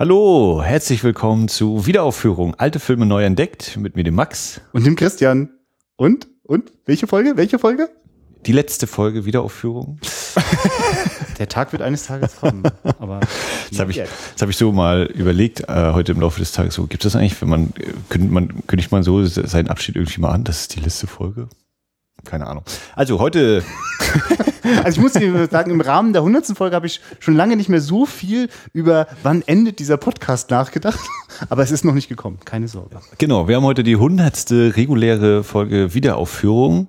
Hallo, herzlich willkommen zu Wiederaufführung. Alte Filme neu entdeckt mit mir, dem Max. Und dem Christian. Und? Und? Welche Folge? Welche Folge? Die letzte Folge Wiederaufführung. Der Tag wird eines Tages kommen. Aber das habe ich, das hab ich so mal überlegt, äh, heute im Laufe des Tages. So, gibt es das eigentlich, wenn man, äh, könnte man, kündigt man so seinen Abschied irgendwie mal an? Das ist die letzte Folge. Keine Ahnung. Also heute. also ich muss dir sagen, im Rahmen der 100. Folge habe ich schon lange nicht mehr so viel über wann endet dieser Podcast nachgedacht. Aber es ist noch nicht gekommen. Keine Sorge. Genau. Wir haben heute die 100. reguläre Folge Wiederaufführung.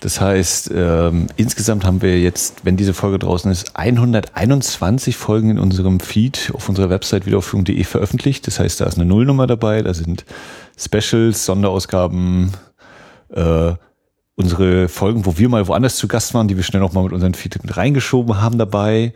Das heißt, ähm, insgesamt haben wir jetzt, wenn diese Folge draußen ist, 121 Folgen in unserem Feed auf unserer Website wiederaufführung.de veröffentlicht. Das heißt, da ist eine Nullnummer dabei, da sind Specials, Sonderausgaben, äh, unsere Folgen, wo wir mal woanders zu Gast waren, die wir schnell noch mal mit unseren Feed mit reingeschoben haben dabei.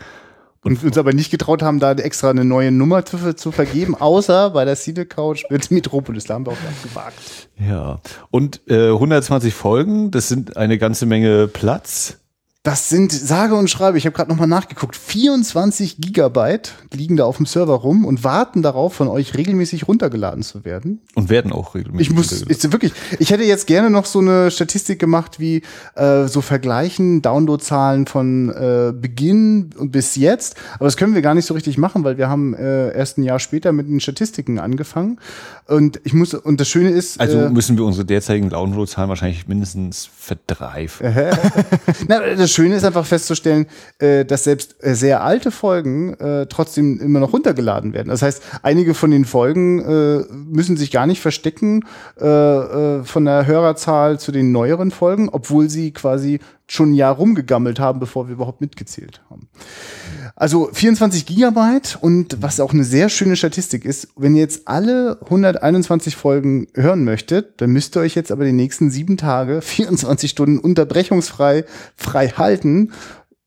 Und uns aber nicht getraut haben, da extra eine neue Nummer zu, zu vergeben, außer bei der Cine Couch mit Metropolis. Da haben wir auch gewagt. Ja. Und äh, 120 Folgen, das sind eine ganze Menge Platz. Das sind sage und schreibe, ich habe gerade nochmal nachgeguckt, 24 Gigabyte liegen da auf dem Server rum und warten darauf, von euch regelmäßig runtergeladen zu werden. Und werden auch regelmäßig. Ich muss, ist wirklich, ich hätte jetzt gerne noch so eine Statistik gemacht, wie äh, so vergleichen, Downloadzahlen von äh, Beginn bis jetzt. Aber das können wir gar nicht so richtig machen, weil wir haben äh, erst ein Jahr später mit den Statistiken angefangen. Und ich muss, und das Schöne ist. Also äh, müssen wir unsere derzeitigen Downloadzahlen wahrscheinlich mindestens verdreifachen. Na, das Schöne ist einfach festzustellen, äh, dass selbst äh, sehr alte Folgen äh, trotzdem immer noch runtergeladen werden. Das heißt, einige von den Folgen äh, müssen sich gar nicht verstecken äh, äh, von der Hörerzahl zu den neueren Folgen, obwohl sie quasi schon ein Jahr rumgegammelt haben, bevor wir überhaupt mitgezählt haben. Also 24 Gigabyte und was auch eine sehr schöne Statistik ist, wenn ihr jetzt alle 121 Folgen hören möchtet, dann müsst ihr euch jetzt aber die nächsten sieben Tage 24 Stunden unterbrechungsfrei frei halten,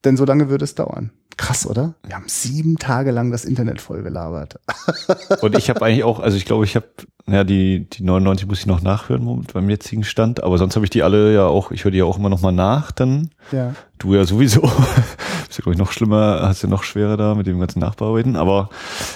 denn so lange würde es dauern. Krass, oder? Wir haben sieben Tage lang das Internet voll gelabert. Und ich habe eigentlich auch, also ich glaube, ich habe, ja, die, die 99 muss ich noch nachhören beim jetzigen Stand, aber sonst habe ich die alle ja auch, ich höre die ja auch immer noch mal nach, dann. Ja. Du ja sowieso. ist ja, glaube ich, noch schlimmer, hast ja noch schwerer da mit dem ganzen Nachbearbeiten, aber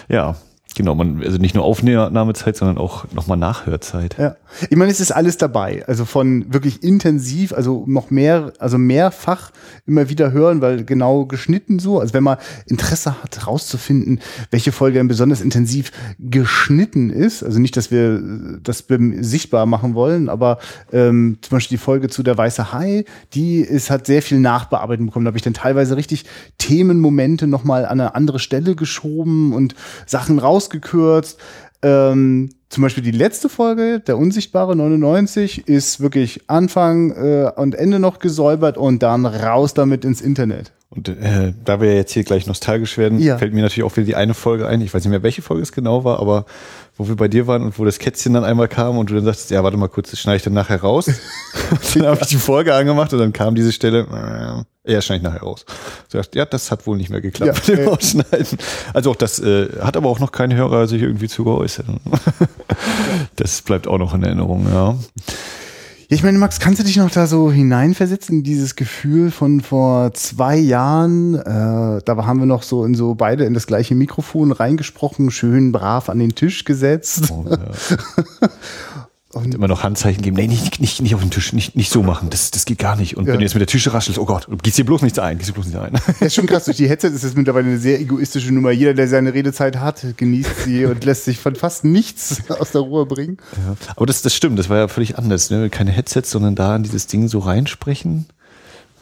ja, Genau, man, also nicht nur Aufnahmezeit, sondern auch nochmal Nachhörzeit. Ja. Ich meine, es ist alles dabei. Also von wirklich intensiv, also noch mehr, also mehrfach immer wieder hören, weil genau geschnitten so. Also wenn man Interesse hat, rauszufinden, welche Folge dann besonders intensiv geschnitten ist. Also nicht, dass wir das sichtbar machen wollen, aber ähm, zum Beispiel die Folge zu der Weiße Hai, die ist, hat sehr viel Nachbearbeitung bekommen. Da habe ich dann teilweise richtig Themenmomente nochmal an eine andere Stelle geschoben und Sachen raus rausgekürzt. Ähm, zum Beispiel die letzte Folge, der Unsichtbare 99, ist wirklich Anfang äh, und Ende noch gesäubert und dann raus damit ins Internet. Und äh, da wir jetzt hier gleich nostalgisch werden, ja. fällt mir natürlich auch wieder die eine Folge ein. Ich weiß nicht mehr, welche Folge es genau war, aber wo wir bei dir waren und wo das Kätzchen dann einmal kam und du dann sagst, ja, warte mal kurz, das schneide ich dann nachher raus. dann habe ich die Folge angemacht und dann kam diese Stelle, äh, ja, schneide ich nachher raus. So, ja, das hat wohl nicht mehr geklappt ja, mit dem Ausschneiden. Also auch das äh, hat aber auch noch kein Hörer sich irgendwie zu geäußert. das bleibt auch noch in Erinnerung, ja. Ich meine, Max, kannst du dich noch da so hineinversetzen in dieses Gefühl von vor zwei Jahren? Äh, da haben wir noch so in so beide in das gleiche Mikrofon reingesprochen, schön brav an den Tisch gesetzt. Oh, ja. Und immer noch Handzeichen geben. Nee, nicht, nicht, nicht auf den Tisch, nicht, nicht so machen. Das, das geht gar nicht. Und ja. wenn du jetzt mit der Tische raschelst, oh Gott, gehst dir bloß nichts ein, gehst dir bloß nichts ein. Ja, ist schon krass. Durch die Headset ist das mittlerweile eine sehr egoistische Nummer. Jeder, der seine Redezeit hat, genießt sie und lässt sich von fast nichts aus der Ruhe bringen. Ja. Aber das, das stimmt. Das war ja völlig anders. Ne? Keine Headsets, sondern da in dieses Ding so reinsprechen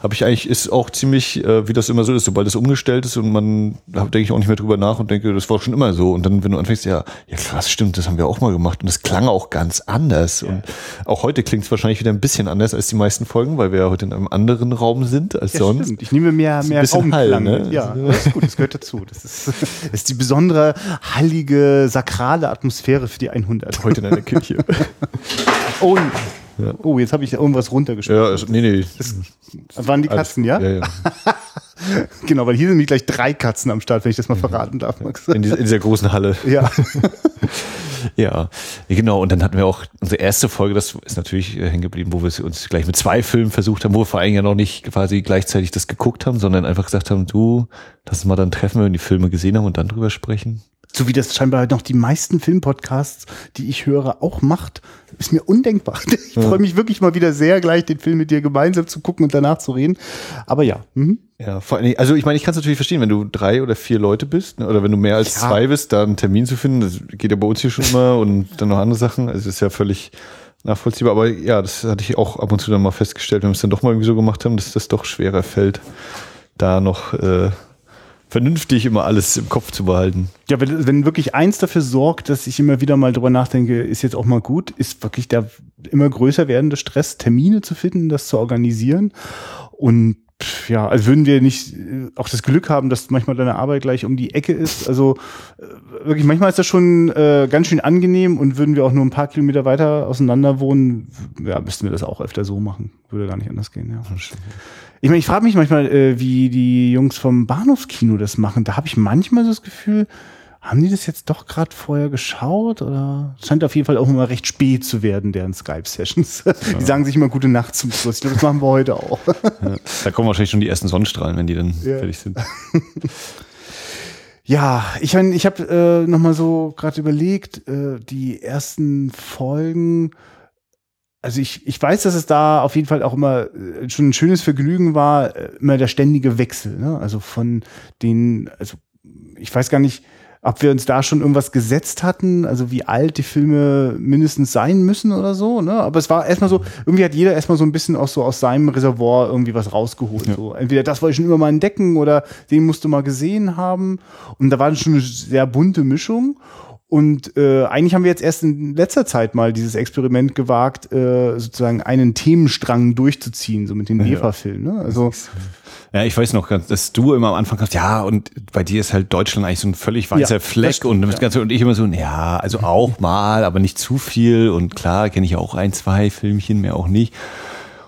habe ich eigentlich, ist auch ziemlich, äh, wie das immer so ist, sobald es umgestellt ist und man, da denke ich auch nicht mehr drüber nach und denke, das war schon immer so. Und dann, wenn du anfängst, ja, ja krass, stimmt, das haben wir auch mal gemacht. Und das klang auch ganz anders. Ja. Und auch heute klingt es wahrscheinlich wieder ein bisschen anders als die meisten Folgen, weil wir ja heute in einem anderen Raum sind als ja, sonst. Stimmt. Ich nehme mehr, mehr Hall, ne? Ja, das ist gut, das gehört dazu. Das ist, das ist die besondere, heilige, sakrale Atmosphäre für die 100. Heute in einer Kirche. oh, ja. Oh, jetzt habe ich irgendwas runtergeschmissen. Ja, also, nee, nee. Das waren die Katzen, ja? Ja, ja. genau, weil hier sind nämlich gleich drei Katzen am Start, wenn ich das mal verraten darf, Max. In, dieser, in dieser großen Halle. Ja. ja, genau. Und dann hatten wir auch unsere erste Folge, das ist natürlich äh, hängen geblieben, wo wir uns gleich mit zwei Filmen versucht haben, wo wir vor allem ja noch nicht quasi gleichzeitig das geguckt haben, sondern einfach gesagt haben, du, lass uns mal dann treffen, wenn wir die Filme gesehen haben und dann drüber sprechen. So wie das scheinbar noch die meisten Filmpodcasts, die ich höre, auch macht, ist mir undenkbar. Ich ja. freue mich wirklich mal wieder sehr, gleich den Film mit dir gemeinsam zu gucken und danach zu reden. Aber ja. Mhm. Ja, vor allem, also ich meine, ich kann es natürlich verstehen, wenn du drei oder vier Leute bist, ne, oder wenn du mehr als ja. zwei bist, da einen Termin zu finden, das geht ja bei uns hier schon immer und dann noch andere Sachen. Also ist ja völlig nachvollziehbar. Aber ja, das hatte ich auch ab und zu dann mal festgestellt, wenn wir es dann doch mal irgendwie so gemacht haben, dass das doch schwerer fällt, da noch äh, vernünftig immer alles im Kopf zu behalten. Ja, wenn, wenn wirklich eins dafür sorgt, dass ich immer wieder mal drüber nachdenke, ist jetzt auch mal gut, ist wirklich der immer größer werdende Stress, Termine zu finden, das zu organisieren. Und ja, also würden wir nicht äh, auch das Glück haben, dass manchmal deine Arbeit gleich um die Ecke ist. Also äh, wirklich, manchmal ist das schon äh, ganz schön angenehm und würden wir auch nur ein paar Kilometer weiter auseinander wohnen, ja, müssten wir das auch öfter so machen. Würde gar nicht anders gehen, ja. Ich meine, ich frage mich manchmal, äh, wie die Jungs vom Bahnhofskino das machen. Da habe ich manchmal so das Gefühl, haben die das jetzt doch gerade vorher geschaut oder scheint auf jeden Fall auch immer recht spät zu werden, deren Skype-Sessions. Ja. Die sagen sich immer gute Nacht zum Schluss. Ich glaube, das machen wir heute auch. Ja. Da kommen wahrscheinlich schon die ersten Sonnenstrahlen, wenn die dann ja. fertig sind. Ja, ich meine, ich habe äh, noch mal so gerade überlegt, äh, die ersten Folgen also ich, ich weiß, dass es da auf jeden Fall auch immer äh, schon ein schönes Vergnügen war, äh, immer der ständige Wechsel. Ne? Also von den, also ich weiß gar nicht, ob wir uns da schon irgendwas gesetzt hatten, also wie alt die Filme mindestens sein müssen oder so, ne? Aber es war erstmal so, irgendwie hat jeder erstmal so ein bisschen auch so aus seinem Reservoir irgendwie was rausgeholt. Ja. So. Entweder das wollte ich schon immer mal entdecken oder den musst du mal gesehen haben. Und da war schon eine sehr bunte Mischung. Und äh, eigentlich haben wir jetzt erst in letzter Zeit mal dieses Experiment gewagt, äh, sozusagen einen Themenstrang durchzuziehen, so mit den Nefa-Filmen. Ne? Also ja, ich weiß noch, dass du immer am Anfang hast, ja, und bei dir ist halt Deutschland eigentlich so ein völlig weißer ja, Fleck stimmt, und das ja. Ganze, und ich immer so, ja, also auch mal, aber nicht zu viel und klar kenne ich auch ein, zwei Filmchen, mehr auch nicht.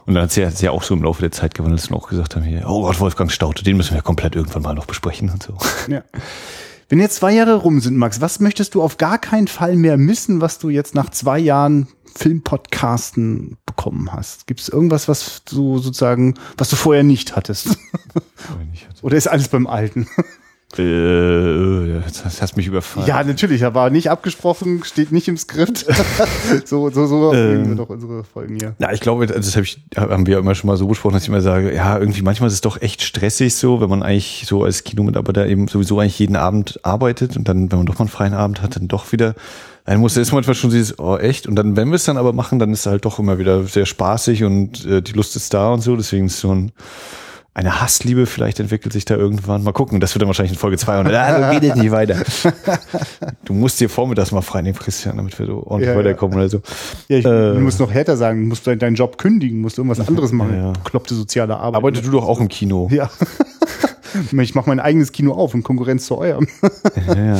Und dann hat sie ja auch so im Laufe der Zeit gewandelt und auch gesagt haben, hier, oh Gott, Wolfgang Staute, den müssen wir komplett irgendwann mal noch besprechen und so. Ja. Wenn jetzt zwei Jahre rum sind, Max, was möchtest du auf gar keinen Fall mehr missen, was du jetzt nach zwei Jahren Filmpodcasten bekommen hast? Gibt es irgendwas, was du sozusagen, was du vorher nicht hattest? Oder ist alles beim Alten? Äh, das hast mich überfallen. Ja, natürlich, aber nicht abgesprochen, steht nicht im Skript. so so, so ähm, wir doch unsere Folgen hier. Na, ich glaube, das hab ich, haben wir immer schon mal so besprochen, dass ich immer sage, ja, irgendwie manchmal ist es doch echt stressig so, wenn man eigentlich so als Kinomitarbeiter eben sowieso eigentlich jeden Abend arbeitet und dann, wenn man doch mal einen freien Abend hat, dann doch wieder dann muss ist manchmal schon dieses, oh echt. Und dann, wenn wir es dann aber machen, dann ist es halt doch immer wieder sehr spaßig und äh, die Lust ist da und so. Deswegen ist so ein eine Hassliebe vielleicht entwickelt sich da irgendwann. Mal gucken, das wird dann wahrscheinlich in Folge 200. Ah, du geht nicht weiter. Du musst dir vormittags mal frei nehmen, Christian, damit wir so ordentlich ja, weiterkommen ja. oder so. Ja, ich äh, muss noch härter sagen, du musst deinen Job kündigen, musst irgendwas anderes machen. Ja. Kloppte soziale Arbeit. Arbeitest du doch auch im Kino. Ja. Ich mache mein eigenes Kino auf in Konkurrenz zu eurem. Ja,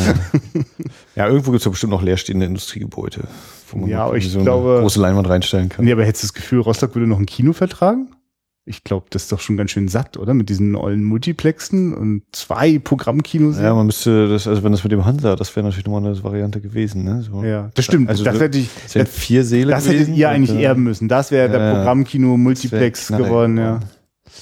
ja irgendwo gibt es bestimmt noch leerstehende Industriegebäude, wo man ja, ich so glaube, eine große Leinwand reinstellen kann. Nee, aber hättest du das Gefühl, Rostock würde noch ein Kino vertragen? Ich glaube, das ist doch schon ganz schön satt, oder? Mit diesen neuen Multiplexen und zwei Programmkinos. Ja, man müsste das, also wenn das mit dem Hansa, das wäre natürlich nochmal eine Variante gewesen, ne? So. Ja, das stimmt. Also das hätte ich, das, vier Seele Das hättet ihr eigentlich äh, erben müssen. Das wäre der Programmkino Multiplex geworden, ja.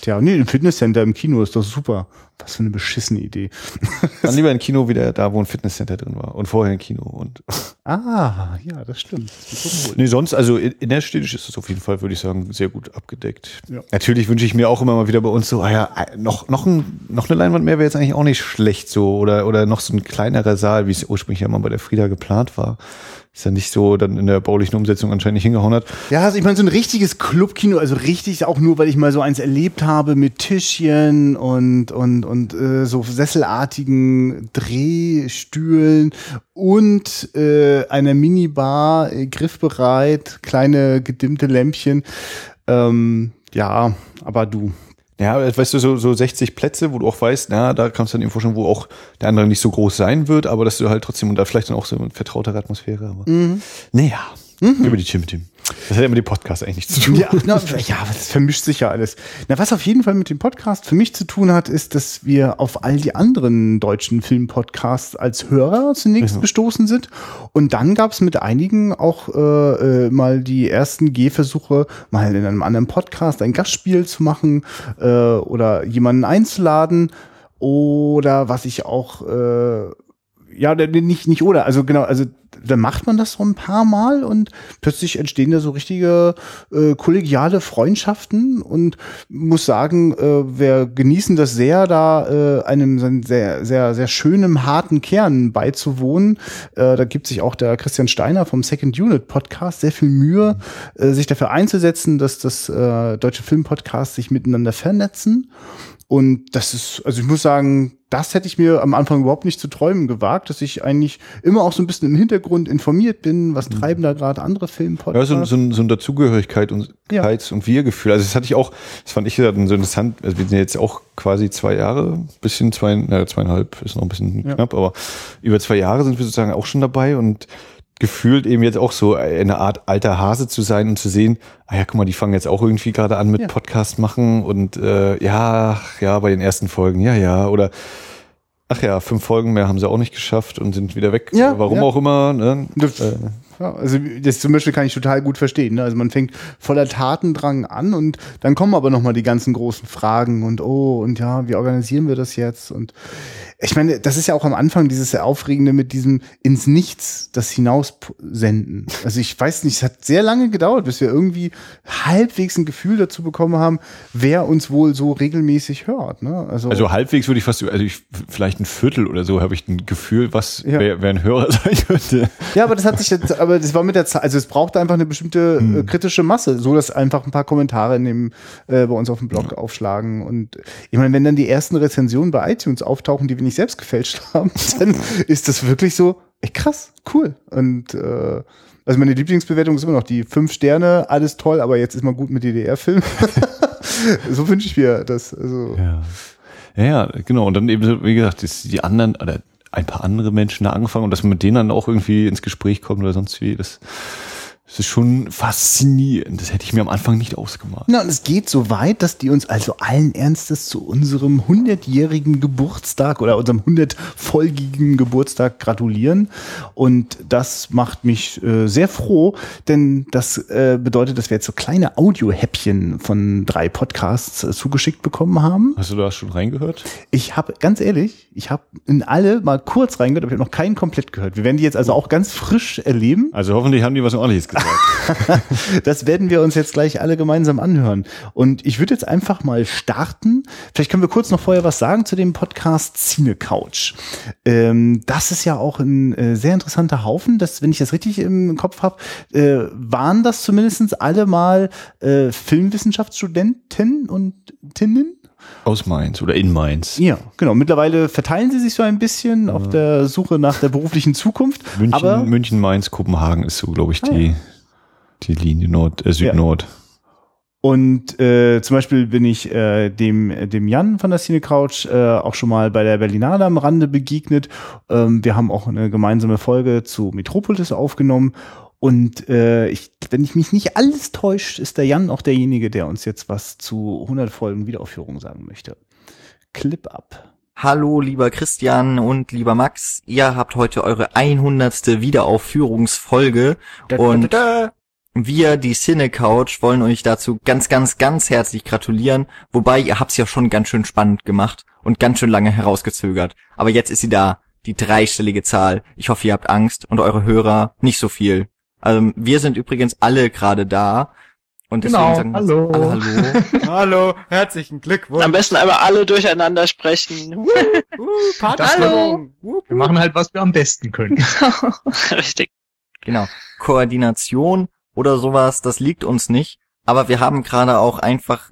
Tja, nee, ein Fitnesscenter im Kino ist doch super. Was für eine beschissene Idee. Dann lieber ein Kino wieder da, wo ein Fitnesscenter drin war. Und vorher ein Kino. Und ah, ja, das stimmt. Das nee, sonst, also innerstädtisch ist das auf jeden Fall, würde ich sagen, sehr gut abgedeckt. Ja. Natürlich wünsche ich mir auch immer mal wieder bei uns so, ah ja, noch, noch, ein, noch eine Leinwand mehr wäre jetzt eigentlich auch nicht schlecht so. Oder, oder noch so ein kleinerer Saal, wie es ursprünglich ja mal bei der Frieda geplant war ist ja nicht so dann in der baulichen Umsetzung anscheinend nicht hingehauen hat. Ja, also ich meine, so ein richtiges Clubkino, also richtig auch nur, weil ich mal so eins erlebt habe mit Tischchen und, und, und äh, so sesselartigen Drehstühlen und äh, einer Minibar, äh, griffbereit, kleine gedimmte Lämpchen. Ähm, ja, aber du, ja, weißt du, so, so 60 Plätze, wo du auch weißt, na, da kannst du dann eben vorstellen, wo auch der andere nicht so groß sein wird, aber dass du halt trotzdem und da vielleicht dann auch so eine vertrautere Atmosphäre. Aber mhm. naja, mhm. über die Chim Team. Das hat ja immer die Podcast eigentlich zu tun. Ja, na, ja, das vermischt sich ja alles. Na, was auf jeden Fall mit dem Podcast für mich zu tun hat, ist, dass wir auf all die anderen deutschen Filmpodcasts als Hörer zunächst ja. gestoßen sind. Und dann gab es mit einigen auch äh, äh, mal die ersten Gehversuche, mal in einem anderen Podcast ein Gastspiel zu machen äh, oder jemanden einzuladen. Oder was ich auch äh, ja, nicht, nicht oder, also genau, also dann macht man das so ein paar Mal und plötzlich entstehen da so richtige äh, kollegiale Freundschaften und muss sagen, äh, wir genießen das sehr, da äh, einem sehr, sehr, sehr schönen, harten Kern beizuwohnen. Äh, da gibt sich auch der Christian Steiner vom Second Unit Podcast sehr viel Mühe, äh, sich dafür einzusetzen, dass das äh, deutsche Filmpodcast sich miteinander vernetzen. Und das ist, also ich muss sagen, das hätte ich mir am Anfang überhaupt nicht zu träumen gewagt, dass ich eigentlich immer auch so ein bisschen im Hintergrund informiert bin, was mhm. treiben da gerade andere Filmpodcasts. Ja, so, so, ein, so ein Dazugehörigkeit und ja. und Wir-Gefühl. Also das hatte ich auch, das fand ich so interessant, also wir sind jetzt auch quasi zwei Jahre, bisschen zwei, naja, zweieinhalb ist noch ein bisschen ja. knapp, aber über zwei Jahre sind wir sozusagen auch schon dabei und gefühlt eben jetzt auch so eine Art alter Hase zu sein und zu sehen, ah ja, guck mal, die fangen jetzt auch irgendwie gerade an mit ja. Podcast machen und äh, ja, ja, bei den ersten Folgen, ja, ja, oder ach ja, fünf Folgen mehr haben sie auch nicht geschafft und sind wieder weg. Ja, Warum ja. auch immer. Ne? Äh, ja, also das zum Beispiel kann ich total gut verstehen. Ne? Also man fängt voller Tatendrang an und dann kommen aber nochmal die ganzen großen Fragen und oh und ja, wie organisieren wir das jetzt und ich meine, das ist ja auch am Anfang dieses Aufregende mit diesem ins Nichts das hinaussenden. Also ich weiß nicht, es hat sehr lange gedauert, bis wir irgendwie halbwegs ein Gefühl dazu bekommen haben, wer uns wohl so regelmäßig hört. Ne? Also, also halbwegs würde ich fast, also ich, vielleicht ein Viertel oder so habe ich ein Gefühl, was ja. wer, wer ein Hörer sein könnte. Ja, aber das hat sich jetzt, aber das war mit der Zeit, also es brauchte einfach eine bestimmte hm. äh, kritische Masse, so dass einfach ein paar Kommentare in dem, äh, bei uns auf dem Blog ja. aufschlagen. Und ich meine, wenn dann die ersten Rezensionen bei iTunes auftauchen, die wir nicht selbst gefälscht haben, dann ist das wirklich so, ey, krass, cool. Und äh, also meine Lieblingsbewertung ist immer noch die fünf Sterne, alles toll, aber jetzt ist mal gut mit DDR-Film. so wünsche ich mir das. Also. Ja. ja, ja, genau. Und dann eben, wie gesagt, die anderen, oder ein paar andere Menschen da angefangen und dass man mit denen dann auch irgendwie ins Gespräch kommt oder sonst wie, das das ist schon faszinierend. Das hätte ich mir am Anfang nicht ausgemacht. Na, und es geht so weit, dass die uns also allen Ernstes zu unserem 100-jährigen Geburtstag oder unserem 100-folgigen Geburtstag gratulieren. Und das macht mich äh, sehr froh, denn das äh, bedeutet, dass wir jetzt so kleine Audio-Häppchen von drei Podcasts äh, zugeschickt bekommen haben. Hast du da schon reingehört? Ich habe, ganz ehrlich, ich habe in alle mal kurz reingehört, aber ich habe noch keinen komplett gehört. Wir werden die jetzt also auch ganz frisch erleben. Also hoffentlich haben die was ordentliches gesagt. das werden wir uns jetzt gleich alle gemeinsam anhören. Und ich würde jetzt einfach mal starten. Vielleicht können wir kurz noch vorher was sagen zu dem Podcast Cine Couch. Ähm, das ist ja auch ein äh, sehr interessanter Haufen. Das, wenn ich das richtig im Kopf habe, äh, waren das zumindest alle mal äh, Filmwissenschaftsstudenten und Tinnen? Aus Mainz oder in Mainz. Ja, genau. Mittlerweile verteilen sie sich so ein bisschen ja. auf der Suche nach der beruflichen Zukunft. München, München Mainz, Kopenhagen ist so, glaube ich, die, ah, die Linie Nord, äh, Süd-Nord. Ja. Und äh, zum Beispiel bin ich äh, dem, dem Jan von der Cine Couch äh, auch schon mal bei der Berlinale am Rande begegnet. Ähm, wir haben auch eine gemeinsame Folge zu Metropolis aufgenommen. Und äh, ich, wenn ich mich nicht alles täuscht, ist der Jan auch derjenige, der uns jetzt was zu 100 Folgen Wiederaufführung sagen möchte. Clip ab. Hallo, lieber Christian und lieber Max. Ihr habt heute eure 100. Wiederaufführungsfolge da, und da, da, wir, die Cine Couch, wollen euch dazu ganz, ganz, ganz herzlich gratulieren. Wobei, ihr habt's ja schon ganz schön spannend gemacht und ganz schön lange herausgezögert. Aber jetzt ist sie da, die dreistellige Zahl. Ich hoffe, ihr habt Angst und eure Hörer nicht so viel. Also, wir sind übrigens alle gerade da. Und deswegen genau. sagen hallo. alle Hallo. hallo, herzlichen Glückwunsch. Am besten einmal alle durcheinander sprechen. uh, hallo. Wir machen halt, was wir am besten können. Richtig. Genau. Koordination oder sowas, das liegt uns nicht. Aber wir haben gerade auch einfach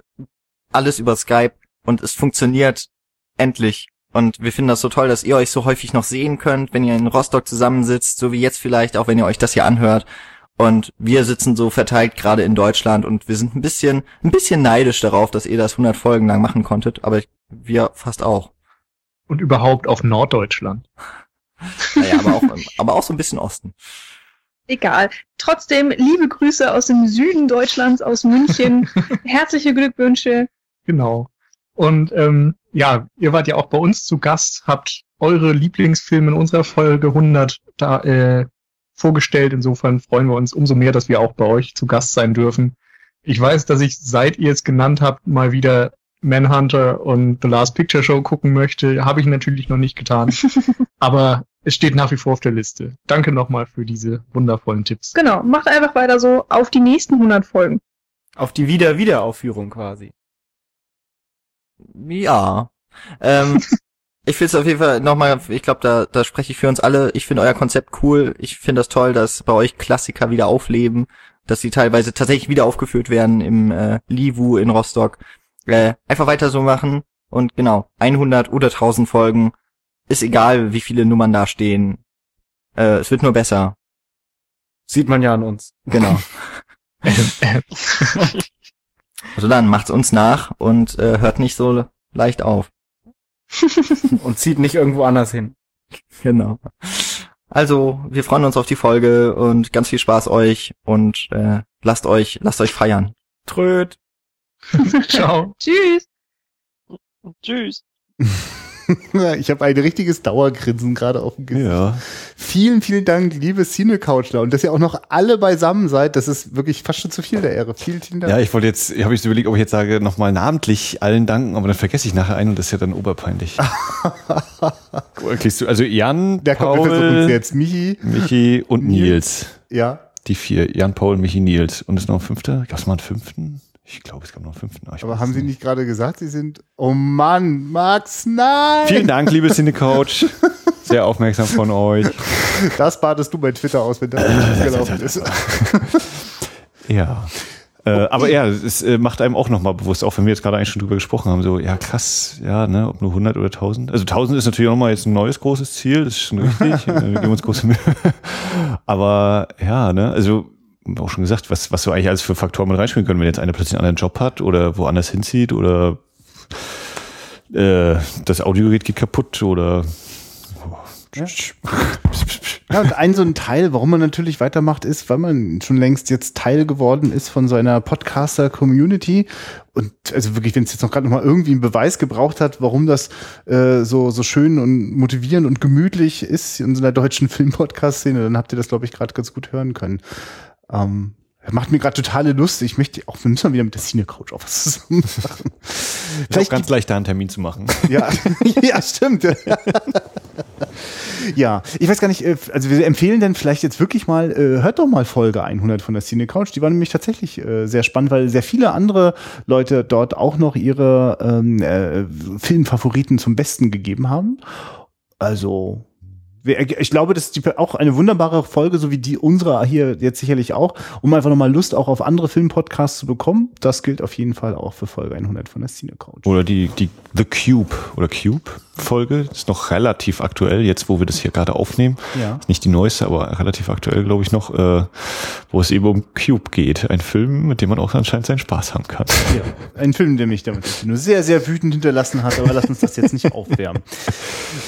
alles über Skype und es funktioniert endlich. Und wir finden das so toll, dass ihr euch so häufig noch sehen könnt, wenn ihr in Rostock zusammensitzt, so wie jetzt vielleicht, auch wenn ihr euch das hier anhört. Und wir sitzen so verteilt gerade in Deutschland und wir sind ein bisschen, ein bisschen neidisch darauf, dass ihr das 100 Folgen lang machen konntet, aber wir fast auch. Und überhaupt auf Norddeutschland. naja, aber auch, aber auch so ein bisschen Osten egal. Trotzdem liebe Grüße aus dem Süden Deutschlands, aus München. Herzliche Glückwünsche. Genau. Und ähm, ja, ihr wart ja auch bei uns zu Gast, habt eure Lieblingsfilme in unserer Folge 100 da äh, vorgestellt. Insofern freuen wir uns umso mehr, dass wir auch bei euch zu Gast sein dürfen. Ich weiß, dass ich, seit ihr es genannt habt, mal wieder Manhunter und The Last Picture Show gucken möchte. Habe ich natürlich noch nicht getan. Aber es steht nach wie vor auf der Liste. Danke nochmal für diese wundervollen Tipps. Genau, macht einfach weiter so auf die nächsten 100 Folgen. Auf die Wieder-Wiederaufführung quasi. Ja. Ähm, ich finde es auf jeden Fall nochmal, ich glaube, da, da spreche ich für uns alle. Ich finde euer Konzept cool. Ich finde das toll, dass bei euch Klassiker wieder aufleben, dass sie teilweise tatsächlich wieder aufgeführt werden im äh, Livu in Rostock. Äh, einfach weiter so machen und genau, 100 oder 1000 Folgen. Ist egal, wie viele Nummern da stehen. Äh, es wird nur besser. Sieht man ja an uns. Genau. also dann macht's uns nach und äh, hört nicht so leicht auf. und zieht nicht irgendwo anders hin. Genau. Also, wir freuen uns auf die Folge und ganz viel Spaß euch und äh, lasst euch, lasst euch feiern. Tröd. Ciao. Tschüss. Tschüss. ich habe ein richtiges Dauergrinsen gerade auf dem Gesicht. Ja. Vielen, vielen Dank, liebe Cine-Couchler. Und dass ihr auch noch alle beisammen seid, das ist wirklich fast schon zu viel der Ehre. Vielen, vielen Dank. Ja, ich wollte jetzt, habe ich überlegt, ob ich jetzt sage, nochmal namentlich allen danken, aber dann vergesse ich nachher einen und das ist ja dann oberpeinlich. also Jan, der Paul, kommt uns jetzt Michi. Michi und Nils. Ja. Die vier. Jan, Paul, Michi, Nils. Und ist noch ein fünfter? Gab es mal einen fünften? Ich glaube, es gab noch einen fünften. Ah, Aber haben Sie nicht gerade gesagt, Sie sind. Oh Mann, Max, nein! Vielen Dank, liebe Cine-Couch. Sehr aufmerksam von euch. Das badest du bei Twitter aus, wenn das nicht gelaufen ist. ja. Äh, aber ja, es äh, macht einem auch nochmal bewusst, auch wenn wir jetzt gerade eigentlich schon drüber gesprochen haben, so, ja krass, ja, ne, ob nur 100 oder 1000. Also 1000 ist natürlich auch nochmal jetzt ein neues großes Ziel, das ist schon richtig, wir geben uns große Mühe. Aber ja, ne, also auch schon gesagt, was, was so eigentlich alles für Faktoren mit reinspielen können, wenn jetzt einer plötzlich einen anderen Job hat oder woanders hinzieht oder äh, das Audiogerät geht kaputt oder ja. ja, und ein so ein Teil, warum man natürlich weitermacht, ist, weil man schon längst jetzt Teil geworden ist von so einer Podcaster-Community. Und also wirklich, wenn es jetzt noch gerade noch mal irgendwie einen Beweis gebraucht hat, warum das äh, so, so schön und motivierend und gemütlich ist in so einer deutschen Film-Podcast-Szene, dann habt ihr das, glaube ich, gerade ganz gut hören können. Ähm, macht mir gerade totale Lust. Ich möchte auch, wir müssen mal wieder mit der Cine Couch auf was zusammen machen. Vielleicht ganz leicht da einen Termin zu machen. Ja, ja stimmt. ja, ich weiß gar nicht, äh, also wir empfehlen denn vielleicht jetzt wirklich mal, äh, hört doch mal Folge 100 von der Cine Couch. Die war nämlich tatsächlich äh, sehr spannend, weil sehr viele andere Leute dort auch noch ihre ähm, äh, Filmfavoriten zum Besten gegeben haben. Also ich glaube, das ist auch eine wunderbare Folge, so wie die unsere hier jetzt sicherlich auch, um einfach nochmal Lust auch auf andere Filmpodcasts zu bekommen. Das gilt auf jeden Fall auch für Folge 100 von der Cine Couch. Oder die, die The Cube oder Cube Folge ist noch relativ aktuell, jetzt wo wir das hier gerade aufnehmen. Ja. Nicht die neueste, aber relativ aktuell, glaube ich, noch, äh, wo es eben um Cube geht. Ein Film, mit dem man auch anscheinend seinen Spaß haben kann. Ja, ein Film, der mich damit nur sehr, sehr wütend hinterlassen hat, aber lass uns das jetzt nicht aufwärmen.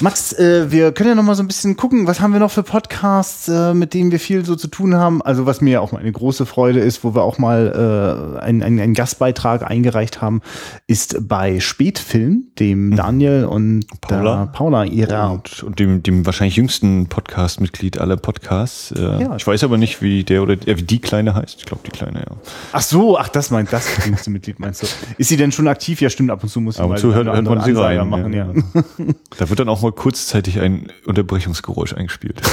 Max, äh, wir können ja noch mal so ein bisschen gucken, was haben wir noch für Podcasts, äh, mit denen wir viel so zu tun haben. Also was mir auch mal eine große Freude ist, wo wir auch mal äh, einen, einen Gastbeitrag eingereicht haben, ist bei Spätfilm, dem mhm. Daniel und Paula, Paula ihrer und, und dem, dem wahrscheinlich jüngsten Podcast-Mitglied aller Podcasts. Äh, ja. Ich weiß aber nicht, wie der oder äh, wie die Kleine heißt. Ich glaube, die Kleine, ja. Ach so, ach, das meint das jüngste Mitglied, meinst du? Ist sie denn schon aktiv? Ja, stimmt, ab und zu muss sie zu hört, hört man sie rein. Machen, ja. ja. da wird dann auch mal kurzzeitig ein Unterbrechungsgeräusch eingespielt.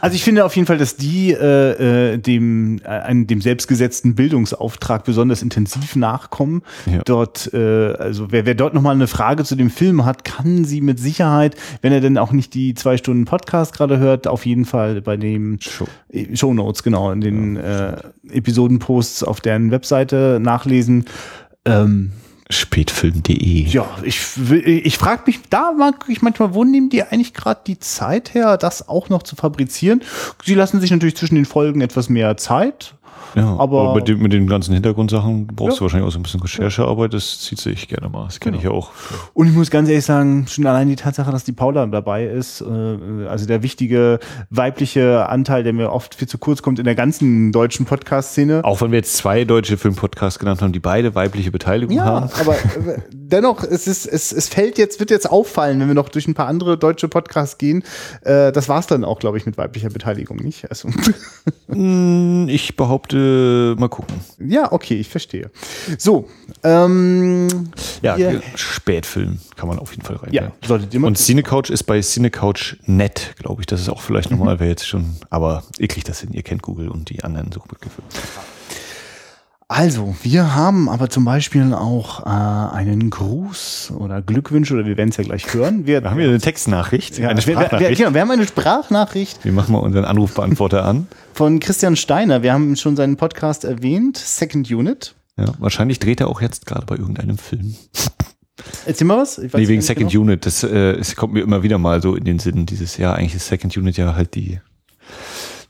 Also ich finde auf jeden Fall, dass die äh, äh dem, äh, dem selbstgesetzten Bildungsauftrag besonders intensiv nachkommen. Ja. Dort, äh, also wer, wer dort nochmal eine Frage zu dem Film hat, kann sie mit Sicherheit, wenn er denn auch nicht die zwei Stunden Podcast gerade hört, auf jeden Fall bei dem Show, Show Notes, genau, in den ja. äh, Episodenposts auf deren Webseite nachlesen. Ähm, Spätfilm.de. Ja, ich, ich frage mich, da mag ich manchmal, wo nehmen die eigentlich gerade die Zeit her, das auch noch zu fabrizieren? Sie lassen sich natürlich zwischen den Folgen etwas mehr Zeit. Ja, aber, aber mit, dem, mit den ganzen Hintergrundsachen brauchst ja. du wahrscheinlich auch so ein bisschen Recherchearbeit. Das zieht sich gerne mal. Das kenne genau. ich ja auch. Und ich muss ganz ehrlich sagen, schon allein die Tatsache, dass die Paula dabei ist, äh, also der wichtige weibliche Anteil, der mir oft viel zu kurz kommt in der ganzen deutschen Podcast-Szene. Auch wenn wir jetzt zwei deutsche Filmpodcasts genannt haben, die beide weibliche Beteiligung ja, haben. aber äh, dennoch, es ist, es, es fällt jetzt, wird jetzt auffallen, wenn wir noch durch ein paar andere deutsche Podcasts gehen. Äh, das war's dann auch, glaube ich, mit weiblicher Beteiligung, nicht? Also. Hm, ich behaupte behaupte, mal gucken. Ja, okay, ich verstehe. So, ähm, ja, wir, Spätfilm kann man auf jeden Fall rein. Ja, solltet ihr mal Und Cinecouch ist bei Cinecouch.net, glaube ich. Das ist auch vielleicht nochmal, mhm. wer jetzt schon, aber ihr kriegt das hin, ihr kennt Google und die anderen Suchbegriffe. Also, wir haben aber zum Beispiel auch äh, einen Gruß oder Glückwünsche, oder wir werden es ja gleich hören. Wir, haben wir eine Textnachricht, ja, eine Sprachnachricht. Wir, genau, wir haben eine Sprachnachricht. Wir machen mal unseren Anrufbeantworter an. Von Christian Steiner. Wir haben schon seinen Podcast erwähnt, Second Unit. Ja, wahrscheinlich dreht er auch jetzt gerade bei irgendeinem Film. Erzähl mal was. Ich nee, wegen Second genau. Unit. Das, äh, das kommt mir immer wieder mal so in den Sinn dieses Jahr. Eigentlich ist Second Unit ja halt die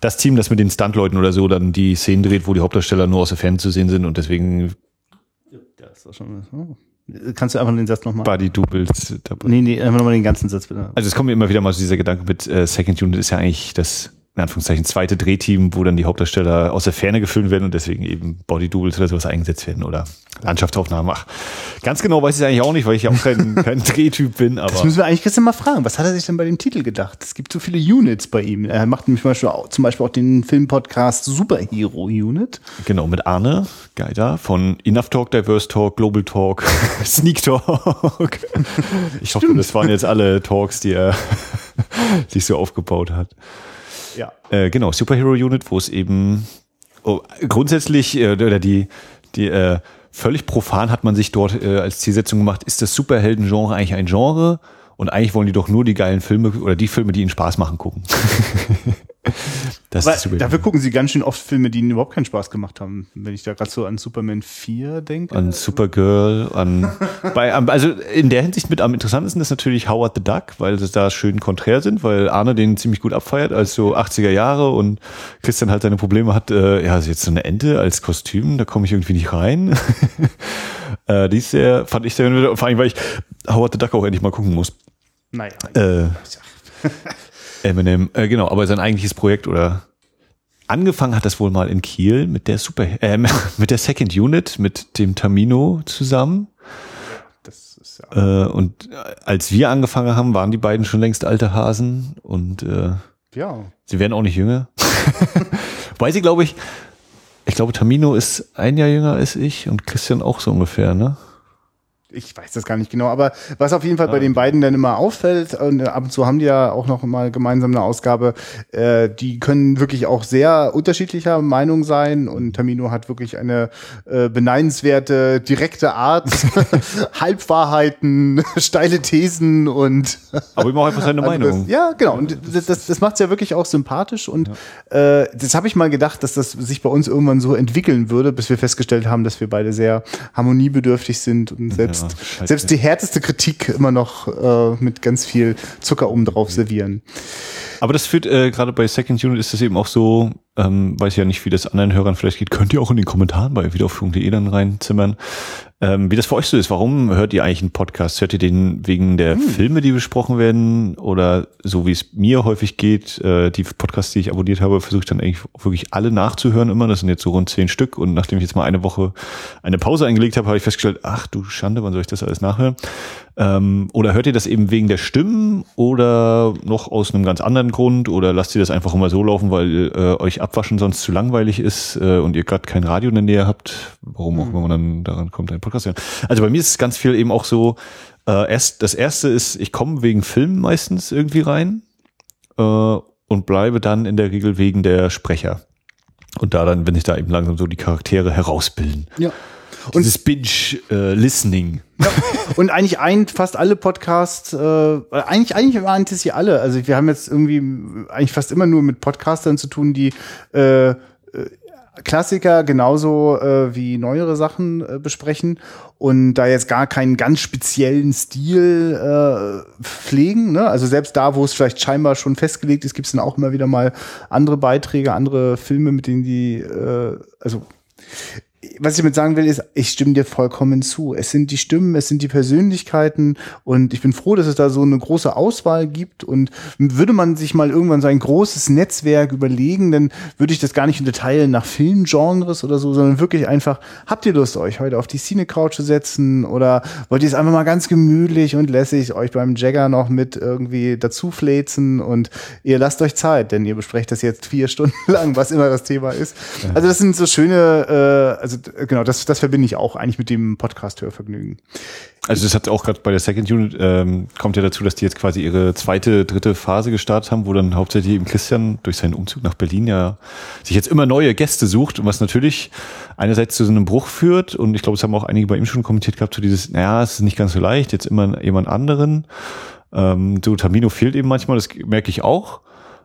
das Team, das mit den Stuntleuten oder so dann die Szenen dreht, wo die Hauptdarsteller nur aus der Ferne zu sehen sind und deswegen. Ja, ist doch schon. Oh. Kannst du einfach den Satz nochmal? Body Doubles. Nee, nee, einfach nochmal den ganzen Satz bitte. Also es kommt mir immer wieder mal so dieser Gedanke mit äh, Second Unit ist ja eigentlich das in Anführungszeichen zweite Drehteam, wo dann die Hauptdarsteller aus der Ferne gefilmt werden und deswegen eben Body Doubles oder sowas eingesetzt werden oder Landschaftsaufnahmen. Ach, ganz genau weiß ich es eigentlich auch nicht, weil ich ja auch kein, kein Drehtyp bin. Aber das müssen wir eigentlich Christian mal fragen. Was hat er sich denn bei dem Titel gedacht? Es gibt so viele Units bei ihm. Er macht nämlich zum Beispiel auch, zum Beispiel auch den Filmpodcast Superhero Unit. Genau, mit Arne Geider von Enough Talk, Diverse Talk, Global Talk, Sneak Talk. Ich Stimmt. hoffe, das waren jetzt alle Talks, die er sich so aufgebaut hat. Ja. Äh, genau, Superhero Unit, wo es eben oh, grundsätzlich äh, oder die, die äh, völlig profan hat man sich dort äh, als Zielsetzung gemacht, ist das Superhelden-Genre eigentlich ein Genre? Und eigentlich wollen die doch nur die geilen Filme oder die Filme, die ihnen Spaß machen, gucken. Das Weil, ist super. Dafür gucken sie ganz schön oft Filme, die ihnen überhaupt keinen Spaß gemacht haben. Wenn ich da gerade so an Superman 4 denke. An Supergirl, an, bei, also in der Hinsicht mit am interessantesten ist natürlich Howard the Duck, weil sie da schön konträr sind, weil Arne den ziemlich gut abfeiert als so 80er Jahre und Christian halt seine Probleme hat, äh, ja, also jetzt so eine Ente als Kostüm, da komme ich irgendwie nicht rein. äh, die ist sehr, fand ich sehr, vor allem, weil ich Howard the Duck auch endlich mal gucken muss. Naja. Äh, Eminem, äh, genau, aber sein eigentliches Projekt oder angefangen hat das wohl mal in Kiel mit der Super, äh, mit der Second Unit, mit dem Tamino zusammen. Das ist ja äh, und als wir angefangen haben, waren die beiden schon längst alte Hasen und äh, ja. sie werden auch nicht jünger. Weil sie, glaube ich, ich glaube, Tamino ist ein Jahr jünger als ich und Christian auch so ungefähr, ne? Ich weiß das gar nicht genau, aber was auf jeden Fall bei den beiden dann immer auffällt, und ab und zu haben die ja auch noch mal gemeinsam eine Ausgabe, äh, die können wirklich auch sehr unterschiedlicher Meinung sein und Tamino hat wirklich eine äh, beneidenswerte, direkte Art, Halbwahrheiten, steile Thesen und Aber immer auch einfach seine Meinung. Ja, genau. Und das, das, das macht es ja wirklich auch sympathisch und ja. äh, das habe ich mal gedacht, dass das sich bei uns irgendwann so entwickeln würde, bis wir festgestellt haben, dass wir beide sehr harmoniebedürftig sind und selbst selbst, selbst die härteste Kritik immer noch äh, mit ganz viel Zucker oben drauf servieren. Aber das führt äh, gerade bei Second Unit ist das eben auch so, ähm, weiß ja nicht, wie das anderen Hörern vielleicht geht, könnt ihr auch in den Kommentaren bei wiederaufführung.de dann reinzimmern. Ähm, wie das für euch so ist, warum hört ihr eigentlich einen Podcast? Hört ihr den wegen der hm. Filme, die besprochen werden? Oder so wie es mir häufig geht, äh, die Podcasts, die ich abonniert habe, versuche ich dann eigentlich wirklich alle nachzuhören immer. Das sind jetzt so rund zehn Stück. Und nachdem ich jetzt mal eine Woche eine Pause eingelegt habe, habe ich festgestellt, ach du Schande, wann soll ich das alles nachhören? Ähm, oder hört ihr das eben wegen der Stimmen oder noch aus einem ganz anderen Grund? Oder lasst ihr das einfach immer so laufen, weil äh, euch abwaschen sonst zu langweilig ist äh, und ihr gerade kein Radio in der Nähe habt? Warum auch hm. immer man dann daran kommt, ein Podcast Podcast hören. Also bei mir ist es ganz viel eben auch so, äh, erst, das erste ist, ich komme wegen Film meistens irgendwie rein äh, und bleibe dann in der Regel wegen der Sprecher. Und da dann, wenn sich da eben langsam so die Charaktere herausbilden. Ja. Und Dieses Binge-Listening. Äh, ja. Und eigentlich ein, fast alle Podcasts, äh, eigentlich, eigentlich waren es hier alle. Also wir haben jetzt irgendwie eigentlich fast immer nur mit Podcastern zu tun, die äh, äh Klassiker genauso äh, wie neuere Sachen äh, besprechen und da jetzt gar keinen ganz speziellen Stil äh, pflegen. Ne? Also selbst da, wo es vielleicht scheinbar schon festgelegt ist, gibt es dann auch immer wieder mal andere Beiträge, andere Filme, mit denen die, äh, also was ich damit sagen will, ist, ich stimme dir vollkommen zu. Es sind die Stimmen, es sind die Persönlichkeiten und ich bin froh, dass es da so eine große Auswahl gibt und würde man sich mal irgendwann so ein großes Netzwerk überlegen, dann würde ich das gar nicht unterteilen nach Filmgenres oder so, sondern wirklich einfach, habt ihr Lust, euch heute auf die Cine-Couch zu setzen oder wollt ihr es einfach mal ganz gemütlich und lässig euch beim Jagger noch mit irgendwie dazu fläzen und ihr lasst euch Zeit, denn ihr besprecht das jetzt vier Stunden lang, was immer das Thema ist. Also das sind so schöne, äh, also genau, das, das verbinde ich auch eigentlich mit dem Podcast-Hörvergnügen. Also das hat auch gerade bei der Second Unit ähm, kommt ja dazu, dass die jetzt quasi ihre zweite, dritte Phase gestartet haben, wo dann hauptsächlich eben Christian durch seinen Umzug nach Berlin ja sich jetzt immer neue Gäste sucht und was natürlich einerseits zu so einem Bruch führt und ich glaube, es haben auch einige bei ihm schon kommentiert gehabt, so dieses, naja, es ist nicht ganz so leicht, jetzt immer jemand anderen. Ähm, so Tamino fehlt eben manchmal, das merke ich auch.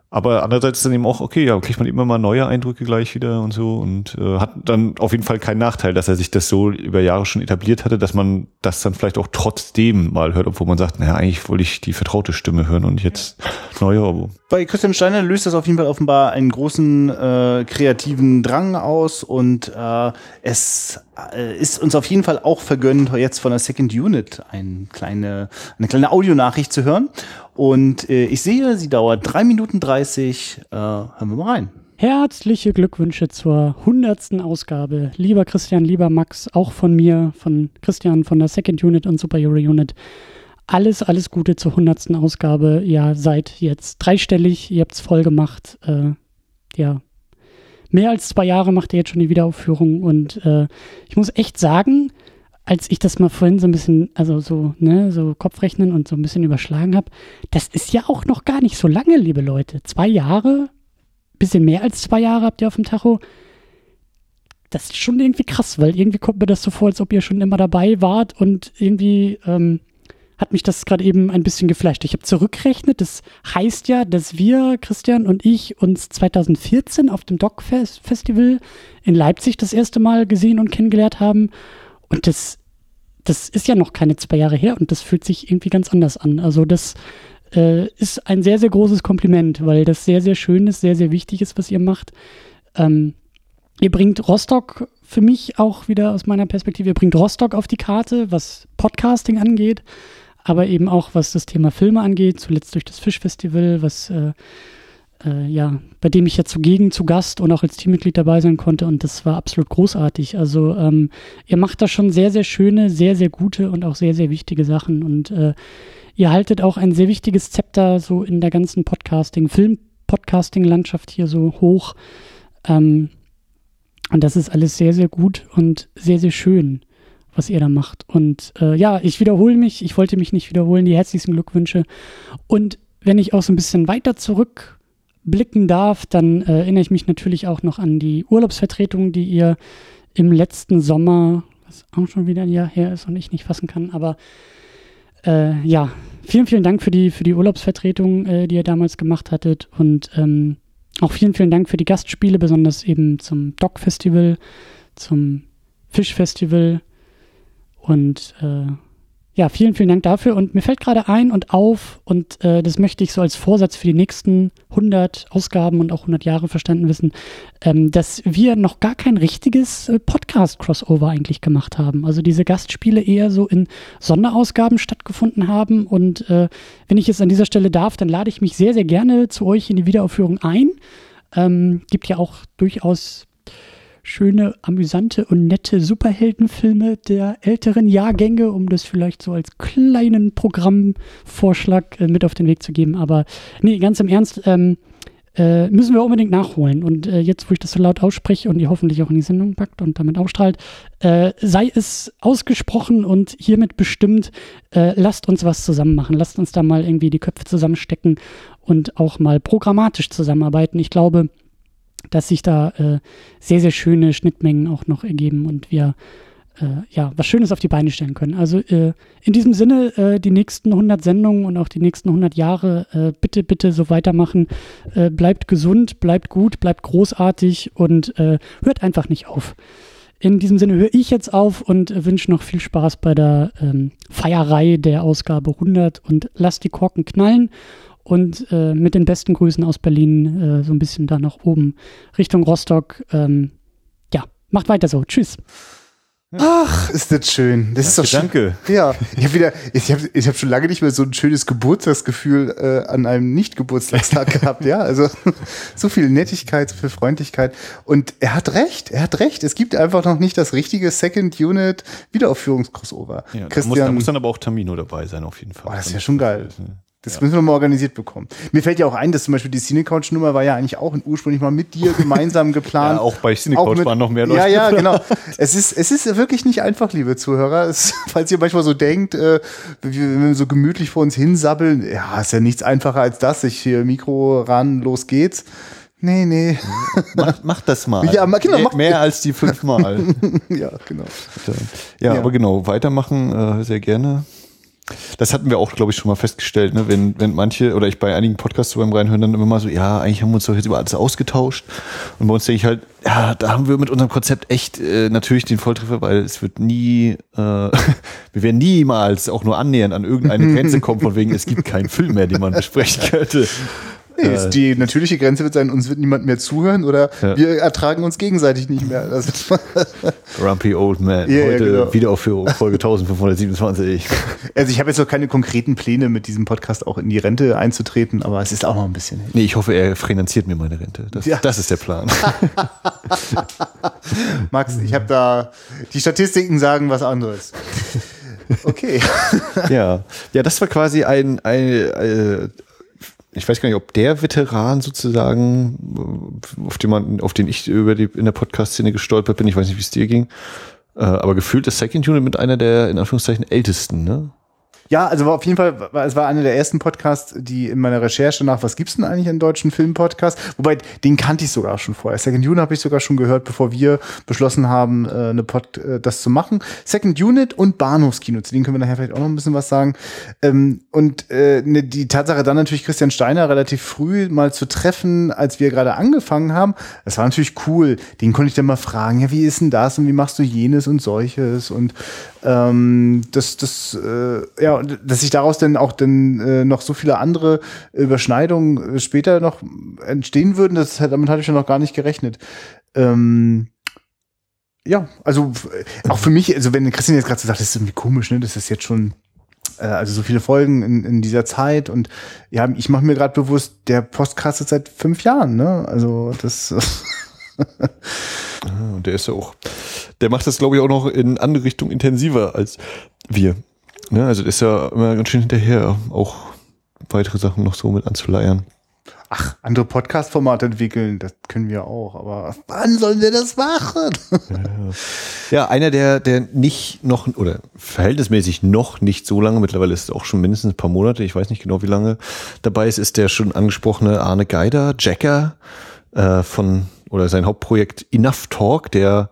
Aber andererseits dann eben auch, okay, ja, kriegt man immer mal neue Eindrücke gleich wieder und so und äh, hat dann auf jeden Fall keinen Nachteil, dass er sich das so über Jahre schon etabliert hatte, dass man das dann vielleicht auch trotzdem mal hört, obwohl man sagt, naja, eigentlich wollte ich die vertraute Stimme hören und jetzt neue Abo. Bei Christian Steiner löst das auf jeden Fall offenbar einen großen äh, kreativen Drang aus und äh, es äh, ist uns auf jeden Fall auch vergönnt, jetzt von der Second Unit ein kleine, eine kleine Audionachricht zu hören. Und äh, ich sehe, sie dauert drei Minuten dreißig. Äh, hören wir mal rein. Herzliche Glückwünsche zur hundertsten Ausgabe. Lieber Christian, lieber Max, auch von mir, von Christian von der Second Unit und Super Euro Unit. Alles, alles Gute zur hundertsten Ausgabe. Ja, seid jetzt dreistellig, ihr habt's voll gemacht. Äh, ja, mehr als zwei Jahre macht ihr jetzt schon die Wiederaufführung und äh, ich muss echt sagen, als ich das mal vorhin so ein bisschen, also so, ne, so Kopfrechnen und so ein bisschen überschlagen habe, das ist ja auch noch gar nicht so lange, liebe Leute. Zwei Jahre, bisschen mehr als zwei Jahre habt ihr auf dem Tacho. Das ist schon irgendwie krass, weil irgendwie kommt mir das so vor, als ob ihr schon immer dabei wart und irgendwie ähm, hat mich das gerade eben ein bisschen geflasht. Ich habe zurückgerechnet, das heißt ja, dass wir, Christian und ich, uns 2014 auf dem Doc Festival in Leipzig das erste Mal gesehen und kennengelernt haben und das, das ist ja noch keine zwei Jahre her und das fühlt sich irgendwie ganz anders an. Also das äh, ist ein sehr, sehr großes Kompliment, weil das sehr, sehr schön ist, sehr, sehr wichtig ist, was ihr macht. Ähm, ihr bringt Rostock für mich auch wieder aus meiner Perspektive, ihr bringt Rostock auf die Karte, was Podcasting angeht, aber eben auch was das Thema Filme angeht, zuletzt durch das Fischfestival, was äh, äh, ja, bei dem ich ja zugegen, zu Gast und auch als Teammitglied dabei sein konnte und das war absolut großartig. Also ähm, ihr macht da schon sehr, sehr schöne, sehr, sehr gute und auch sehr, sehr wichtige Sachen und äh, ihr haltet auch ein sehr wichtiges Zepter so in der ganzen Podcasting, Film-Podcasting-Landschaft hier so hoch. Ähm, und das ist alles sehr, sehr gut und sehr, sehr schön, was ihr da macht. Und äh, ja, ich wiederhole mich, ich wollte mich nicht wiederholen, die herzlichsten Glückwünsche. Und wenn ich auch so ein bisschen weiter zurück blicken darf, dann äh, erinnere ich mich natürlich auch noch an die Urlaubsvertretung, die ihr im letzten Sommer, was auch schon wieder ein Jahr her ist und ich nicht fassen kann, aber äh, ja, vielen, vielen Dank für die, für die Urlaubsvertretung, äh, die ihr damals gemacht hattet und ähm, auch vielen, vielen Dank für die Gastspiele, besonders eben zum Doc Festival, zum Fischfestival und äh, ja, vielen, vielen Dank dafür. Und mir fällt gerade ein und auf, und äh, das möchte ich so als Vorsatz für die nächsten 100 Ausgaben und auch 100 Jahre verstanden wissen, ähm, dass wir noch gar kein richtiges äh, Podcast-Crossover eigentlich gemacht haben. Also diese Gastspiele eher so in Sonderausgaben stattgefunden haben. Und äh, wenn ich es an dieser Stelle darf, dann lade ich mich sehr, sehr gerne zu euch in die Wiederaufführung ein. Ähm, gibt ja auch durchaus schöne, amüsante und nette Superheldenfilme der älteren Jahrgänge, um das vielleicht so als kleinen Programmvorschlag äh, mit auf den Weg zu geben. Aber nee, ganz im Ernst, ähm, äh, müssen wir unbedingt nachholen. Und äh, jetzt, wo ich das so laut ausspreche und ihr hoffentlich auch in die Sendung packt und damit ausstrahlt, äh, sei es ausgesprochen und hiermit bestimmt, äh, lasst uns was zusammen machen. Lasst uns da mal irgendwie die Köpfe zusammenstecken und auch mal programmatisch zusammenarbeiten. Ich glaube, dass sich da äh, sehr, sehr schöne Schnittmengen auch noch ergeben und wir äh, ja was Schönes auf die Beine stellen können. Also äh, in diesem Sinne, äh, die nächsten 100 Sendungen und auch die nächsten 100 Jahre, äh, bitte, bitte so weitermachen. Äh, bleibt gesund, bleibt gut, bleibt großartig und hört einfach nicht auf. In diesem Sinne höre ich jetzt auf und wünsche noch viel Spaß bei der ähm, Feierei der Ausgabe 100 und lasst die Korken knallen und äh, mit den besten Grüßen aus Berlin äh, so ein bisschen da nach oben Richtung Rostock. Ähm, ja, Macht weiter so. Tschüss. Ach, ist das schön. Das ist doch schön. Danke. Ja, ich habe wieder, ich habe ich hab schon lange nicht mehr so ein schönes Geburtstagsgefühl äh, an einem Nicht-Geburtstagstag gehabt. Ja, also so viel Nettigkeit, so viel Freundlichkeit. Und er hat recht, er hat recht. Es gibt einfach noch nicht das richtige Second Unit Wiederaufführungs-Crossover. Ja, da, muss, da muss dann aber auch Tamino dabei sein, auf jeden Fall. Oh, das ist ja schon geil. Das ja. müssen wir mal organisiert bekommen. Mir fällt ja auch ein, dass zum Beispiel die Cinecouch-Nummer war ja eigentlich auch ursprünglich mal mit dir gemeinsam geplant. ja, auch bei Cinecouch waren noch mehr Leute. Ja, ja, genau. Es ist, es ist wirklich nicht einfach, liebe Zuhörer. Es, falls ihr manchmal so denkt, äh, wenn wir so gemütlich vor uns hinsabbeln, ja, ist ja nichts einfacher als das. Ich hier Mikro ran, los geht's. Nee, nee. Mach, mach das mal. Ja, genau, mehr, mehr als die fünfmal. ja, genau. Ja, ja, aber genau, weitermachen äh, sehr gerne. Das hatten wir auch, glaube ich, schon mal festgestellt, ne? wenn, wenn manche oder ich bei einigen Podcasts so beim Reinhören dann immer mal so, ja, eigentlich haben wir uns doch jetzt über alles ausgetauscht. Und bei uns denke ich halt, ja, da haben wir mit unserem Konzept echt äh, natürlich den Volltreffer, weil es wird nie, äh, wir werden niemals auch nur annähernd an irgendeine Grenze kommen, von wegen, es gibt keinen Film mehr, den man besprechen könnte. Nee, äh, die natürliche Grenze wird sein, uns wird niemand mehr zuhören oder ja. wir ertragen uns gegenseitig nicht mehr. Grumpy Old Man. Yeah, Heute genau. Wiederaufführung, Folge 1527. Also ich habe jetzt noch keine konkreten Pläne, mit diesem Podcast auch in die Rente einzutreten, aber es ist auch noch ein bisschen. Nee, ich hoffe, er finanziert mir meine Rente. Das, ja. das ist der Plan. Max, ich habe da, die Statistiken sagen was anderes. Okay. ja, ja, das war quasi ein, ein, ein äh, ich weiß gar nicht, ob der Veteran sozusagen, auf den man, auf den ich über die in der Podcast-Szene gestolpert bin, ich weiß nicht, wie es dir ging, äh, aber gefühlt ist Second Unit mit einer der in Anführungszeichen ältesten, ne? Ja, also war auf jeden Fall, es war einer der ersten Podcasts, die in meiner Recherche nach, was gibt's denn eigentlich in deutschen Filmpodcast? Wobei, den kannte ich sogar schon vorher. Second Unit habe ich sogar schon gehört, bevor wir beschlossen haben, äh, eine Pod, äh, das zu machen. Second Unit und Bahnhofskino, zu denen können wir nachher vielleicht auch noch ein bisschen was sagen. Ähm, und äh, ne, die Tatsache dann natürlich Christian Steiner relativ früh mal zu treffen, als wir gerade angefangen haben, das war natürlich cool. Den konnte ich dann mal fragen, ja, wie ist denn das und wie machst du jenes und solches und ähm, das, das, äh, ja, dass sich daraus dann auch dann äh, noch so viele andere Überschneidungen äh, später noch entstehen würden, das, damit hatte ich schon noch gar nicht gerechnet. Ähm, ja, also auch für mich, also wenn Christian jetzt gerade so sagt, das ist irgendwie komisch, ne, das ist jetzt schon äh, also so viele Folgen in, in dieser Zeit und ja, ich mache mir gerade bewusst, der Podcast seit fünf Jahren, ne? Also das ah, und der ist ja auch der macht das, glaube ich, auch noch in andere Richtungen intensiver als wir. Ne? Also ist ja immer ganz schön hinterher, auch weitere Sachen noch so mit anzuleiern. Ach, andere Podcast-Formate entwickeln, das können wir auch, aber wann sollen wir das machen? Ja, ja, einer, der, der nicht noch, oder verhältnismäßig noch nicht so lange, mittlerweile ist es auch schon mindestens ein paar Monate, ich weiß nicht genau wie lange dabei ist, ist der schon angesprochene Arne Geider, Jacker, äh, von, oder sein Hauptprojekt Enough Talk, der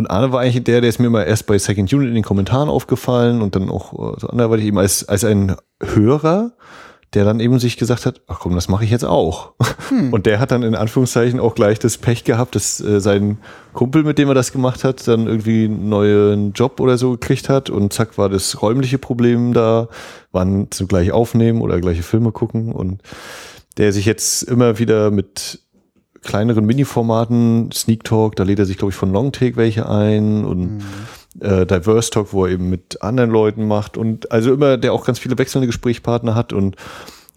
und Arne war eigentlich der, der ist mir mal erst bei Second Unit in den Kommentaren aufgefallen und dann auch äh, so anderweitig eben als, als ein Hörer, der dann eben sich gesagt hat, ach komm, das mache ich jetzt auch. Hm. Und der hat dann in Anführungszeichen auch gleich das Pech gehabt, dass äh, sein Kumpel, mit dem er das gemacht hat, dann irgendwie einen neuen Job oder so gekriegt hat und zack war das räumliche Problem da, wann zugleich aufnehmen oder gleiche Filme gucken und der sich jetzt immer wieder mit kleineren Mini-Formaten, Sneak Talk, da lädt er sich, glaube ich, von Long Take welche ein und mhm. äh, Diverse Talk, wo er eben mit anderen Leuten macht und also immer, der auch ganz viele wechselnde Gesprächspartner hat und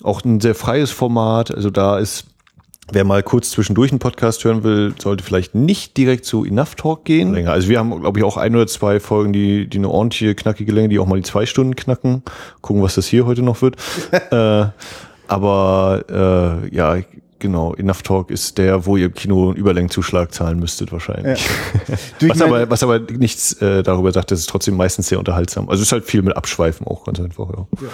auch ein sehr freies Format. Also da ist, wer mal kurz zwischendurch einen Podcast hören will, sollte vielleicht nicht direkt zu Enough Talk gehen. Länger. Also wir haben, glaube ich, auch ein oder zwei Folgen, die, die eine ordentliche, knackige Länge, die auch mal die zwei Stunden knacken. Gucken, was das hier heute noch wird. äh, aber äh, ja, Genau, Enough Talk ist der, wo ihr im Kino einen Überlängenzuschlag zahlen müsstet wahrscheinlich. Ja. was, aber, was aber nichts äh, darüber sagt, das ist trotzdem meistens sehr unterhaltsam. Also es ist halt viel mit Abschweifen auch ganz einfach. Ja. ja.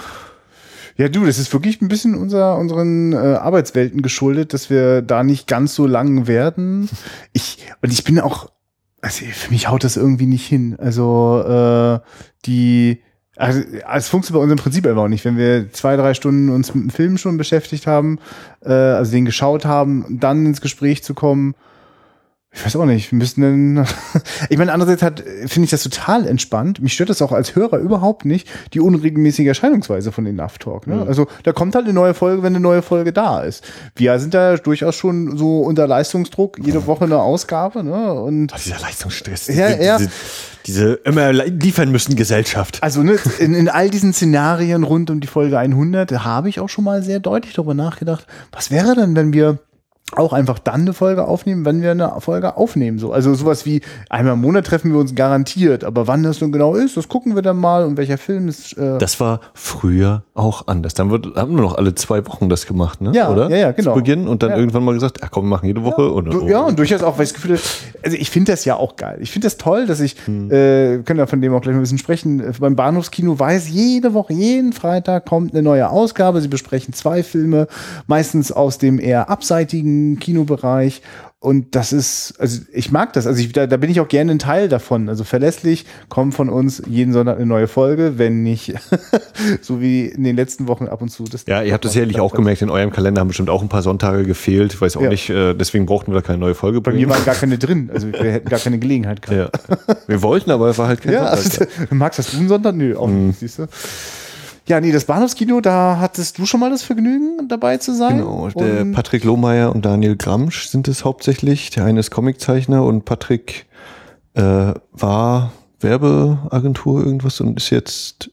Ja, du, das ist wirklich ein bisschen unser, unseren äh, Arbeitswelten geschuldet, dass wir da nicht ganz so lang werden. Ich, und ich bin auch, also für mich haut das irgendwie nicht hin. Also äh, die, also, es funktioniert bei uns im Prinzip einfach nicht. Wenn wir zwei, drei Stunden uns mit dem Film schon beschäftigt haben, äh, also den geschaut haben, dann ins Gespräch zu kommen, Ich weiß auch nicht, wir müssen denn. ich meine, andererseits hat, finde ich das total entspannt. Mich stört das auch als Hörer überhaupt nicht, die unregelmäßige Erscheinungsweise von den Enough Talk. Ne? Mhm. Also da kommt halt eine neue Folge, wenn eine neue Folge da ist. Wir sind da durchaus schon so unter Leistungsdruck, jede Woche eine Ausgabe. Ne? Und Ach, dieser Leistungsstress. Ja, diese, ja. Diese, diese immer liefern müssen Gesellschaft. Also ne, in, in all diesen Szenarien rund um die Folge 100 habe ich auch schon mal sehr deutlich darüber nachgedacht, was wäre denn, wenn wir auch einfach dann eine Folge aufnehmen, wenn wir eine Folge aufnehmen. So. Also sowas wie einmal im Monat treffen wir uns garantiert, aber wann das nun genau ist, das gucken wir dann mal und welcher Film ist. Äh das war früher auch anders. Dann wird, haben wir noch alle zwei Wochen das gemacht, ne? Ja, oder? Ja, ja, genau. Zu Beginn und dann ja. irgendwann mal gesagt, ach komm, wir machen jede Woche. Ja, oder, du, ja und durchaus auch, weil ich das Gefühl also ich finde das ja auch geil. Ich finde das toll, dass ich, hm. äh, können ja von dem auch gleich ein bisschen sprechen, äh, beim Bahnhofskino weiß, jede Woche, jeden Freitag kommt eine neue Ausgabe. Sie besprechen zwei Filme, meistens aus dem eher abseitigen Kinobereich Bereich. Und das ist, also ich mag das. Also ich, da, da bin ich auch gerne ein Teil davon. Also verlässlich kommt von uns jeden Sonntag eine neue Folge, wenn nicht so wie in den letzten Wochen ab und zu. Das ja, ihr habt das sicherlich auch gemerkt, in eurem Kalender haben bestimmt auch ein paar Sonntage gefehlt. Ich weiß auch ja. nicht, äh, deswegen brauchten wir da keine neue Folge bringen. Bei mir waren gar keine drin. Also wir hätten gar keine Gelegenheit gehabt. Ja. Wir wollten, aber es war halt kein ja, Sonntag. Also, magst du das einen Sonntag? Nö, auch mhm. nicht, siehst du. Ja, nee, das Bahnhofskino, da hattest du schon mal das Vergnügen, dabei zu sein. Genau, der und Patrick Lohmeier und Daniel Gramsch sind es hauptsächlich. Der eine ist Comiczeichner und Patrick äh, war Werbeagentur irgendwas und ist jetzt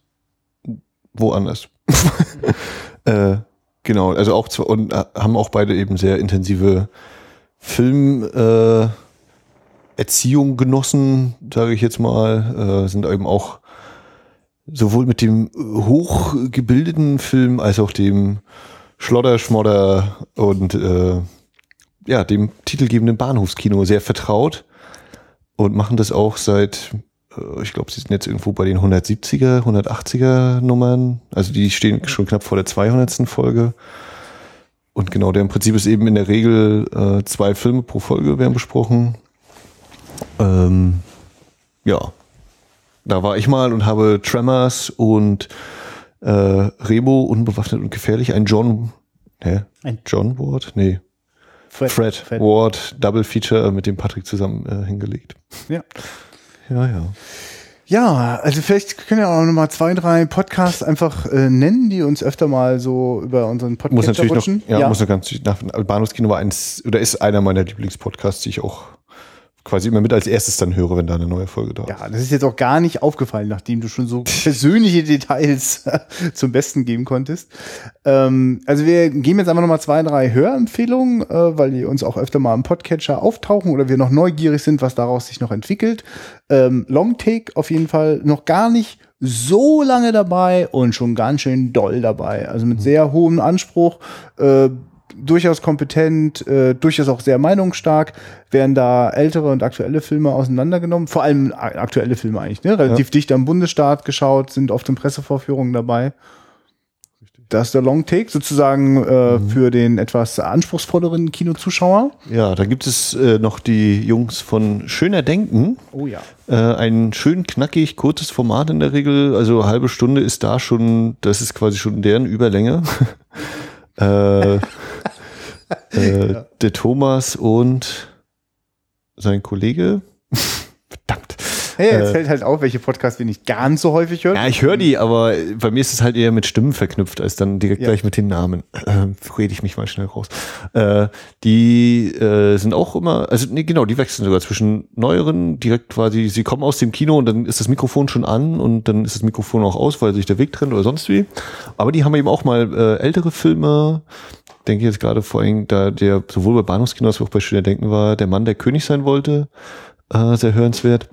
woanders. äh, genau, also auch zwar, und äh, haben auch beide eben sehr intensive Film äh, Erziehung genossen, sage ich jetzt mal, äh, sind eben auch sowohl mit dem hochgebildeten Film als auch dem Schlodder, Schmodder und äh, ja, dem titelgebenden Bahnhofskino sehr vertraut und machen das auch seit, äh, ich glaube, sie sind jetzt irgendwo bei den 170er, 180er Nummern. Also die stehen schon knapp vor der 200. Folge. Und genau, der im Prinzip ist eben in der Regel äh, zwei Filme pro Folge werden besprochen. Ähm, ja, da war ich mal und habe Tremors und äh, Remo unbewaffnet und gefährlich, ein John, hä? Ein John Ward? Nee. Fred, Fred, Fred, Ward Double Feature mit dem Patrick zusammen äh, hingelegt. Ja. Ja, ja. Ja, also vielleicht können wir auch noch mal zwei, drei Podcasts einfach äh, nennen, die uns öfter mal so über unseren Podcast muss natürlich rutschen. noch, ja, ja, muss noch ganz nach Bahnhofskino war eins oder ist einer meiner Lieblingspodcasts, die ich auch quasi immer mit als erstes dann höre, wenn da eine neue Folge da ist. Ja, das ist jetzt auch gar nicht aufgefallen, nachdem du schon so persönliche Details zum Besten geben konntest. Ähm, also wir geben jetzt einfach nochmal zwei, drei Hörempfehlungen, äh, weil die uns auch öfter mal im Podcatcher auftauchen oder wir noch neugierig sind, was daraus sich noch entwickelt. Ähm, Longtake auf jeden Fall noch gar nicht so lange dabei und schon ganz schön doll dabei. Also mit mhm. sehr hohem Anspruch. Äh, durchaus kompetent, äh, durchaus auch sehr meinungsstark, werden da ältere und aktuelle Filme auseinandergenommen, vor allem aktuelle Filme eigentlich, ne? relativ ja. dicht am Bundesstaat geschaut, sind oft in Pressevorführungen dabei. Das ist der Long Take sozusagen äh, mhm. für den etwas anspruchsvolleren Kinozuschauer. Ja, da gibt es äh, noch die Jungs von Schöner Denken. Oh ja. Äh, ein schön knackig, kurzes Format in der Regel. Also halbe Stunde ist da schon, das ist quasi schon deren Überlänge. äh, äh, ja. Der Thomas und sein Kollege. Verdammt. Hey, jetzt äh, fällt halt auf, welche Podcasts wir nicht ganz so häufig hören. Ja, ich höre die, aber bei mir ist es halt eher mit Stimmen verknüpft, als dann direkt ja. gleich mit den Namen. Äh, rede ich mich mal schnell raus. Äh, die äh, sind auch immer, also nee, genau, die wechseln sogar zwischen neueren, direkt quasi, sie kommen aus dem Kino und dann ist das Mikrofon schon an und dann ist das Mikrofon auch aus, weil sich der Weg trennt oder sonst wie. Aber die haben eben auch mal äh, ältere Filme, denke jetzt gerade vor allem, da der sowohl bei Bahnhofskino als auch bei Denken war, der Mann, der König sein wollte, äh, sehr hörenswert.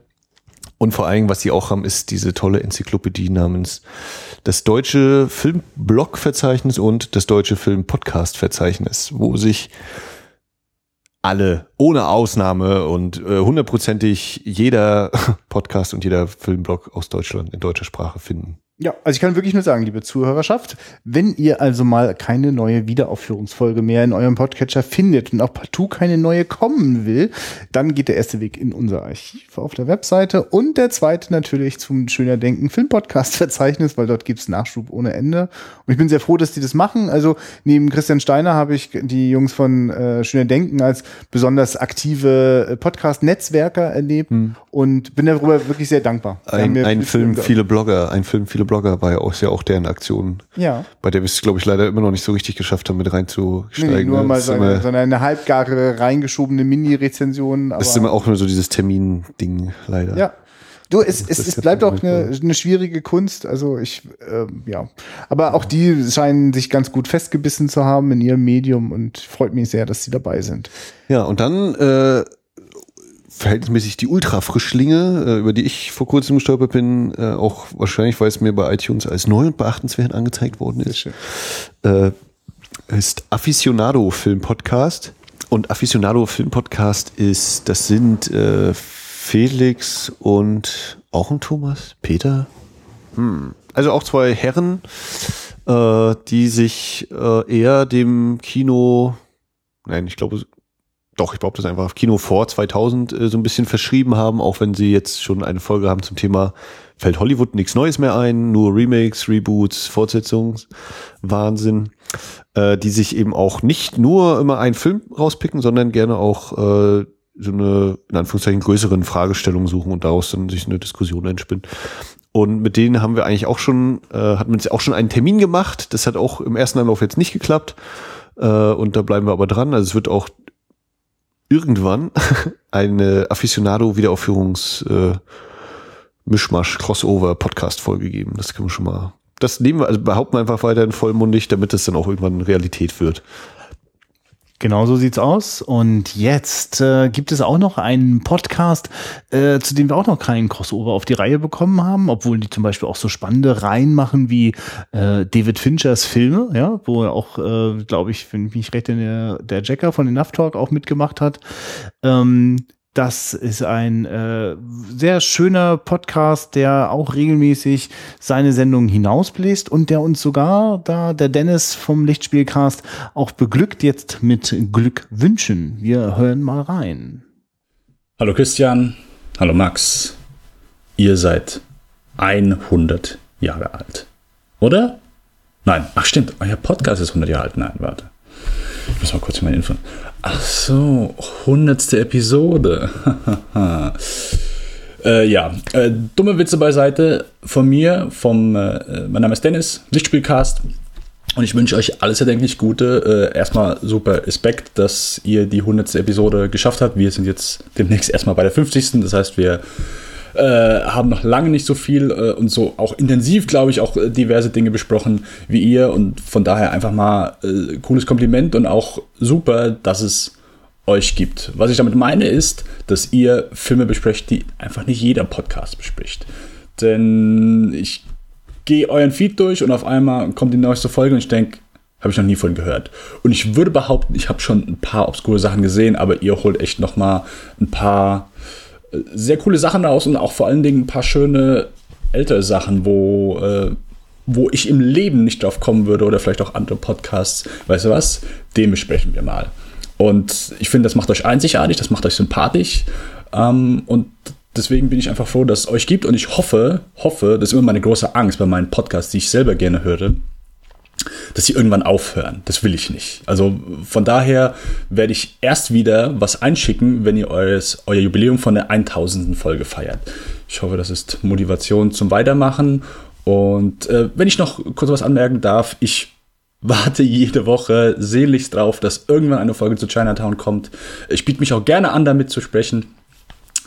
Und vor allem, was sie auch haben, ist diese tolle Enzyklopädie namens das deutsche Filmblog-Verzeichnis und das deutsche Film-Podcast-Verzeichnis, wo sich alle, ohne Ausnahme und äh, hundertprozentig jeder Podcast und jeder Filmblog aus Deutschland in deutscher Sprache finden. Ja, also ich kann wirklich nur sagen, liebe Zuhörerschaft, wenn ihr also mal keine neue Wiederaufführungsfolge mehr in eurem Podcatcher findet und auch partout keine neue kommen will, dann geht der erste Weg in unser Archiv auf der Webseite und der zweite natürlich zum Schöner Denken Filmpodcast-Verzeichnis, weil dort gibt's Nachschub ohne Ende. Und ich bin sehr froh, dass die das machen. Also neben Christian Steiner habe ich die Jungs von äh, Schöner Denken als besonders aktive äh, Podcast-Netzwerker erlebt hm. und bin darüber wirklich sehr dankbar. Ein, ein Film, viele Blogger, ein Film, viele viele Blogger war ja auch, ist ja auch deren Aktion. Ja. Bei der wir es, glaube ich, leider immer noch nicht so richtig geschafft haben, mit reinzusteigen. Nee, nur ne? mal so eine, so eine halbgare reingeschobene Mini-Rezension. Das ist immer auch nur so dieses Termin-Ding, leider. Ja. Du, es, es, es bleibt auch eine, eine schwierige Kunst. Also ich, äh, ja. Aber auch die scheinen sich ganz gut festgebissen zu haben in ihrem Medium und freut mich sehr, dass sie dabei sind. Ja, und dann äh, verhältnismäßig die Ultra-Frischlinge, äh, über die ich vor kurzem gestolpert bin, äh, auch wahrscheinlich, weil es mir bei iTunes als neu und beachtenswert angezeigt worden ist, äh, ist Aficionado Film Podcast. Und Aficionado Film Podcast ist, das sind äh, Felix und auch ein Thomas, Peter. Hm. Also auch zwei Herren, äh, die sich äh, eher dem Kino, nein, ich glaube doch, ich glaube, das einfach auf Kino vor 2000 äh, so ein bisschen verschrieben haben, auch wenn sie jetzt schon eine Folge haben zum Thema fällt Hollywood nichts Neues mehr ein, nur Remakes, Reboots, Fortsetzungswahnsinn, äh, die sich eben auch nicht nur immer einen Film rauspicken, sondern gerne auch äh, so eine, in Anführungszeichen, größeren Fragestellungen suchen und daraus dann sich eine Diskussion entspinnen. Und mit denen haben wir eigentlich auch schon, äh, hatten wir uns auch schon einen Termin gemacht. Das hat auch im ersten Anlauf jetzt nicht geklappt. Äh, und da bleiben wir aber dran. Also es wird auch irgendwann eine Aficionado-Wiederaufführungs- äh, geben. Das können wir schon mal. Das nehmen wir, also behaupten wir einfach weiterhin vollmundig, damit es dann auch irgendwann Realität wird. Genau so sieht's aus. Und jetzt äh, gibt es auch noch einen Podcast, äh, zu dem wir auch noch keinen Crossover auf die Reihe bekommen haben, obwohl die zum Beispiel auch so spannende Reihen machen wie äh, David Finchers Filme, ja, wo er auch, äh, glaube ich, wenn ich mich recht, der, der Jacker von den Enough Talk auch mitgemacht hat. Ähm, das ist ein äh, sehr schöner Podcast, der auch regelmäßig seine Sendungen hinausbläst und der uns sogar da der Dennis vom Lichtspielcast auch beglückt jetzt mit Glückwünschen. Wir hören mal rein. Hallo Christian, hallo Max. Ihr seid 100 Jahre alt. Oder? Nein, ach stimmt, euer Podcast ist 100 Jahre alt. Nein, warte. Ich muss mal kurz meine Info. Ach so, hundertste Episode. äh, ja, äh, dumme Witze beiseite von mir, vom, äh, mein Name ist Dennis, Lichtspielcast. Und ich wünsche euch alles erdenklich Gute. Äh, erstmal super Respekt, dass ihr die hundertste Episode geschafft habt. Wir sind jetzt demnächst erstmal bei der 50. Das heißt, wir äh, haben noch lange nicht so viel äh, und so auch intensiv, glaube ich, auch äh, diverse Dinge besprochen wie ihr und von daher einfach mal äh, cooles Kompliment und auch super, dass es euch gibt. Was ich damit meine ist, dass ihr Filme besprecht, die einfach nicht jeder Podcast bespricht. Denn ich gehe euren Feed durch und auf einmal kommt die neueste Folge und ich denke, habe ich noch nie von gehört. Und ich würde behaupten, ich habe schon ein paar obskure Sachen gesehen, aber ihr holt echt noch mal ein paar sehr coole Sachen raus und auch vor allen Dingen ein paar schöne ältere Sachen, wo, äh, wo ich im Leben nicht drauf kommen würde oder vielleicht auch andere Podcasts. Weißt du was? Dem besprechen wir mal. Und ich finde, das macht euch einzigartig, das macht euch sympathisch. Ähm, und deswegen bin ich einfach froh, dass es euch gibt. Und ich hoffe, hoffe, das ist immer meine große Angst bei meinen Podcasts, die ich selber gerne höre, dass sie irgendwann aufhören. Das will ich nicht. Also von daher werde ich erst wieder was einschicken, wenn ihr eures, euer Jubiläum von der 1000. Folge feiert. Ich hoffe, das ist Motivation zum Weitermachen. Und äh, wenn ich noch kurz was anmerken darf, ich warte jede Woche sehnlichst drauf, dass irgendwann eine Folge zu Chinatown kommt. Ich biete mich auch gerne an, damit zu sprechen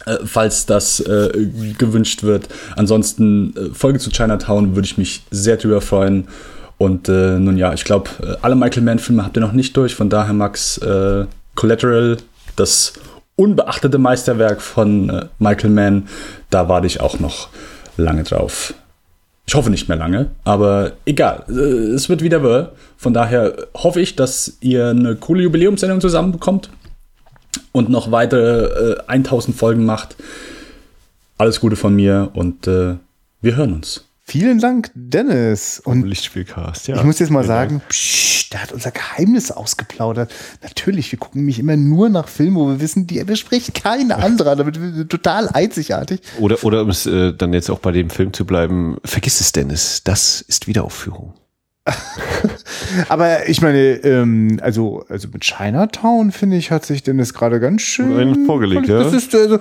äh, falls das äh, gewünscht wird. Ansonsten äh, Folge zu Chinatown würde ich mich sehr drüber freuen. Und äh, nun ja, ich glaube, äh, alle Michael Mann-Filme habt ihr noch nicht durch. Von daher, Max, äh, Collateral, das unbeachtete Meisterwerk von äh, Michael Mann, da warte ich auch noch lange drauf. Ich hoffe nicht mehr lange, aber egal. Äh, es wird wieder wahr. Von daher hoffe ich, dass ihr eine coole Jubiläumssendung zusammenbekommt und noch weitere äh, 1000 Folgen macht. Alles Gute von mir und äh, wir hören uns. Vielen Dank, Dennis. Und Lichtspielcast, ja. Ich muss jetzt mal sagen, psch, der hat unser Geheimnis ausgeplaudert. Natürlich, wir gucken nämlich immer nur nach Filmen, wo wir wissen, die bespricht kein anderer. Damit wir total einzigartig. Oder, oder um es äh, dann jetzt auch bei dem Film zu bleiben, vergiss es, Dennis, das ist Wiederaufführung. Aber ich meine, ähm, also, also mit Chinatown, finde ich, hat sich Dennis gerade ganz schön vorgelegt, ja. Das ist, also,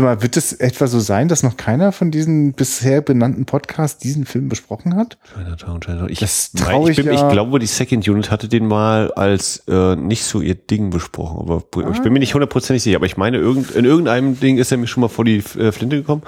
mal, wird es etwa so sein, dass noch keiner von diesen bisher benannten Podcasts diesen Film besprochen hat? Chinatown, Chinatown. Ich, das mein, ich, bin, ja. ich glaube, die Second Unit hatte den mal als äh, nicht so ihr Ding besprochen. Aber ah. ich bin mir nicht hundertprozentig sicher, aber ich meine, irgend, in irgendeinem Ding ist er mir schon mal vor die äh, Flinte gekommen.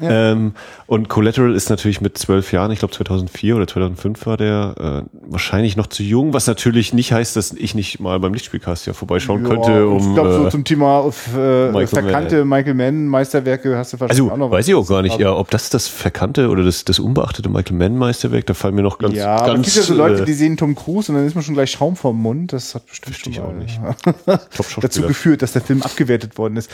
Ja. Ähm, und Collateral ist natürlich mit zwölf Jahren, ich glaube 2004 oder 2005 war der, äh, wahrscheinlich noch zu jung, was natürlich nicht heißt, dass ich nicht mal beim Lichtspielcast ja vorbeischauen ja, könnte. Um, ich glaube, so äh, zum Thema äh, Michael verkannte Mann. Michael Mann Meisterwerke hast du wahrscheinlich also, auch noch weiß ich auch gar nicht, ja, ob das das verkannte oder das, das unbeachtete Michael Mann Meisterwerk, da fallen mir noch ganz, ja, ganz. es gibt ja so Leute, äh, die sehen Tom Cruise und dann ist man schon gleich Schaum vom Mund. Das hat bestimmt schon auch nicht. dazu geführt, dass der Film abgewertet worden ist.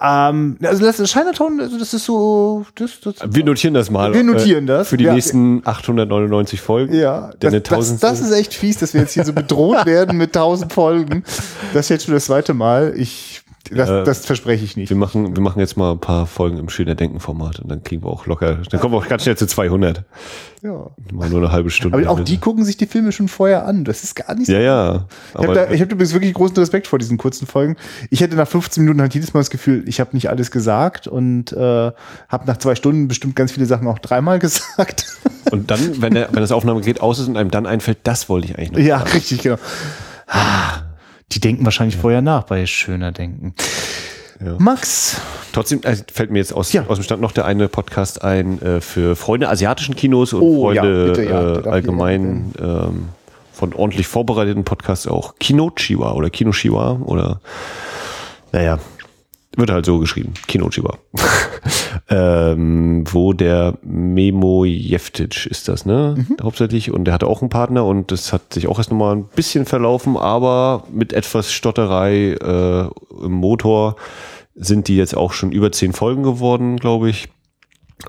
Ähm, also das Chinatown, also das ist so, das, das Wir notieren das mal. Wir notieren das. Für die ja. nächsten 899 Folgen. Ja, das, das, das ist echt fies, dass wir jetzt hier so bedroht werden mit 1000 Folgen. Das ist jetzt schon das zweite Mal. Ich das, äh, das verspreche ich nicht. Wir machen, wir machen jetzt mal ein paar Folgen im Schöner Denken Format und dann kriegen wir auch locker, dann kommen wir auch ganz schnell zu 200. Ja. Mal nur eine halbe Stunde. Aber auch die gucken sich die Filme schon vorher an. Das ist gar nicht so. Ja, ja. Ich habe da, ich hab übrigens wirklich großen Respekt vor diesen kurzen Folgen. Ich hätte nach 15 Minuten halt jedes Mal das Gefühl, ich habe nicht alles gesagt und äh, habe nach zwei Stunden bestimmt ganz viele Sachen auch dreimal gesagt. Und dann, wenn, der, wenn das Aufnahmegerät aus ist und einem dann einfällt, das wollte ich eigentlich noch. Ja, sagen. richtig, genau. Ah. Die denken wahrscheinlich ja. vorher nach bei schöner Denken. Ja. Max. Trotzdem äh, fällt mir jetzt aus, ja. aus dem Stand noch der eine Podcast ein äh, für Freunde asiatischen Kinos und oh, Freunde bitte, äh, allgemein ähm, von ordentlich vorbereiteten Podcasts auch Kinochiwa oder Kinoshiwa oder naja, wird halt so geschrieben. Kinochiwa. ähm, wo der Memo Jeftic ist das, ne? Mhm. Hauptsächlich. Und der hatte auch einen Partner und das hat sich auch erst nochmal ein bisschen verlaufen, aber mit etwas Stotterei äh, im Motor sind die jetzt auch schon über zehn Folgen geworden, glaube ich.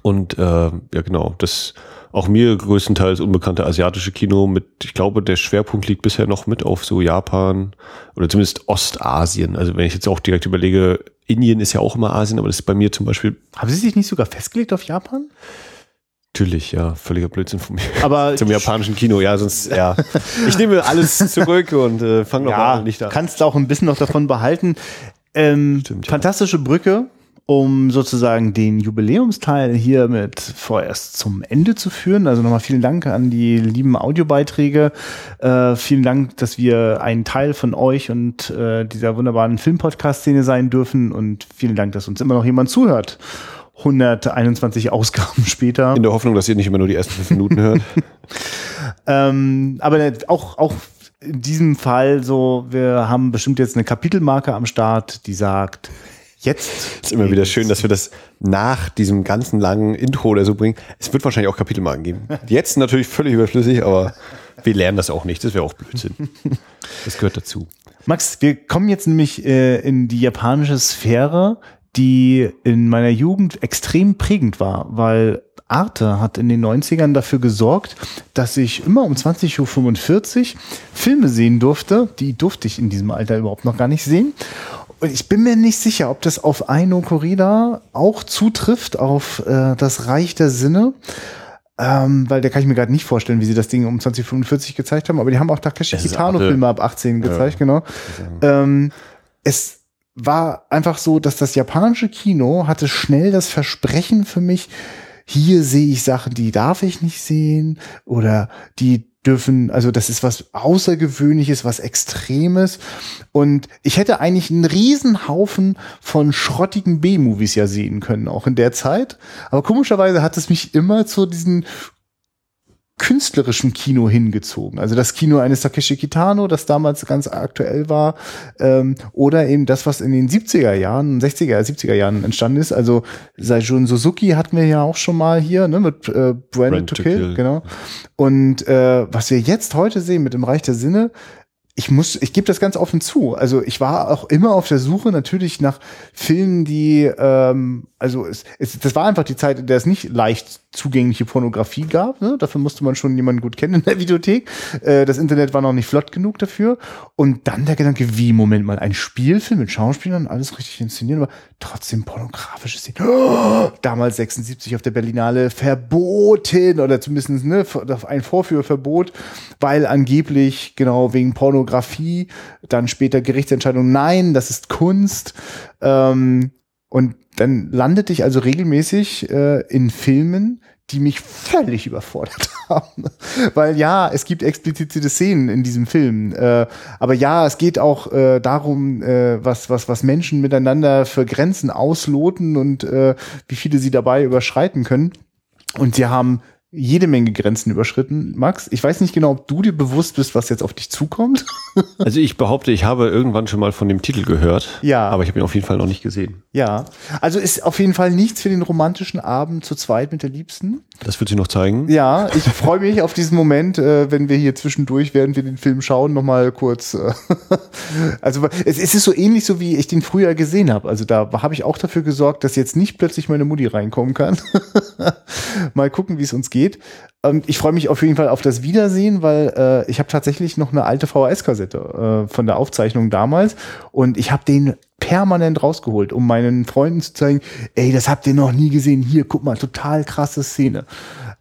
Und äh, ja, genau, das auch mir größtenteils unbekannte asiatische Kino mit, ich glaube, der Schwerpunkt liegt bisher noch mit auf so Japan oder zumindest Ostasien. Also wenn ich jetzt auch direkt überlege, Indien ist ja auch immer Asien, aber das ist bei mir zum Beispiel. Haben Sie sich nicht sogar festgelegt auf Japan? Natürlich, ja, völliger Blödsinn von mir. Aber zum japanischen Kino, ja, sonst, ja. Ich nehme alles zurück und äh, fange ja, nicht an. Kannst auch ein bisschen noch davon behalten. Ähm, Stimmt, ja. Fantastische Brücke um sozusagen den Jubiläumsteil hier mit vorerst zum Ende zu führen. Also nochmal vielen Dank an die lieben Audiobeiträge. Äh, vielen Dank, dass wir ein Teil von euch und äh, dieser wunderbaren Filmpodcast-Szene sein dürfen. Und vielen Dank, dass uns immer noch jemand zuhört. 121 Ausgaben später. In der Hoffnung, dass ihr nicht immer nur die ersten fünf Minuten hört. ähm, aber auch, auch in diesem Fall so, wir haben bestimmt jetzt eine Kapitelmarke am Start, die sagt, Jetzt ist immer wieder schön, dass wir das nach diesem ganzen langen Intro oder so bringen. Es wird wahrscheinlich auch Kapitelmarken geben. Jetzt natürlich völlig überflüssig, aber wir lernen das auch nicht. Das wäre auch Blödsinn. Das gehört dazu. Max, wir kommen jetzt nämlich äh, in die japanische Sphäre, die in meiner Jugend extrem prägend war, weil Arte hat in den 90ern dafür gesorgt, dass ich immer um 20.45 Uhr Filme sehen durfte. Die durfte ich in diesem Alter überhaupt noch gar nicht sehen. Und ich bin mir nicht sicher, ob das auf Aino Corrida auch zutrifft, auf äh, das Reich der Sinne. Ähm, weil da kann ich mir gerade nicht vorstellen, wie sie das Ding um 2045 gezeigt haben, aber die haben auch Takeshi Kitano-Filme ab 18 gezeigt, ja. genau. Ähm, es war einfach so, dass das japanische Kino hatte schnell das Versprechen für mich, hier sehe ich Sachen, die darf ich nicht sehen oder die dürfen, also das ist was Außergewöhnliches, was Extremes. Und ich hätte eigentlich einen Riesenhaufen von schrottigen B-Movies ja sehen können, auch in der Zeit. Aber komischerweise hat es mich immer zu diesen künstlerischen Kino hingezogen. Also das Kino eines Takeshi Kitano, das damals ganz aktuell war, ähm, oder eben das, was in den 70er Jahren, 60er, 70er Jahren entstanden ist. Also Seijun Suzuki hatten wir ja auch schon mal hier, ne, mit äh, Branded Brand to, to Kill, Kill, genau. Und äh, was wir jetzt heute sehen mit dem Reich der Sinne, ich muss, ich gebe das ganz offen zu. Also ich war auch immer auf der Suche natürlich nach Filmen, die, ähm, also es, es, das war einfach die Zeit, in der es nicht leicht zugängliche Pornografie gab. Ne? Dafür musste man schon jemanden gut kennen in der Videothek. Äh, das Internet war noch nicht flott genug dafür. Und dann der Gedanke, wie, Moment mal, ein Spielfilm mit Schauspielern, alles richtig inszeniert, aber trotzdem pornografische Szenen. Damals 76 auf der Berlinale verboten oder zumindest ne, ein Vorführverbot, weil angeblich genau wegen Pornografie, dann später Gerichtsentscheidung, nein, das ist Kunst. Ähm, und dann landete ich also regelmäßig äh, in Filmen, die mich völlig überfordert haben. Weil ja, es gibt explizite Szenen in diesem Film. Äh, aber ja, es geht auch äh, darum, äh, was, was, was Menschen miteinander für Grenzen ausloten und äh, wie viele sie dabei überschreiten können. Und sie haben jede Menge Grenzen überschritten. Max, ich weiß nicht genau, ob du dir bewusst bist, was jetzt auf dich zukommt. also ich behaupte, ich habe irgendwann schon mal von dem Titel gehört. Ja. Aber ich habe ihn auf jeden Fall noch nicht gesehen. Ja. Also ist auf jeden Fall nichts für den romantischen Abend zu zweit mit der Liebsten. Das wird sie noch zeigen. Ja, ich freue mich auf diesen Moment, äh, wenn wir hier zwischendurch, während wir den Film schauen, nochmal kurz. Äh, also es, es, ist so ähnlich so, wie ich den früher gesehen habe. Also da habe ich auch dafür gesorgt, dass jetzt nicht plötzlich meine Mutti reinkommen kann. mal gucken, wie es uns geht. Und ich freue mich auf jeden Fall auf das Wiedersehen, weil äh, ich habe tatsächlich noch eine alte VHS-Kassette äh, von der Aufzeichnung damals und ich habe den permanent rausgeholt, um meinen Freunden zu zeigen, ey, das habt ihr noch nie gesehen. Hier, guck mal, total krasse Szene.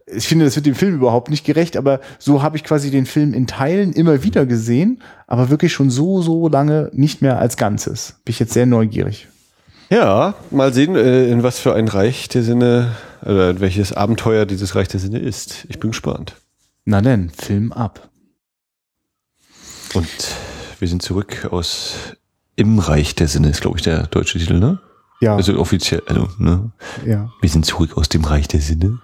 Ich finde, das wird dem Film überhaupt nicht gerecht, aber so habe ich quasi den Film in Teilen immer wieder gesehen, aber wirklich schon so, so lange nicht mehr als Ganzes. Bin ich jetzt sehr neugierig. Ja, mal sehen, äh, in was für ein Reich der Sinne, oder in welches Abenteuer dieses Reich der Sinne ist. Ich bin gespannt. Na denn, Film ab. Und wir sind zurück aus Im Reich der Sinne, ist glaube ich der deutsche Titel, ne? Ja. Also offiziell, also, ne? Ja. Wir sind zurück aus dem Reich der Sinne.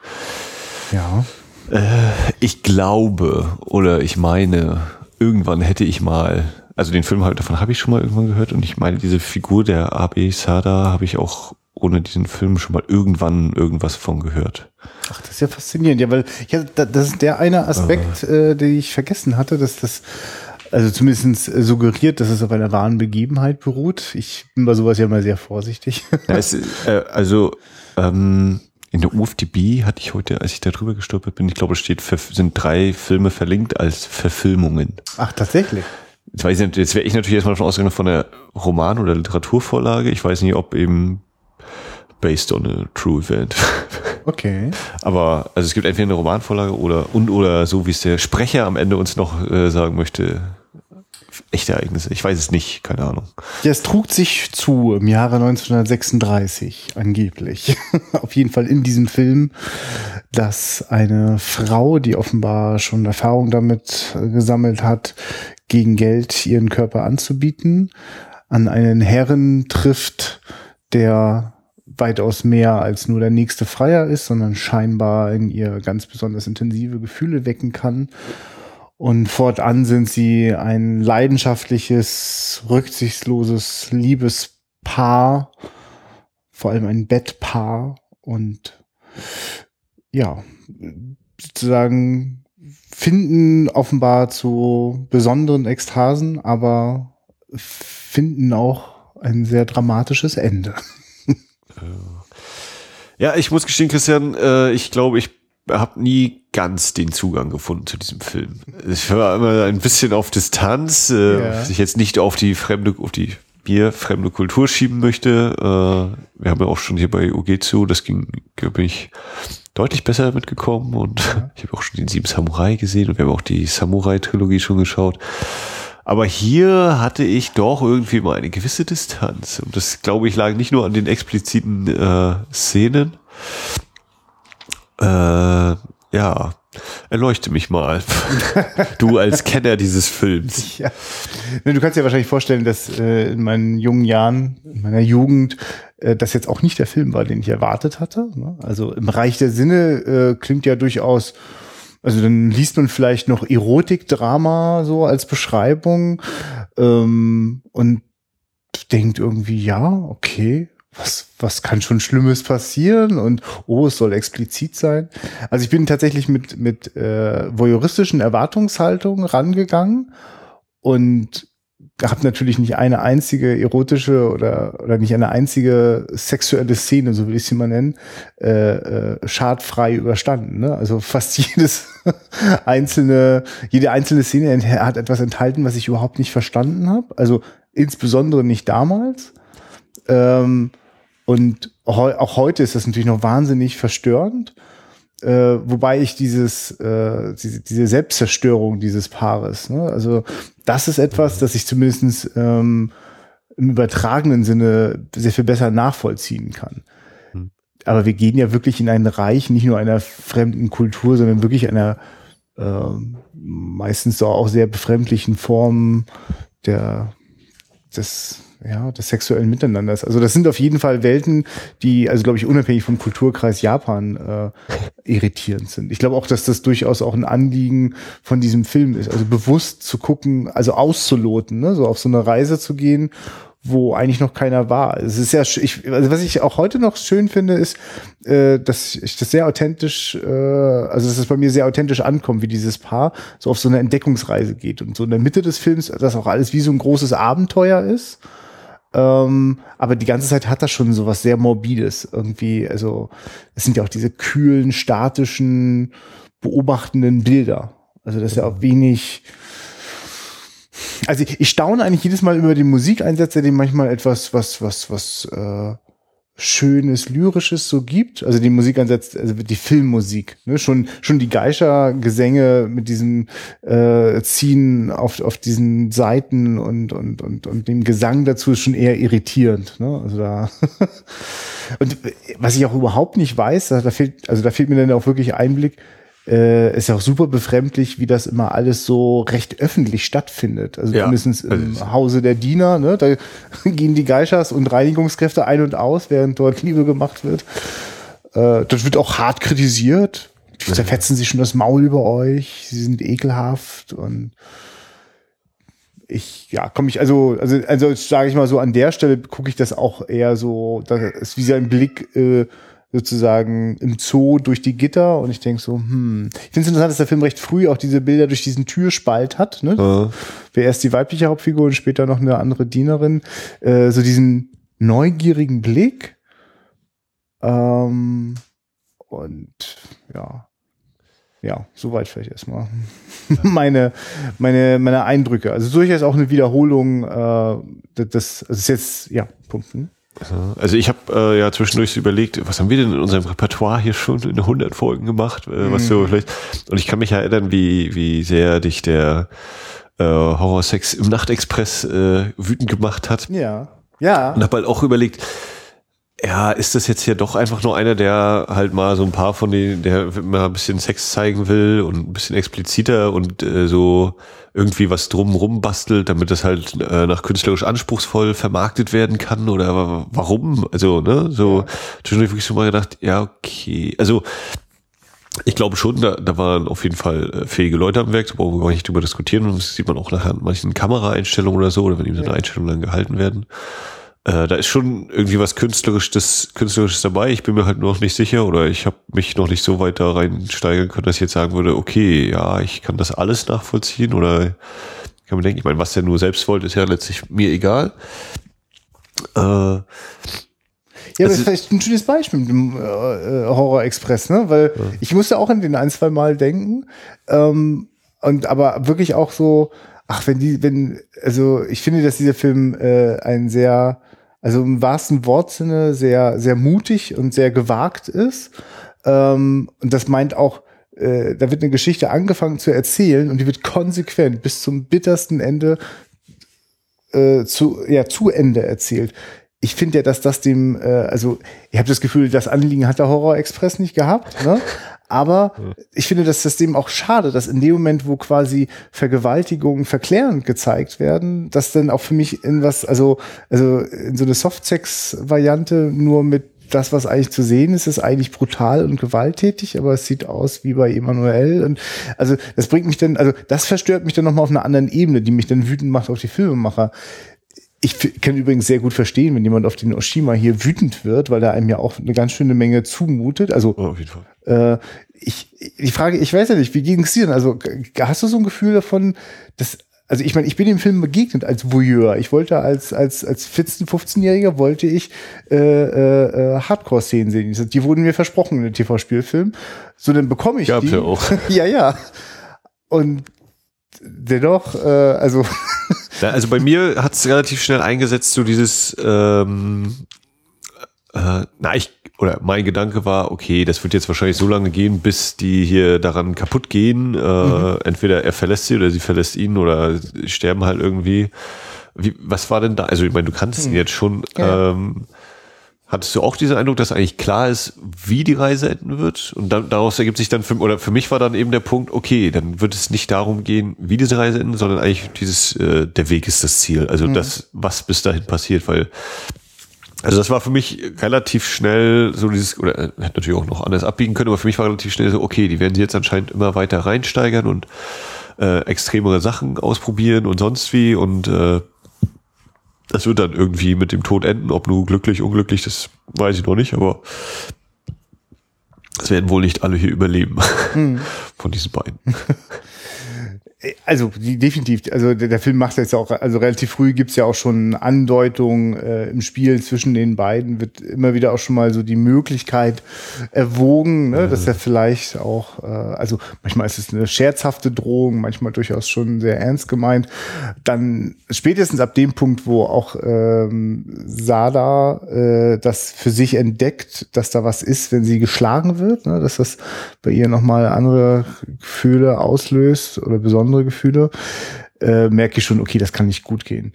Ja. Äh, ich glaube oder ich meine, irgendwann hätte ich mal also den Film davon habe ich schon mal irgendwann gehört und ich meine, diese Figur der Abe Sada habe ich auch ohne diesen Film schon mal irgendwann irgendwas von gehört. Ach, das ist ja faszinierend, ja, weil ja, das ist der eine Aspekt, äh, den ich vergessen hatte, dass das also zumindest suggeriert, dass es auf einer wahren Begebenheit beruht. Ich bin bei sowas ja immer sehr vorsichtig. Ja, es, äh, also ähm, in der UFDB hatte ich heute, als ich da drüber gestolpert bin, ich glaube, es steht, sind drei Filme verlinkt als Verfilmungen. Ach, tatsächlich. Jetzt weiß ich nicht, jetzt wäre ich natürlich erstmal davon ausgegangen von der Roman- oder Literaturvorlage. Ich weiß nicht, ob eben based on a true event. Okay. Aber also es gibt entweder eine Romanvorlage oder und oder so wie es der Sprecher am Ende uns noch äh, sagen möchte, echte Ereignisse. Ich weiß es nicht, keine Ahnung. Ja, es trug sich zu im Jahre 1936 angeblich. Auf jeden Fall in diesem Film, dass eine Frau, die offenbar schon Erfahrung damit gesammelt hat, gegen Geld ihren Körper anzubieten, an einen Herren trifft, der weitaus mehr als nur der nächste Freier ist, sondern scheinbar in ihr ganz besonders intensive Gefühle wecken kann. Und fortan sind sie ein leidenschaftliches, rücksichtsloses Liebespaar, vor allem ein Bettpaar und ja, sozusagen finden offenbar zu besonderen Ekstasen, aber finden auch ein sehr dramatisches Ende. Ja, ich muss gestehen, Christian, äh, ich glaube, ich habe nie ganz den Zugang gefunden zu diesem Film. Ich war immer ein bisschen auf Distanz, äh, ja. ich jetzt nicht auf die fremde, auf die mir fremde Kultur schieben möchte. Äh, wir haben ja auch schon hier bei Ugetsu, das ging, glaube ich, deutlich besser mitgekommen und ja. ich habe auch schon den Sieben Samurai gesehen und wir haben auch die Samurai-Trilogie schon geschaut. Aber hier hatte ich doch irgendwie mal eine gewisse Distanz. Und das, glaube ich, lag nicht nur an den expliziten äh, Szenen. Äh, ja, erleuchte mich mal. du als Kenner dieses Films. Ja. Du kannst dir wahrscheinlich vorstellen, dass äh, in meinen jungen Jahren, in meiner Jugend, äh, das jetzt auch nicht der Film war, den ich erwartet hatte. Ne? Also im Reich der Sinne äh, klingt ja durchaus also dann liest man vielleicht noch Erotikdrama so als Beschreibung ähm, und denkt irgendwie, ja, okay, was, was kann schon Schlimmes passieren und oh, es soll explizit sein. Also ich bin tatsächlich mit, mit äh, voyeuristischen Erwartungshaltungen rangegangen und habe natürlich nicht eine einzige erotische oder, oder nicht eine einzige sexuelle Szene, so will ich sie mal nennen, äh, äh, schadfrei überstanden. Ne? Also fast jedes einzelne, jede einzelne Szene hat etwas enthalten, was ich überhaupt nicht verstanden habe. Also insbesondere nicht damals. Ähm, und auch heute ist das natürlich noch wahnsinnig verstörend. Äh, wobei ich dieses, äh, diese, diese Selbstzerstörung dieses Paares, ne? also das ist etwas, das ich zumindest ähm, im übertragenen Sinne sehr viel besser nachvollziehen kann. Hm. Aber wir gehen ja wirklich in ein Reich nicht nur einer fremden Kultur, sondern wirklich einer äh, meistens auch sehr befremdlichen Form der des ja, des sexuellen Miteinanders. Also das sind auf jeden Fall Welten, die, also glaube ich, unabhängig vom Kulturkreis Japan äh, irritierend sind. Ich glaube auch, dass das durchaus auch ein Anliegen von diesem Film ist. Also bewusst zu gucken, also auszuloten, ne? so auf so eine Reise zu gehen wo eigentlich noch keiner war. Es ist ja, ich, also was ich auch heute noch schön finde, ist, äh, dass ich das sehr authentisch, äh, also dass es bei mir sehr authentisch ankommt, wie dieses Paar so auf so eine Entdeckungsreise geht und so in der Mitte des Films, dass auch alles wie so ein großes Abenteuer ist ähm, aber die ganze Zeit hat das schon so was sehr Morbides irgendwie. Also es sind ja auch diese kühlen, statischen, beobachtenden Bilder. Also das ist ja auch wenig. Also ich, staune eigentlich jedes Mal über die Musikeinsätze, die manchmal etwas, was, was, was äh, Schönes, Lyrisches so gibt. Also die Musik ansetzt, also die Filmmusik. Ne? Schon, schon die Geischer-Gesänge mit diesem äh, Ziehen auf, auf diesen Seiten und, und, und, und dem Gesang dazu ist schon eher irritierend. Ne? Also da und was ich auch überhaupt nicht weiß, da fehlt, also da fehlt mir dann auch wirklich Einblick, äh, ist ja auch super befremdlich, wie das immer alles so recht öffentlich stattfindet. Also ja, zumindest im also Hause der Diener, ne? Da gehen die Geishas und Reinigungskräfte ein und aus, während dort Liebe gemacht wird. Äh, das wird auch hart kritisiert. Die zerfetzen sich schon das Maul über euch, sie sind ekelhaft und ich, ja, komme ich, also, also, also sage ich mal so, an der Stelle gucke ich das auch eher so, das ist wie so ein Blick äh, sozusagen im Zoo durch die Gitter und ich denke so, hm. Ich finde es interessant, dass der Film recht früh auch diese Bilder durch diesen Türspalt hat. Ne? Ja. Wer erst die weibliche Hauptfigur und später noch eine andere Dienerin. Äh, so diesen neugierigen Blick. Ähm, und ja. Ja, soweit vielleicht erstmal meine, meine, meine Eindrücke. Also durchaus auch eine Wiederholung äh, das, also ist jetzt, ja, Punkt. Also ich habe äh, ja zwischendurch überlegt, was haben wir denn in unserem Repertoire hier schon in 100 Folgen gemacht, äh, was so mhm. vielleicht und ich kann mich erinnern, wie wie sehr dich der äh, Horrorsex im Nachtexpress äh, wütend gemacht hat. Ja. Ja. Und habe halt auch überlegt, ja, ist das jetzt hier doch einfach nur einer, der halt mal so ein paar von denen, der mal ein bisschen Sex zeigen will und ein bisschen expliziter und äh, so irgendwie was drumrum bastelt, damit das halt äh, nach künstlerisch anspruchsvoll vermarktet werden kann oder warum? Also, ne, so zwischendurch wirklich schon mal gedacht, ja, okay. Also ich glaube schon, da, da waren auf jeden Fall äh, fähige Leute am Werk, da brauchen wir gar nicht drüber diskutieren. Und das sieht man auch nachher an manchen Kameraeinstellungen oder so, oder wenn ihm seine Einstellungen dann gehalten werden. Äh, da ist schon irgendwie was Künstlerisches, Künstlerisches dabei. Ich bin mir halt noch nicht sicher oder ich habe mich noch nicht so weit da reinsteigen können, dass ich jetzt sagen würde, okay, ja, ich kann das alles nachvollziehen oder kann man denken, ich meine, was der nur selbst wollte, ist ja letztlich mir egal. Äh, ja, aber das ist vielleicht ein schönes Beispiel mit dem äh, äh, Horror Express, ne? Weil ja. ich musste auch an den ein, zwei Mal denken. Ähm, und aber wirklich auch so, ach, wenn die, wenn, also ich finde, dass dieser Film äh, ein sehr also im wahrsten Wortsinne sehr, sehr mutig und sehr gewagt ist. Ähm, und das meint auch, äh, da wird eine Geschichte angefangen zu erzählen und die wird konsequent bis zum bittersten Ende äh, zu, ja, zu Ende erzählt. Ich finde ja, dass das dem, äh, also ich habe das Gefühl, das Anliegen hat der Horror Express nicht gehabt, ne? Aber ich finde das System auch schade, dass in dem Moment, wo quasi Vergewaltigungen verklärend gezeigt werden, dass dann auch für mich in was, also, also in so eine Softsex-Variante nur mit das, was eigentlich zu sehen ist, ist eigentlich brutal und gewalttätig, aber es sieht aus wie bei Emanuel. Und also das bringt mich dann, also das verstört mich dann nochmal auf einer anderen Ebene, die mich dann wütend macht auf die Filmemacher. Ich kann übrigens sehr gut verstehen, wenn jemand auf den Oshima hier wütend wird, weil er einem ja auch eine ganz schöne Menge zumutet. Also oh, auf jeden Fall. Äh, ich, die Frage, ich weiß ja nicht, wie ging es dir denn? Also hast du so ein Gefühl davon, dass also ich meine, ich bin dem Film begegnet als Voyeur. Ich wollte als, als, als 14-, 15-Jähriger wollte ich äh, äh, äh, Hardcore-Szenen sehen. Die wurden mir versprochen in den TV-Spielfilm. So, dann bekomme ich Gab's die. ja auch. ja, ja. Und dennoch, äh, also. Ja, also bei mir hat es relativ schnell eingesetzt, so dieses, ähm, äh, na, ich, oder mein Gedanke war, okay, das wird jetzt wahrscheinlich so lange gehen, bis die hier daran kaputt gehen. Äh, Mhm. Entweder er verlässt sie oder sie verlässt ihn oder sie sterben halt irgendwie. Wie, was war denn da? Also ich meine, du kannst ihn jetzt schon. Mhm. Ja. Ähm, hattest du auch diesen Eindruck, dass eigentlich klar ist, wie die Reise enden wird? Und dann, daraus ergibt sich dann für, oder für mich war dann eben der Punkt, okay, dann wird es nicht darum gehen, wie diese Reise endet, sondern eigentlich dieses, äh, der Weg ist das Ziel. Also Mhm. das, was bis dahin passiert, weil also das war für mich relativ schnell so dieses, oder äh, hätte natürlich auch noch anders abbiegen können, aber für mich war relativ schnell so, okay, die werden sie jetzt anscheinend immer weiter reinsteigern und äh, extremere Sachen ausprobieren und sonst wie und äh, das wird dann irgendwie mit dem Tod enden, ob nur glücklich, unglücklich, das weiß ich noch nicht, aber es werden wohl nicht alle hier überleben. Von diesen beiden. Also definitiv, also der, der Film macht jetzt auch, also relativ früh gibt's ja auch schon Andeutungen äh, im Spiel zwischen den beiden, wird immer wieder auch schon mal so die Möglichkeit erwogen, ne, dass er vielleicht auch, äh, also manchmal ist es eine scherzhafte Drohung, manchmal durchaus schon sehr ernst gemeint. Dann spätestens ab dem Punkt, wo auch ähm, Sada äh, das für sich entdeckt, dass da was ist, wenn sie geschlagen wird, ne, dass das bei ihr nochmal andere Gefühle auslöst oder besondere Gefühle, äh, merke ich schon, okay, das kann nicht gut gehen.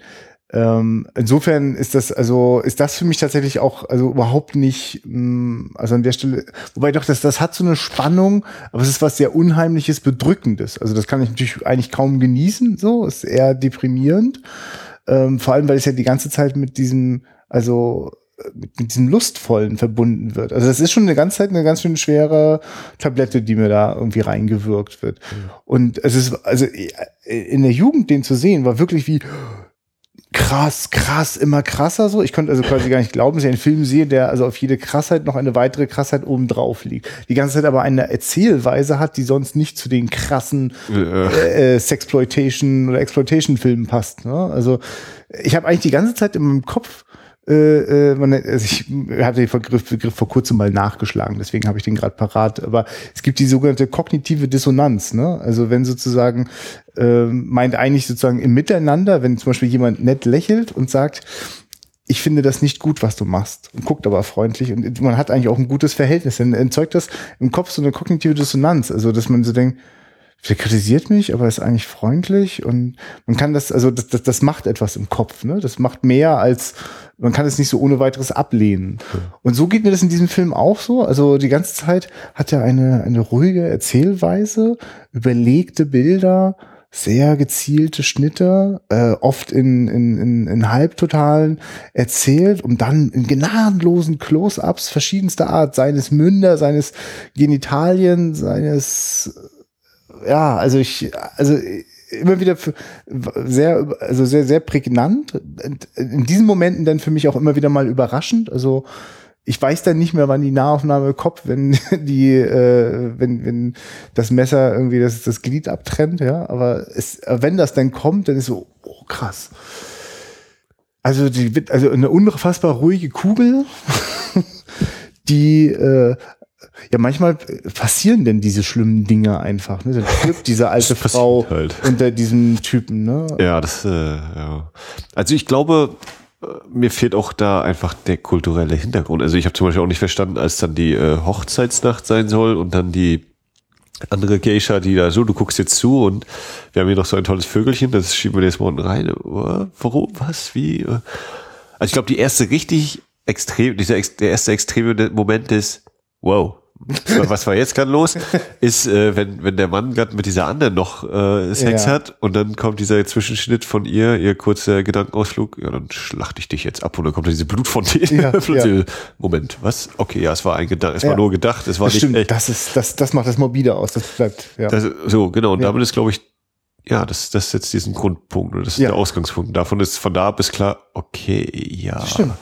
Ähm, insofern ist das, also, ist das für mich tatsächlich auch, also überhaupt nicht, mh, also an der Stelle, wobei doch, das, das hat so eine Spannung, aber es ist was sehr Unheimliches, Bedrückendes. Also das kann ich natürlich eigentlich kaum genießen, so, ist eher deprimierend. Ähm, vor allem, weil es ja die ganze Zeit mit diesem, also mit, mit diesem Lustvollen verbunden wird. Also das ist schon eine ganze Zeit eine ganz schön schwere Tablette, die mir da irgendwie reingewirkt wird. Und es ist, also in der Jugend den zu sehen, war wirklich wie krass, krass, immer krasser so. Ich konnte also quasi gar nicht glauben, dass ich einen Film sehe, der also auf jede Krassheit noch eine weitere Krassheit oben drauf liegt. Die ganze Zeit aber eine Erzählweise hat, die sonst nicht zu den krassen äh, äh, Sexploitation oder Exploitation-Filmen passt. Ne? Also ich habe eigentlich die ganze Zeit in meinem Kopf äh, äh, also ich hatte den Begriff, Begriff vor kurzem mal nachgeschlagen, deswegen habe ich den gerade parat. Aber es gibt die sogenannte kognitive Dissonanz. Ne? Also wenn sozusagen äh, meint eigentlich sozusagen im Miteinander, wenn zum Beispiel jemand nett lächelt und sagt, ich finde das nicht gut, was du machst. Und guckt aber freundlich. Und man hat eigentlich auch ein gutes Verhältnis. Dann erzeugt das im Kopf so eine kognitive Dissonanz. Also, dass man so denkt, der kritisiert mich, aber ist eigentlich freundlich und man kann das, also das, das, das macht etwas im Kopf, ne? Das macht mehr als, man kann es nicht so ohne weiteres ablehnen. Und so geht mir das in diesem Film auch so. Also die ganze Zeit hat er eine, eine ruhige Erzählweise, überlegte Bilder, sehr gezielte Schnitte, äh, oft in, in, in, in Halbtotalen erzählt und dann in gnadenlosen Close-ups verschiedenster Art, seines Münder, seines Genitalien, seines ja, also ich, also immer wieder sehr, also sehr, sehr prägnant. In diesen Momenten dann für mich auch immer wieder mal überraschend. Also ich weiß dann nicht mehr, wann die Nahaufnahme kommt, wenn die, äh, wenn, wenn das Messer irgendwie das, das Glied abtrennt, ja. Aber es, wenn das dann kommt, dann ist so, oh krass. Also die, also eine unfassbar ruhige Kugel, die äh, ja, manchmal passieren denn diese schlimmen Dinge einfach. Ne? Dann stirbt diese alte Frau halt. unter diesem Typen. Ne? Ja, das, äh, ja. Also ich glaube, äh, mir fehlt auch da einfach der kulturelle Hintergrund. Also ich habe zum Beispiel auch nicht verstanden, als dann die äh, Hochzeitsnacht sein soll und dann die andere Geisha, die da so, du guckst jetzt zu und wir haben hier noch so ein tolles Vögelchen, das schieben wir jetzt morgen rein. Warum? Was? Wie? Also ich glaube, die erste richtig extrem, dieser der erste extreme Moment ist, wow, was war jetzt gerade los, ist, äh, wenn, wenn der Mann gerade mit dieser anderen noch äh, Sex Ja. hat und dann kommt dieser Zwischenschnitt von ihr, ihr kurzer Gedankenausflug, ja, dann schlachte ich dich jetzt ab und dann kommt da diese Blutfontäne. Ja, Plötzlich, Moment, was? Okay, ja, es war ein Gedanke, es war Ja. nur gedacht, es war Das nicht stimmt, echt. das ist, das, das macht das morbide aus, das bleibt, ja. Das, so, genau, und Ja. damit ist, glaube ich, ja, das, das setzt diesen Grundpunkt, oder das ist Ja. der Ausgangspunkt. Davon ist von da bis klar, okay, ja. Stimmt.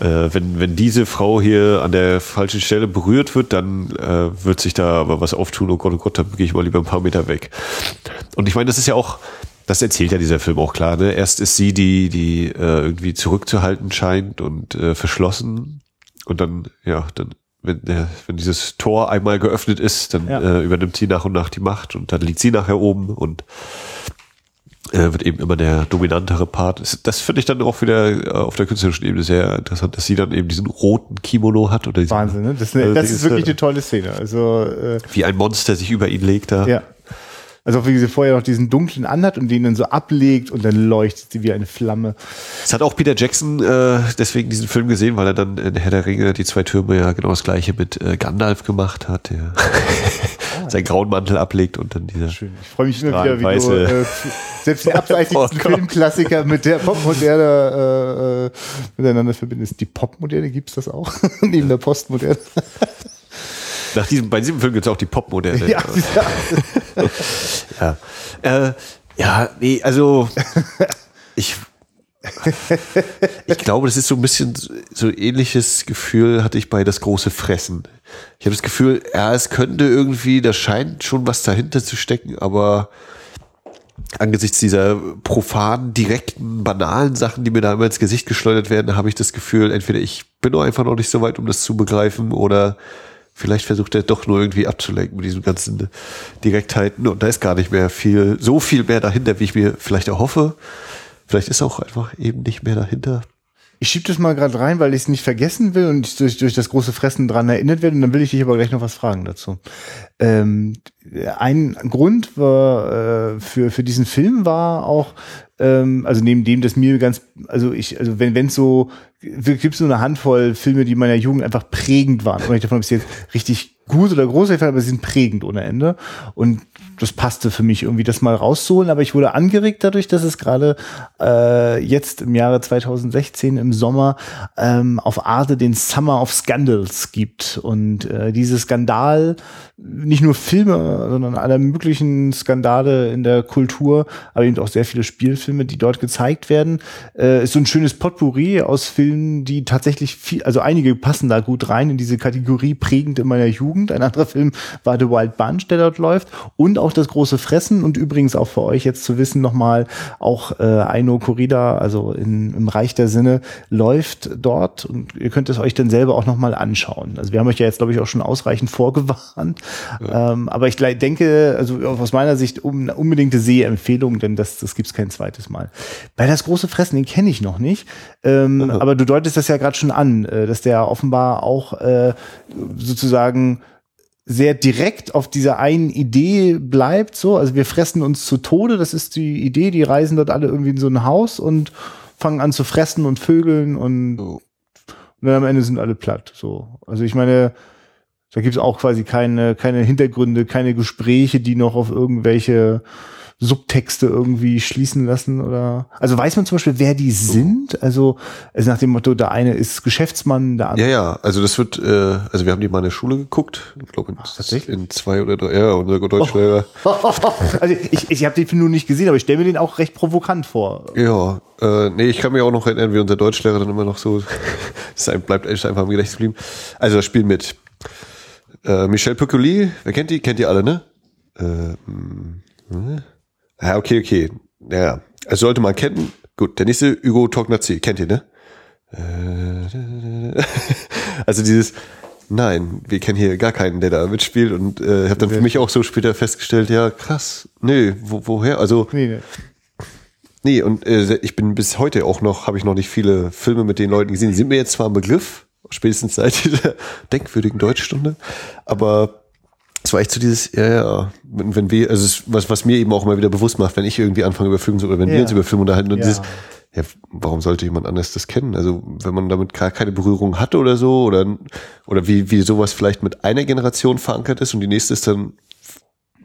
Äh, wenn, wenn diese Frau hier an der falschen Stelle berührt wird, dann äh, wird sich da aber was auftun. Oh Gott, oh Gott, dann gehe ich mal lieber ein paar Meter weg. Und ich meine, das ist ja auch, das erzählt ja dieser Film auch klar. Ne? Erst ist sie die, die äh, irgendwie zurückzuhalten scheint und äh, verschlossen. Und dann, ja, dann, wenn, der, wenn dieses Tor einmal geöffnet ist, dann Ja. äh, übernimmt sie nach und nach die Macht und dann liegt sie nachher oben und äh, wird eben immer der dominantere Part. Das, finde ich dann auch wieder äh, auf der künstlerischen Ebene sehr interessant, dass sie dann eben diesen roten Kimono hat oder Wahnsinn, ne? Das, Also das ist wirklich äh, eine tolle Szene. Also, äh, wie ein Monster sich über ihn legt da. ja. Also wie sie vorher noch diesen dunklen anhat und den dann so ablegt und dann leuchtet sie wie eine Flamme. Es hat auch Peter Jackson äh, deswegen diesen Film gesehen, weil er dann in Herr der Ringe die zwei Türme ja genau das gleiche mit äh, Gandalf gemacht hat, der seinen grauen Mantel ablegt und dann dieser Schön. Ich freue mich immer wieder, wie du äh, selbst die abseitigsten. Filmklassiker mit der Popmoderne äh, äh, miteinander verbindest. Die Popmoderne gibt's das auch? Neben der Postmoderne. Nach diesem, bei diesem Film gibt es auch die Popmoderne. Ja, ja. ja. Äh, ja, nee, also ich, ich glaube, das ist so ein bisschen so ähnliches Gefühl hatte ich bei das große Fressen. Ich habe das Gefühl, ja, es könnte irgendwie, da scheint schon was dahinter zu stecken, aber angesichts dieser profanen, direkten, banalen Sachen, die mir da immer ins Gesicht geschleudert werden, habe ich das Gefühl, entweder ich bin nur einfach noch nicht so weit, um das zu begreifen, oder vielleicht versucht er doch nur irgendwie abzulenken mit diesen ganzen Direktheiten und da ist gar nicht mehr viel, so viel mehr dahinter, wie ich mir vielleicht erhoffe. Vielleicht ist auch einfach eben nicht mehr dahinter. Ich schieb das mal gerade rein, weil ich es nicht vergessen will und ich durch, durch das große Fressen dran erinnert werde. Und dann will ich dich aber gleich noch was fragen dazu. Ähm, ein Grund war, äh, für, für diesen Film war auch, ähm, also neben dem, dass mir ganz, also ich, also wenn wenn so, gibt es so eine Handvoll Filme, die in meiner Jugend einfach prägend waren. Und ich davon, ob sie jetzt richtig gut oder groß waren, aber sie sind prägend ohne Ende. Und das passte für mich irgendwie, das mal rauszuholen. Aber ich wurde angeregt dadurch, dass es gerade äh, jetzt im Jahre 2016 im Sommer ähm, auf Arte den Summer of Scandals gibt. Und äh, diese Skandal, nicht nur Filme, sondern alle möglichen Skandale in der Kultur, aber eben auch sehr viele Spielfilme, die dort gezeigt werden, äh, ist so ein schönes Potpourri aus Filmen, die tatsächlich viel, also einige passen da gut rein in diese Kategorie prägend in meiner Jugend. Ein anderer Film war The Wild Bunch, der dort läuft und auch das große Fressen und übrigens auch für euch jetzt zu wissen nochmal auch äh, Aino Corrida, also in, im Reich der Sinne, läuft dort und ihr könnt es euch dann selber auch nochmal anschauen. Also wir haben euch ja jetzt glaube ich auch schon ausreichend vorgewarnt, ähm, aber ich denke, also aus meiner Sicht um, eine unbedingte Sehempfehlung, denn das, das gibt's kein zweites Mal. Bei das große Fressen, den kenne ich noch nicht, ähm, aber du deutest das ja gerade schon an, äh, dass der offenbar auch äh, sozusagen sehr direkt auf dieser einen Idee bleibt, so, also wir fressen uns zu Tode, das ist die Idee, die reisen dort alle irgendwie in so ein Haus und fangen an zu fressen und vögeln und, und dann am Ende sind alle platt, so. Also ich meine, da gibt es auch quasi keine, keine Hintergründe, keine Gespräche, die noch auf irgendwelche Subtexte irgendwie schließen lassen oder also weiß man zum Beispiel, wer die sind? Also, also nach dem Motto, der eine ist Geschäftsmann, der andere. Ja, ja, also das wird, äh, also wir haben die mal in der Schule geguckt, ich glaube in, tatsächlich? in zwei oder drei, ja, unser Deutschlehrer. also ich, ich habe den Film nur nicht gesehen, aber ich stelle mir den auch recht provokant vor. Ja, äh, nee, ich kann mich auch noch erinnern, wie unser Deutschlehrer dann immer noch so, ein- bleibt echt einfach im Gedächtnis geblieben. Also das Spiel mit äh, Michel Piccoli, wer kennt die? Kennt ihr alle, ne? Äh, hm, hm? Ja, okay, okay. Ja, also sollte man kennen. Gut, der nächste Hugo Tognazzi, kennt ihr, ne? Äh, also dieses, nein, wir kennen hier gar keinen, der da mitspielt und äh, habe dann für mich auch so später festgestellt, ja krass, nö, wo, woher? Also Nee, nee. Nee, und äh, ich bin bis heute auch noch, habe ich noch nicht viele Filme mit den Leuten gesehen. Die sind mir jetzt zwar ein Begriff, spätestens seit dieser denkwürdigen Deutschstunde, aber es war echt so dieses, ja, ja, wenn, wenn wir, also es was, was mir eben auch immer wieder bewusst macht, wenn ich irgendwie anfange über Filme zu, oder wenn Ja. wir uns über Filme unterhalten und Ja. dieses, ja, warum sollte jemand anders das kennen? Also wenn man damit gar keine Berührung hatte oder so, oder, oder wie, wie sowas vielleicht mit einer Generation verankert ist und die nächste ist dann,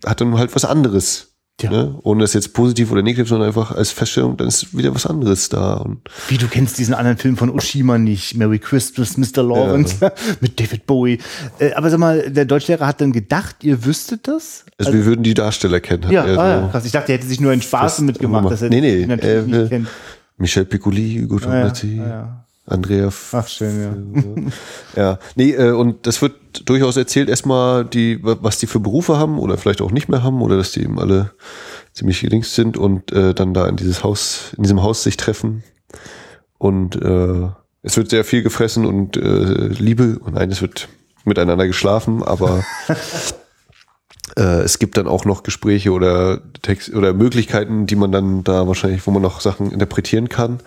hat dann halt was anderes. Ja. Ne? Ohne das jetzt positiv oder negativ, sondern einfach als Feststellung, dann ist wieder was anderes da. Und Wie, du kennst diesen anderen Film von Oshima nicht, Merry Christmas, Mr. Lawrence, mit David Bowie. Äh, aber sag mal, der Deutschlehrer hat dann gedacht, ihr wüsstet das? also, wir würden die Darsteller kennen. Ja, ah, so. ja, krass. Ich dachte, er hätte sich nur einen Spaß mitgemacht, dass er Nee, nee, natürlich äh, nicht kennt. Michel Piccoli, Hugo Ah, ja, ah, ja. Andrea. Ach, schön, ja. ja, nee, äh, und das wird durchaus erzählt, erstmal, die, was die für Berufe haben oder vielleicht auch nicht mehr haben oder dass die eben alle ziemlich gelingt sind und äh, dann da in dieses Haus, in diesem Haus sich treffen. Und äh, es wird sehr viel gefressen und äh, Liebe, und nein, es wird miteinander geschlafen, aber äh, es gibt dann auch noch Gespräche oder Text oder Möglichkeiten, die man dann da wahrscheinlich, wo man noch Sachen interpretieren kann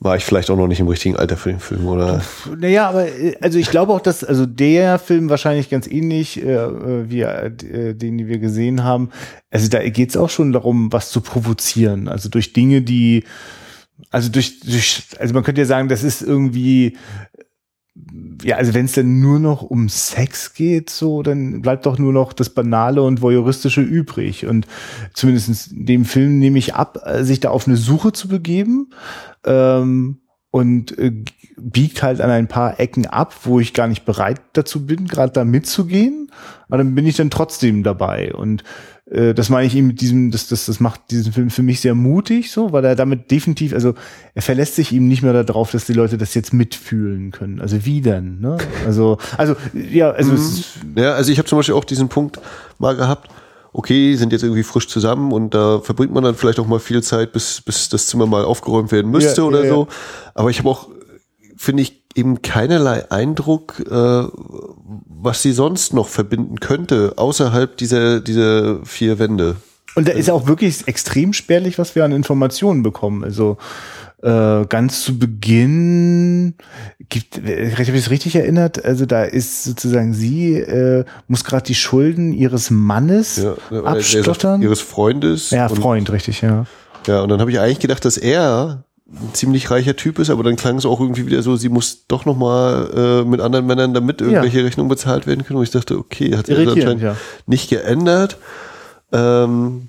war ich vielleicht auch noch nicht im richtigen Alter für den Film, oder? Naja, aber also ich glaube auch, dass also der Film wahrscheinlich ganz ähnlich äh, wie äh, den, den wir gesehen haben. Also da geht es auch schon darum, was zu provozieren. Also durch Dinge, die also durch, durch also man könnte ja sagen, das ist irgendwie ja, also wenn es dann nur noch um Sex geht, so, dann bleibt doch nur noch das Banale und Voyeuristische übrig. Und zumindest in dem Film nehme ich ab, sich da auf eine Suche zu begeben ähm, und äh, biegt halt an ein paar Ecken ab, wo ich gar nicht bereit dazu bin, gerade da mitzugehen. Aber dann bin ich dann trotzdem dabei. Und äh, das meine ich ihm mit diesem, das, das, das macht diesen Film für mich sehr mutig, so, weil er damit definitiv, also er verlässt sich ihm nicht mehr darauf, dass die Leute das jetzt mitfühlen können. Also wie denn? Ne? Also, also ja, also mhm. ja, also ich habe zum Beispiel auch diesen Punkt mal gehabt. Okay, sind jetzt irgendwie frisch zusammen und da verbringt man dann vielleicht auch mal viel Zeit, bis, bis das Zimmer mal aufgeräumt werden müsste ja, oder ja, so. Aber ich habe auch, finde ich, eben keinerlei Eindruck, äh, was sie sonst noch verbinden könnte, außerhalb dieser, dieser vier Wände. Und da ist auch wirklich extrem spärlich, was wir an Informationen bekommen. Also äh, ganz zu Beginn gibt, ich habe es richtig erinnert, also da ist sozusagen sie äh, muss gerade die Schulden ihres Mannes ja, abstottern. Ihres Freundes. Ja, Freund, richtig, ja. Ja, und dann habe ich eigentlich gedacht, dass er ein ziemlich reicher Typ ist, aber dann klang es auch irgendwie wieder so, sie muss doch noch mal äh, mit anderen Männern damit irgendwelche ja. Rechnungen bezahlt werden können. Und ich dachte, okay, hat sich anscheinend ja. nicht geändert. Ähm,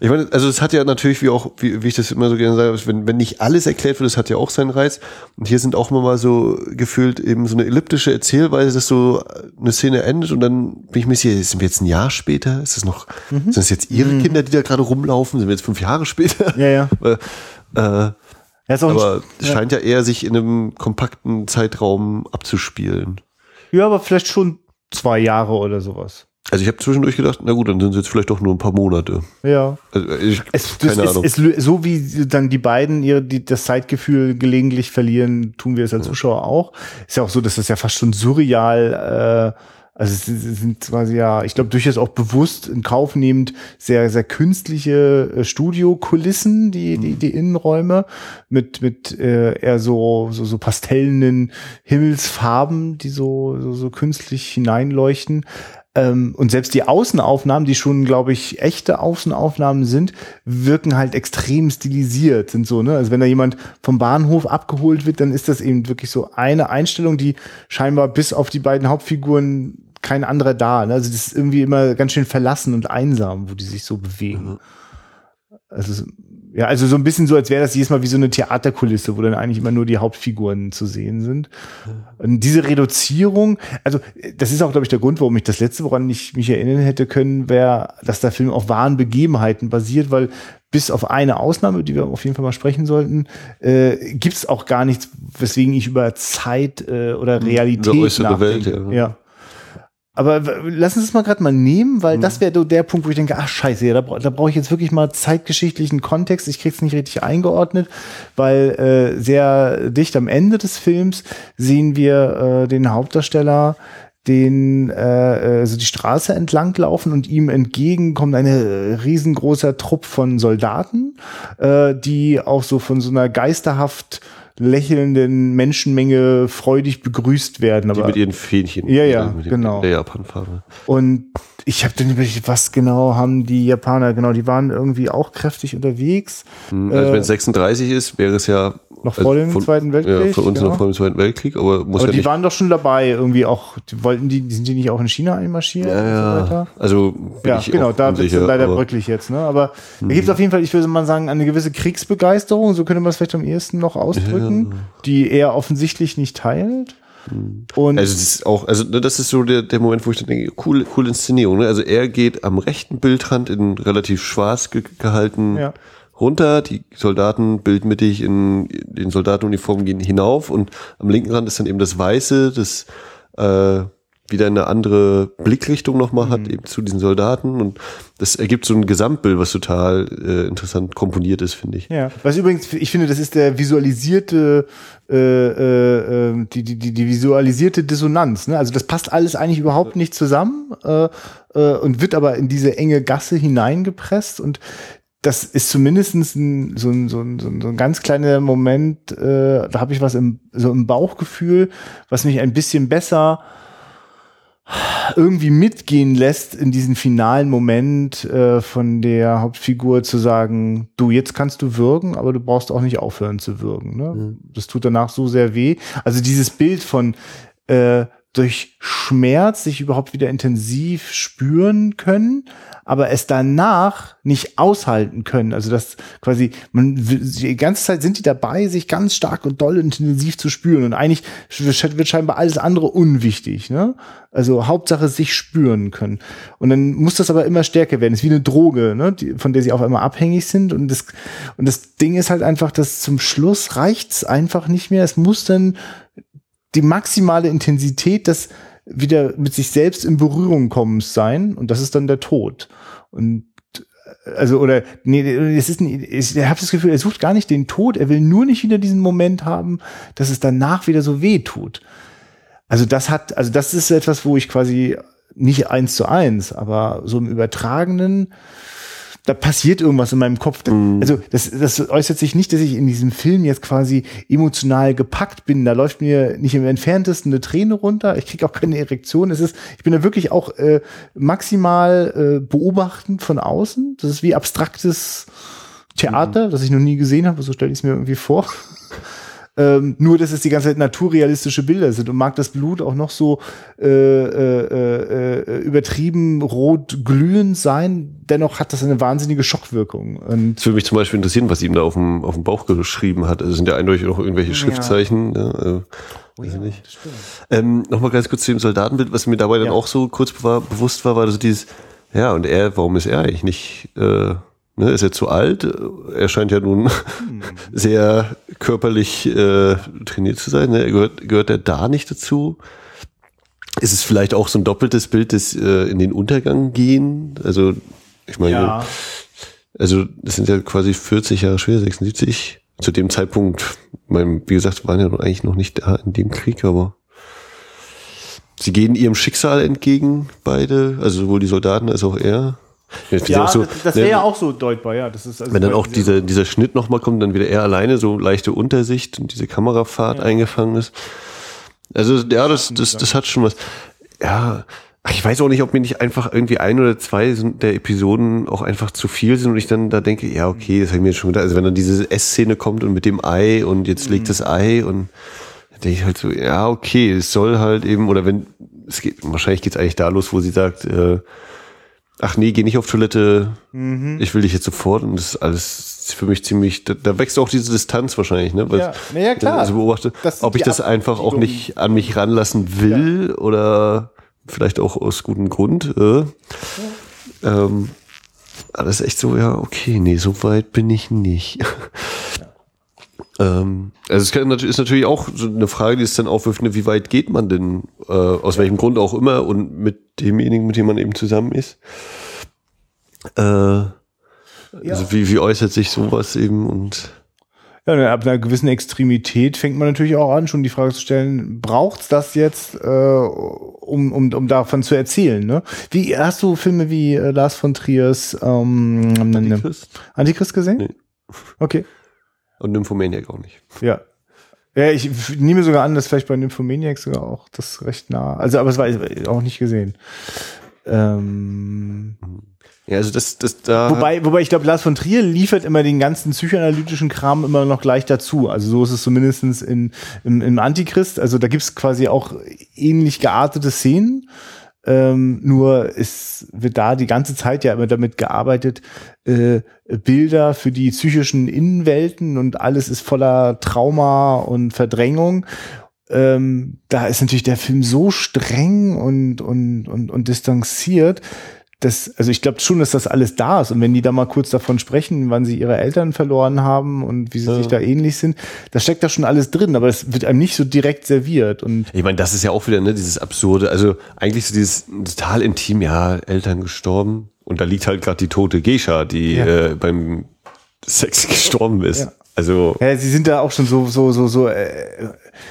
ich meine, also es hat ja natürlich, wie auch, wie, wie ich das immer so gerne sage, wenn, wenn nicht alles erklärt wird, das hat ja auch seinen Reiz. Und hier sind auch immer mal so gefühlt eben so eine elliptische Erzählweise, dass so eine Szene endet und dann bin ich mir sicher, sind wir jetzt ein Jahr später? Ist das noch, mhm. sind das jetzt ihre mhm. Kinder, die da gerade rumlaufen? Sind wir jetzt fünf Jahre später? Ja, ja. äh, aber es ja. scheint ja eher sich in einem kompakten Zeitraum abzuspielen. Ja, aber vielleicht schon zwei Jahre oder sowas. Also ich habe zwischendurch gedacht, na gut, dann sind es jetzt vielleicht doch nur ein paar Monate. Ja. Also ich, es, keine Ahnung. Es, es, so wie dann die beiden ihr die, das Zeitgefühl gelegentlich verlieren, tun wir es als Zuschauer auch. Ist ja auch so, dass das ja fast schon surreal äh, also es sind quasi ja, ich glaube, durchaus auch bewusst in Kauf nehmend sehr, sehr künstliche äh, Studiokulissen, die, die, mhm. die Innenräume, mit, mit äh, eher so, so, so pastellenden Himmelsfarben, die so, so, so künstlich hineinleuchten. Ähm, und selbst die Außenaufnahmen, die schon, glaube ich, echte Außenaufnahmen sind, wirken halt extrem stilisiert, sind so, ne? Also wenn da jemand vom Bahnhof abgeholt wird, dann ist das eben wirklich so eine Einstellung, die scheinbar bis auf die beiden Hauptfiguren kein anderer da. Ne? Also das ist irgendwie immer ganz schön verlassen und einsam, wo die sich so bewegen. Mhm. Also ja, also so ein bisschen so, als wäre das jedes Mal wie so eine Theaterkulisse, wo dann eigentlich immer nur die Hauptfiguren zu sehen sind. Und diese Reduzierung, also das ist auch, glaube ich, der Grund, warum ich das letzte, woran ich mich erinnern hätte können, wäre, dass der Film auf wahren Begebenheiten basiert, weil bis auf eine Ausnahme, die wir auf jeden Fall mal sprechen sollten, äh, gibt es auch gar nichts, weswegen ich über Zeit äh, oder hm, Realität nachdenke. Welt, ja. ja. Aber lass uns das mal gerade mal nehmen, weil mhm. das wäre der Punkt, wo ich denke, ach scheiße, ja, da, da brauche ich jetzt wirklich mal zeitgeschichtlichen Kontext. Ich krieg's nicht richtig eingeordnet, weil äh, sehr dicht am Ende des Films sehen wir äh, den Hauptdarsteller den äh, also die Straße entlang laufen und ihm entgegen kommt eine riesengroßer Trupp von Soldaten, äh, die auch so von so einer geisterhaft lächelnden Menschenmenge freudig begrüßt werden. Aber, die mit ihren Fähnchen. Ja, ja, genau. Der Japan-Farbe. Und ich habe dann überlegt, was genau haben die Japaner, genau, die waren irgendwie auch kräftig unterwegs. Hm, also äh, wenn es 36 ist, wäre es ja noch vor dem von, Zweiten Weltkrieg? Ja, für uns genau. noch vor dem Zweiten Weltkrieg, aber muss aber ja die waren doch schon dabei, irgendwie auch, die wollten die, sind die nicht auch in China einmarschiert ja, ja. und so weiter? Also ja, genau, da wird es leider bröcklich jetzt, ne? Aber mhm. da gibt es auf jeden Fall, ich würde mal sagen, eine gewisse Kriegsbegeisterung, so könnte man es vielleicht am ehesten noch ausdrücken, ja. die er offensichtlich nicht teilt. Mhm. Und also das ist auch, also ne, das ist so der, der Moment, wo ich dann denke, cool, coole Inszenierung. Ne? Also er geht am rechten Bildrand in relativ schwarz ge gehalten, ja runter, die Soldaten bildmittig in den Soldatenuniformen gehen hinauf und am linken Rand ist dann eben das Weiße, das äh, wieder eine andere Blickrichtung nochmal hat, mhm. eben zu diesen Soldaten. Und das ergibt so ein Gesamtbild, was total äh, interessant komponiert ist, finde ich. Ja, was übrigens, ich finde, das ist der visualisierte, äh, äh, ähm, die, die, die, die visualisierte Dissonanz. Ne? Also das passt alles eigentlich überhaupt nicht zusammen äh, äh, und wird aber in diese enge Gasse hineingepresst. Und das ist zumindest ein, so, ein, so, ein, so ein ganz kleiner Moment, äh, da habe ich was im, so im Bauchgefühl, was mich ein bisschen besser irgendwie mitgehen lässt in diesen finalen Moment äh, von der Hauptfigur zu sagen, du, jetzt kannst du würgen, aber du brauchst auch nicht aufhören zu würgen. Ne? Mhm. Das tut danach so sehr weh. Also dieses Bild von äh, durch Schmerz sich überhaupt wieder intensiv spüren können, aber es danach nicht aushalten können. Also das quasi, man die ganze Zeit sind die dabei, sich ganz stark und doll intensiv zu spüren. Und eigentlich wird scheinbar alles andere unwichtig. Ne? Also Hauptsache sich spüren können. Und dann muss das aber immer stärker werden. Es ist wie eine Droge, ne? die, von der sie auf einmal abhängig sind. Und das, und das Ding ist halt einfach, dass zum Schluss reicht's einfach nicht mehr. Es muss dann die maximale Intensität des wieder mit sich selbst in Berührung kommen sein und das ist dann der Tod. Und also oder nee, es ist ein, ich habe das Gefühl, er sucht gar nicht den Tod, er will nur nicht wieder diesen Moment haben, dass es danach wieder so weh tut. Also das hat, also das ist etwas, wo ich quasi nicht eins zu eins, aber so im Übertragenen da passiert irgendwas in meinem Kopf. Mhm. Also das, das äußert sich nicht, dass ich in diesem Film jetzt quasi emotional gepackt bin. Da läuft mir nicht im entferntesten eine Träne runter. Ich kriege auch keine Erektion. Es ist, ich bin da wirklich auch äh, maximal äh, beobachtend von außen. Das ist wie abstraktes Theater, mhm. das ich noch nie gesehen habe. So stelle ich es mir irgendwie vor. Ähm, nur, dass es die ganze Zeit naturrealistische Bilder sind und mag das Blut auch noch so äh, äh, äh, übertrieben rot glühend sein, dennoch hat das eine wahnsinnige Schockwirkung. Und das würde mich zum Beispiel interessieren, was ihm da auf dem, auf dem Bauch geschrieben hat. Also sind ja eindeutig noch irgendwelche Schriftzeichen. Ja. Ja, also, oh, ja, nicht. Ähm, Nochmal ganz kurz zu dem Soldatenbild, was mir dabei dann auch so kurz bewusst war, war also dieses, ja, und er, warum ist er eigentlich nicht äh, Ne, ist er zu alt? Er scheint ja nun hm. sehr körperlich äh, trainiert zu sein. Ne? Gehört, gehört er da nicht dazu? Ist es vielleicht auch so ein doppeltes Bild des äh, in den Untergang gehen? Also, ich meine, ja. also das sind ja quasi 40 Jahre schwer, 76. Zu dem Zeitpunkt, mein, wie gesagt, waren ja eigentlich noch nicht da in dem Krieg, aber sie gehen ihrem Schicksal entgegen, beide, also sowohl die Soldaten als auch er. Ja, so, das wäre ne, ja auch so deutbar, ja. Das ist also wenn dann auch dieser, dieser Schnitt nochmal kommt, dann wieder er alleine, so leichte Untersicht und diese Kamerafahrt ja. eingefangen ist. Also ja, das, das, das hat schon was. Ja, ich weiß auch nicht, ob mir nicht einfach irgendwie ein oder zwei der Episoden auch einfach zu viel sind und ich dann da denke, ja, okay, das habe ich mir schon gedacht. Also wenn dann diese Essszene kommt und mit dem Ei und jetzt mhm. legt das Ei und dann denke ich halt so, ja, okay, es soll halt eben, oder wenn, es geht, wahrscheinlich geht's eigentlich da los, wo sie sagt, äh, ach nee, geh nicht auf Toilette, mhm. ich will dich jetzt sofort und das ist alles für mich ziemlich, da, da wächst auch diese Distanz wahrscheinlich, ne? Weil ja, ja klar. Also beobachte, ob ich das einfach auch nicht an mich ranlassen will ja. oder vielleicht auch aus gutem Grund. Äh. Ja. Ähm, alles echt so, ja, okay, nee, so weit bin ich nicht. Ähm, also es kann, ist natürlich auch so eine Frage, die es dann aufwirft, ne, wie weit geht man denn, äh, aus welchem Grund auch immer und mit demjenigen, mit dem man eben zusammen ist. Äh, ja. Also wie, wie äußert sich sowas eben und ja, ab einer gewissen Extremität fängt man natürlich auch an, schon die Frage zu stellen, braucht's das jetzt, äh, um, um, um davon zu erzählen? Ne? Wie hast du Filme wie äh, Lars von Triers ähm, Antichrist, Antichrist gesehen? Nee. Okay. Und Nymphomaniac auch nicht. Ja. Ja, ich nehme sogar an, dass vielleicht bei Nymphomaniac sogar auch das recht nah. Also, aber es war auch nicht gesehen. Ähm, ja, also das, das da. Wobei, wobei ich glaube, Lars von Trier liefert immer den ganzen psychoanalytischen Kram immer noch gleich dazu. Also so ist es zumindestens in, im, im Antichrist. Also da gibt's quasi auch ähnlich geartete Szenen. Ähm, nur es wird da die ganze Zeit ja immer damit gearbeitet, äh, Bilder für die psychischen Innenwelten und alles ist voller Trauma und Verdrängung. Ähm, da ist natürlich der Film so streng und, und, und, und distanziert, das, also ich glaube schon, dass das alles da ist. Und wenn die da mal kurz davon sprechen, wann sie ihre Eltern verloren haben und wie sie ja. sich da ähnlich sind, da steckt da schon alles drin, aber es wird einem nicht so direkt serviert. Und ich meine, das ist ja auch wieder ne, dieses absurde, also eigentlich so dieses total intim, ja, Eltern gestorben und da liegt halt gerade die tote Geisha, die ja. äh, beim Sex gestorben ist. Ja. Also ja, sie sind da auch schon so so so so äh,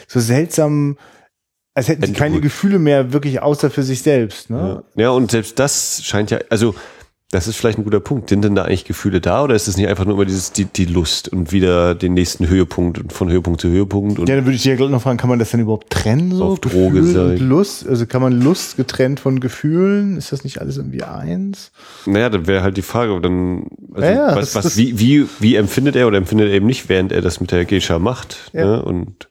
so seltsam als hätten sie keine Gefühle mehr wirklich außer für sich selbst. Ne? Ja. ja, und selbst das scheint ja, also das ist vielleicht ein guter Punkt. Sind denn da eigentlich Gefühle da oder ist es nicht einfach nur immer dieses, die, die Lust und wieder den nächsten Höhepunkt und von Höhepunkt zu Höhepunkt? Und ja, dann würde ich dir ja noch fragen, kann man das denn überhaupt trennen so? Auf Droge sein. Lust, also kann man Lust getrennt von Gefühlen? Ist das nicht alles irgendwie eins? Naja, dann wäre halt die Frage, dann, also ja, ja, was, was, wie, wie, wie empfindet er oder empfindet er eben nicht, während er das mit der Geisha macht? Ja. Ne? Und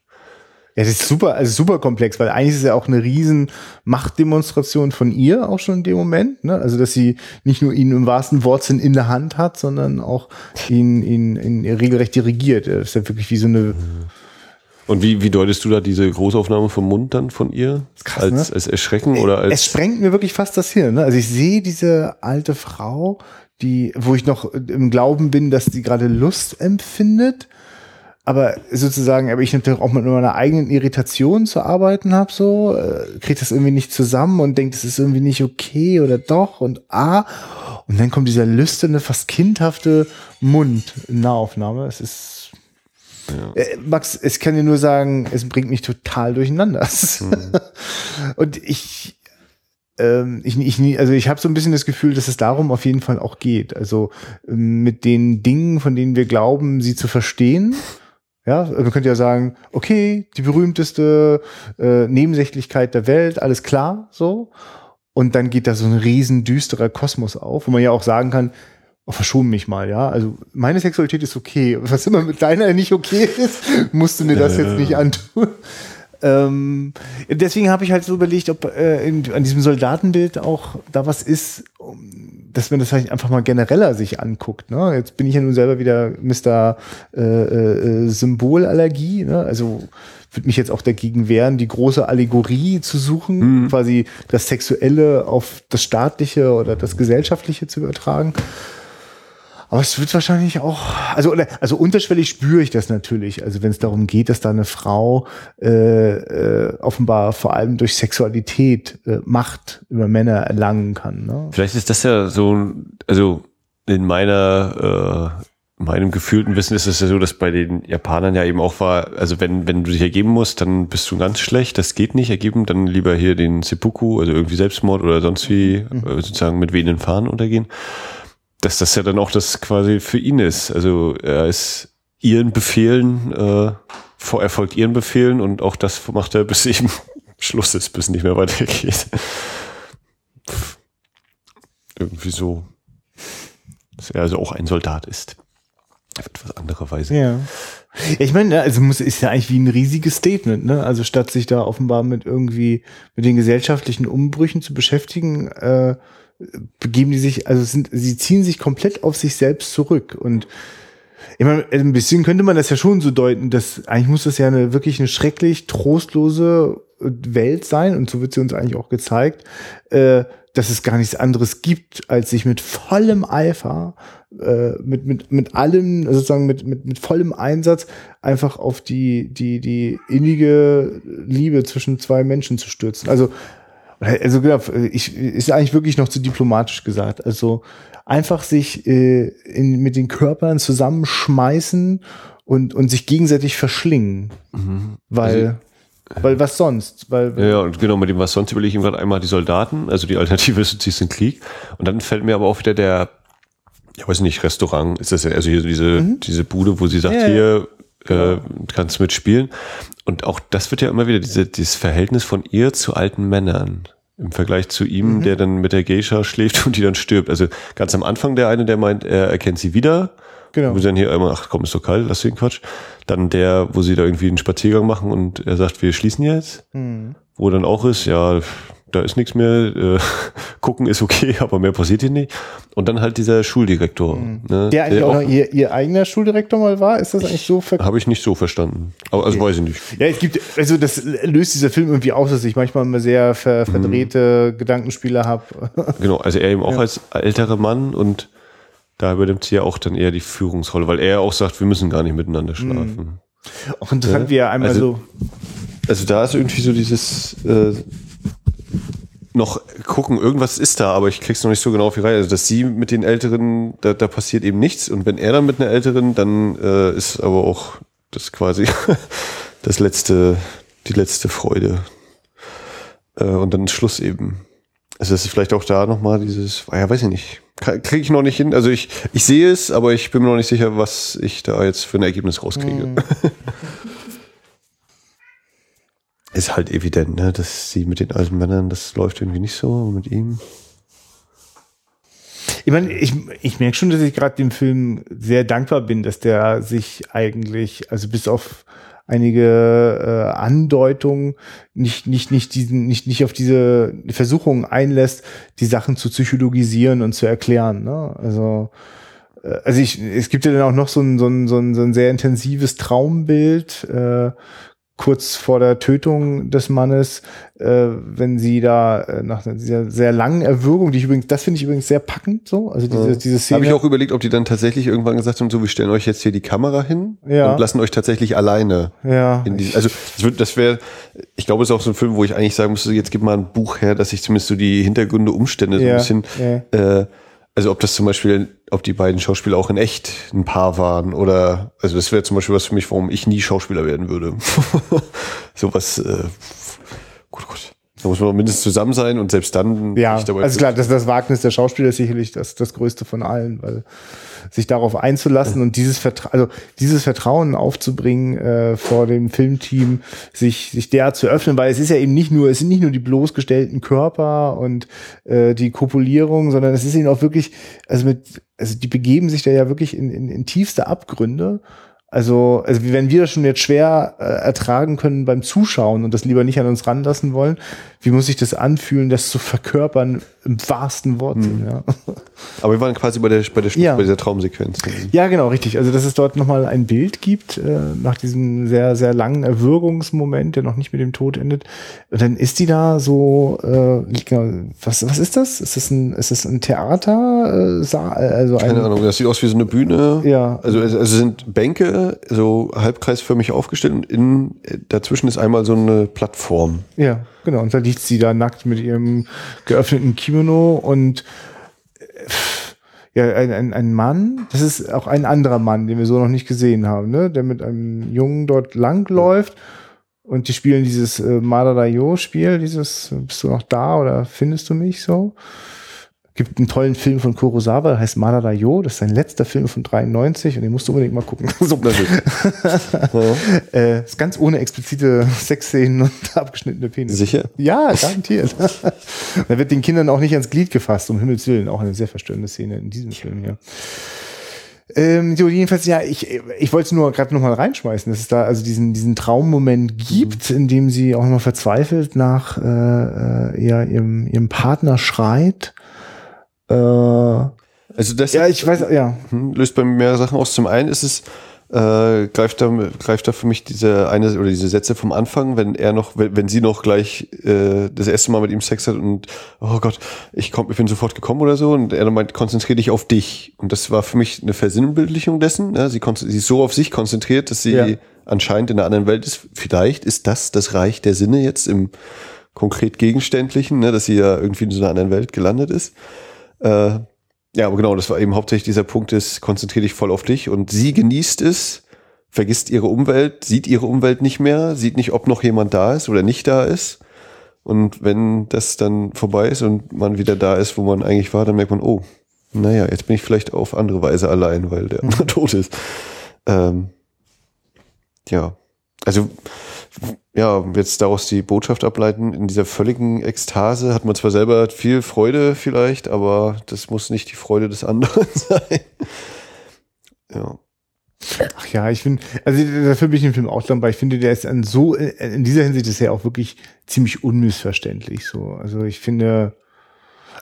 ja, das ist super, also super komplex, weil eigentlich ist es ja auch eine riesen Machtdemonstration von ihr auch schon in dem Moment, ne? Also, dass sie nicht nur ihn im wahrsten Wortsinn in der Hand hat, sondern auch ihn, ihn, ihn regelrecht dirigiert. Das ist ja wirklich wie so eine. Und wie, wie deutest du da diese Großaufnahme vom Mund dann von ihr? Krass, als, ne? als Erschrecken oder als. Es sprengt mir wirklich fast das Hirn, ne? Also ich sehe diese alte Frau, die, wo ich noch im Glauben bin, dass sie gerade Lust empfindet aber sozusagen, aber ich natürlich auch mit meiner eigenen Irritation zu arbeiten habe, so, äh, kriege das irgendwie nicht zusammen und denke, das ist irgendwie nicht okay oder doch und ah. Und dann kommt dieser lüsterne, fast kindhafte Mund in Nahaufnahme. Es ist ja. Äh, Max, es kann dir nur sagen, es bringt mich total durcheinander. Mhm. und ich, ähm, ich, ich, also ich habe so ein bisschen das Gefühl, dass es darum auf jeden Fall auch geht. Also ähm, mit den Dingen, von denen wir glauben, sie zu verstehen, ja, also man könnte ja sagen, okay, die berühmteste äh, Nebensächlichkeit der Welt, alles klar, so. Und dann geht da so ein riesen düsterer Kosmos auf, wo man ja auch sagen kann, oh, verschon mich mal, ja. Also meine Sexualität ist okay. Was immer mit deiner nicht okay ist, musst du mir das jetzt nicht antun. Ähm, deswegen habe ich halt so überlegt, ob äh, in, an diesem Soldatenbild auch da was ist, dass man das halt einfach mal genereller sich anguckt. Ne? Jetzt bin ich ja nun selber wieder Mr. Äh, äh, Symbolallergie. Ne? Also würde mich jetzt auch dagegen wehren, die große Allegorie zu suchen, mhm. quasi das Sexuelle auf das Staatliche oder das Gesellschaftliche zu übertragen. Aber es wird wahrscheinlich auch, also also unterschwellig spüre ich das natürlich. Also wenn es darum geht, dass da eine Frau äh, äh, offenbar vor allem durch Sexualität äh, Macht über Männer erlangen kann. Ne? Vielleicht ist das ja so, also in meiner äh, meinem gefühlten Wissen ist es ja so, dass bei den Japanern ja eben auch war, also wenn, wenn du dich ergeben musst, dann bist du ganz schlecht, das geht nicht ergeben, dann lieber hier den Seppuku, also irgendwie Selbstmord oder sonst wie, mhm. äh, sozusagen mit wehenden Fahnen untergehen dass das ja dann auch das quasi für ihn ist. Also er ist ihren Befehlen, äh, vor erfolgt ihren Befehlen und auch das macht er, bis eben Schluss ist, bis nicht mehr weitergeht. Irgendwie so, dass er also auch ein Soldat ist. Auf etwas andere Weise. Ja. Ich meine, also muss, ist ja eigentlich wie ein riesiges Statement, ne? Also statt sich da offenbar mit irgendwie mit den gesellschaftlichen Umbrüchen zu beschäftigen, äh, begeben die sich, also sind, sie ziehen sich komplett auf sich selbst zurück und ich meine, ein bisschen könnte man das ja schon so deuten, dass eigentlich muss das ja eine wirklich eine schrecklich trostlose Welt sein und so wird sie uns eigentlich auch gezeigt, äh, dass es gar nichts anderes gibt, als sich mit vollem Eifer, äh, mit, mit, mit allem, sozusagen mit, mit, mit vollem Einsatz einfach auf die, die, die innige Liebe zwischen zwei Menschen zu stürzen. Also also genau, ich ist eigentlich wirklich noch zu diplomatisch gesagt. Also einfach sich äh, in, mit den Körpern zusammenschmeißen und, und sich gegenseitig verschlingen. Mhm. Weil, also, weil was sonst? Weil, ja, und genau, mit dem was sonst überlege ich ihm gerade einmal die Soldaten, also die Alternative ist, ziehst den Krieg. Und dann fällt mir aber auch wieder der, ich weiß nicht, Restaurant, ist das ja, also hier diese, mhm. diese Bude, wo sie sagt, ja, hier, äh, kannst mitspielen. Und auch das wird ja immer wieder diese, dieses Verhältnis von ihr zu alten Männern. Im Vergleich zu ihm, mhm. der dann mit der Geisha schläft und die dann stirbt. Also ganz am Anfang der eine, der meint, er erkennt sie wieder. Genau. Wo sie dann hier einmal, ach komm, ist doch kalt, lass den Quatsch. Dann der, wo sie da irgendwie einen Spaziergang machen und er sagt, wir schließen jetzt. Mhm. Wo dann auch ist, ja, da ist nichts mehr, äh, gucken ist okay, aber mehr passiert hier nicht. Und dann halt dieser Schuldirektor. Mhm. Ne, der eigentlich der auch, auch ihr, ihr eigener Schuldirektor mal war, ist das eigentlich so Habe ich nicht so verstanden. Aber, also okay. weiß ich nicht. Ja, es gibt, also das löst dieser Film irgendwie aus, dass ich manchmal immer sehr ver, mhm. verdrehte mhm. Gedankenspiele habe. Genau, also er eben auch ja. als älterer Mann und da übernimmt sie ja auch dann eher die Führungsrolle, weil er auch sagt, wir müssen gar nicht miteinander schlafen. Mhm. Auch interessant, ja? wie er einmal also, so. Also da ist irgendwie so dieses äh, noch gucken, irgendwas ist da, aber ich krieg's noch nicht so genau auf die Reihe. Also dass sie mit den Älteren, da, da passiert eben nichts. Und wenn er dann mit einer Älteren, dann äh, ist aber auch das quasi das letzte, die letzte Freude. Äh, und dann Schluss eben. Also das ist vielleicht auch da nochmal dieses, ah ja, weiß ich nicht. Kriege ich noch nicht hin. Also ich, ich sehe es, aber ich bin mir noch nicht sicher, was ich da jetzt für ein Ergebnis rauskriege. Hm. ist halt evident, ne, dass sie mit den alten Männern, das läuft irgendwie nicht so, mit ihm. Ich meine, ich, ich merke schon, dass ich gerade dem Film sehr dankbar bin, dass der sich eigentlich, also bis auf einige äh, Andeutungen nicht nicht nicht diesen nicht nicht auf diese Versuchungen einlässt, die Sachen zu psychologisieren und zu erklären. Ne? Also äh, also ich, es gibt ja dann auch noch so ein, so ein, so ein, so ein sehr intensives Traumbild, äh, kurz vor der Tötung des Mannes, äh, wenn sie da äh, nach dieser sehr langen Erwürgung, die ich übrigens, das finde ich übrigens sehr packend so, also diese, ja. diese Szene. Habe ich auch überlegt, ob die dann tatsächlich irgendwann gesagt haben, so, wir stellen euch jetzt hier die Kamera hin ja. und lassen euch tatsächlich alleine. Ja. Die, also das, das wäre, ich glaube, es ist auch so ein Film, wo ich eigentlich sagen müsste, jetzt gib mal ein Buch her, dass ich zumindest so die Hintergründe, Umstände so ein bisschen äh, also ob das zum Beispiel, ob die beiden Schauspieler auch in echt ein Paar waren oder, also das wäre zum Beispiel was für mich, warum ich nie Schauspieler werden würde. Sowas, äh, gut, gut. Da muss man mindestens zusammen sein und selbst dann. Ja, also klar, das, das Wagnis der Schauspieler ist sicherlich das, das größte von allen, weil sich darauf einzulassen und dieses Vertrauen, also dieses Vertrauen aufzubringen äh, vor dem Filmteam, sich sich der zu öffnen, weil es ist ja eben nicht nur, es sind nicht nur die bloßgestellten Körper und äh, die Kopulierung, sondern es ist eben auch wirklich, also mit, also die begeben sich da ja wirklich in, in, in tiefste Abgründe also, also wenn wir das schon jetzt schwer äh, ertragen können beim Zuschauen und das lieber nicht an uns ranlassen wollen, wie muss sich das anfühlen, das zu verkörpern im wahrsten Worte. Mhm. Ja. Aber wir waren quasi bei der, bei der ja. bei dieser Traumsequenz. Ja, genau, richtig. Also, dass es dort nochmal ein Bild gibt, äh, nach diesem sehr, sehr langen Erwürgungsmoment, der noch nicht mit dem Tod endet. Und dann ist die da so, äh, genau, was, was ist das? Ist das ein, ist das ein Theater? Äh, also Keine ein, Ahnung, das sieht aus wie so eine Bühne. Ja. Also, also sind Bänke so halbkreisförmig aufgestellt und in, dazwischen ist einmal so eine Plattform. Ja. Genau, und da liegt sie da nackt mit ihrem geöffneten Kimono und äh, ja, ein, ein, ein Mann, das ist auch ein anderer Mann, den wir so noch nicht gesehen haben, ne? der mit einem Jungen dort langläuft und die spielen dieses äh, Madarayo-Spiel, dieses Bist du noch da oder findest du mich so? Gibt einen tollen Film von Kurosawa, der heißt Madara Yo, das ist sein letzter Film von 93 und den musst du unbedingt mal gucken. so ja. äh, ist ganz ohne explizite Sexszenen und abgeschnittene Penis. Sicher? Ja, garantiert. da wird den Kindern auch nicht ans Glied gefasst, um Himmels Willen, auch eine sehr verstörende Szene in diesem Film hier. Ähm, so, jedenfalls, ja, ich, ich wollte es nur gerade nochmal reinschmeißen, dass es da also diesen, diesen Traummoment gibt, mhm. in dem sie auch nochmal verzweifelt nach äh, äh, ja, ihrem, ihrem Partner schreit äh, also das ja, ich weiß, ja. Hm, löst bei mir mehrere Sachen aus. Zum einen ist es, äh, greift, da, greift da für mich diese eine oder diese Sätze vom Anfang, wenn er noch, wenn, wenn sie noch gleich äh, das erste Mal mit ihm Sex hat und oh Gott, ich komm, ich bin sofort gekommen oder so und er meint, konzentrier dich auf dich. Und das war für mich eine Versinnbildlichung dessen. Ja, sie, sie ist so auf sich konzentriert, dass sie ja. anscheinend in einer anderen Welt ist. Vielleicht ist das das Reich der Sinne jetzt im konkret Gegenständlichen, ne, dass sie ja irgendwie in so einer anderen Welt gelandet ist. Äh, ja, aber genau, das war eben hauptsächlich dieser Punkt ist, konzentriere dich voll auf dich und sie genießt es, vergisst ihre Umwelt, sieht ihre Umwelt nicht mehr, sieht nicht, ob noch jemand da ist oder nicht da ist. Und wenn das dann vorbei ist und man wieder da ist, wo man eigentlich war, dann merkt man, oh, naja, jetzt bin ich vielleicht auf andere Weise allein, weil der andere tot ist. Ähm, ja, also ja, jetzt daraus die Botschaft ableiten, in dieser völligen Ekstase hat man zwar selber viel Freude vielleicht, aber das muss nicht die Freude des anderen sein. ja. Ach ja, ich finde, also dafür bin ich im Film auch dankbar. Ich finde, der ist an so, in dieser Hinsicht ist er auch wirklich ziemlich unmissverständlich. So, also ich finde,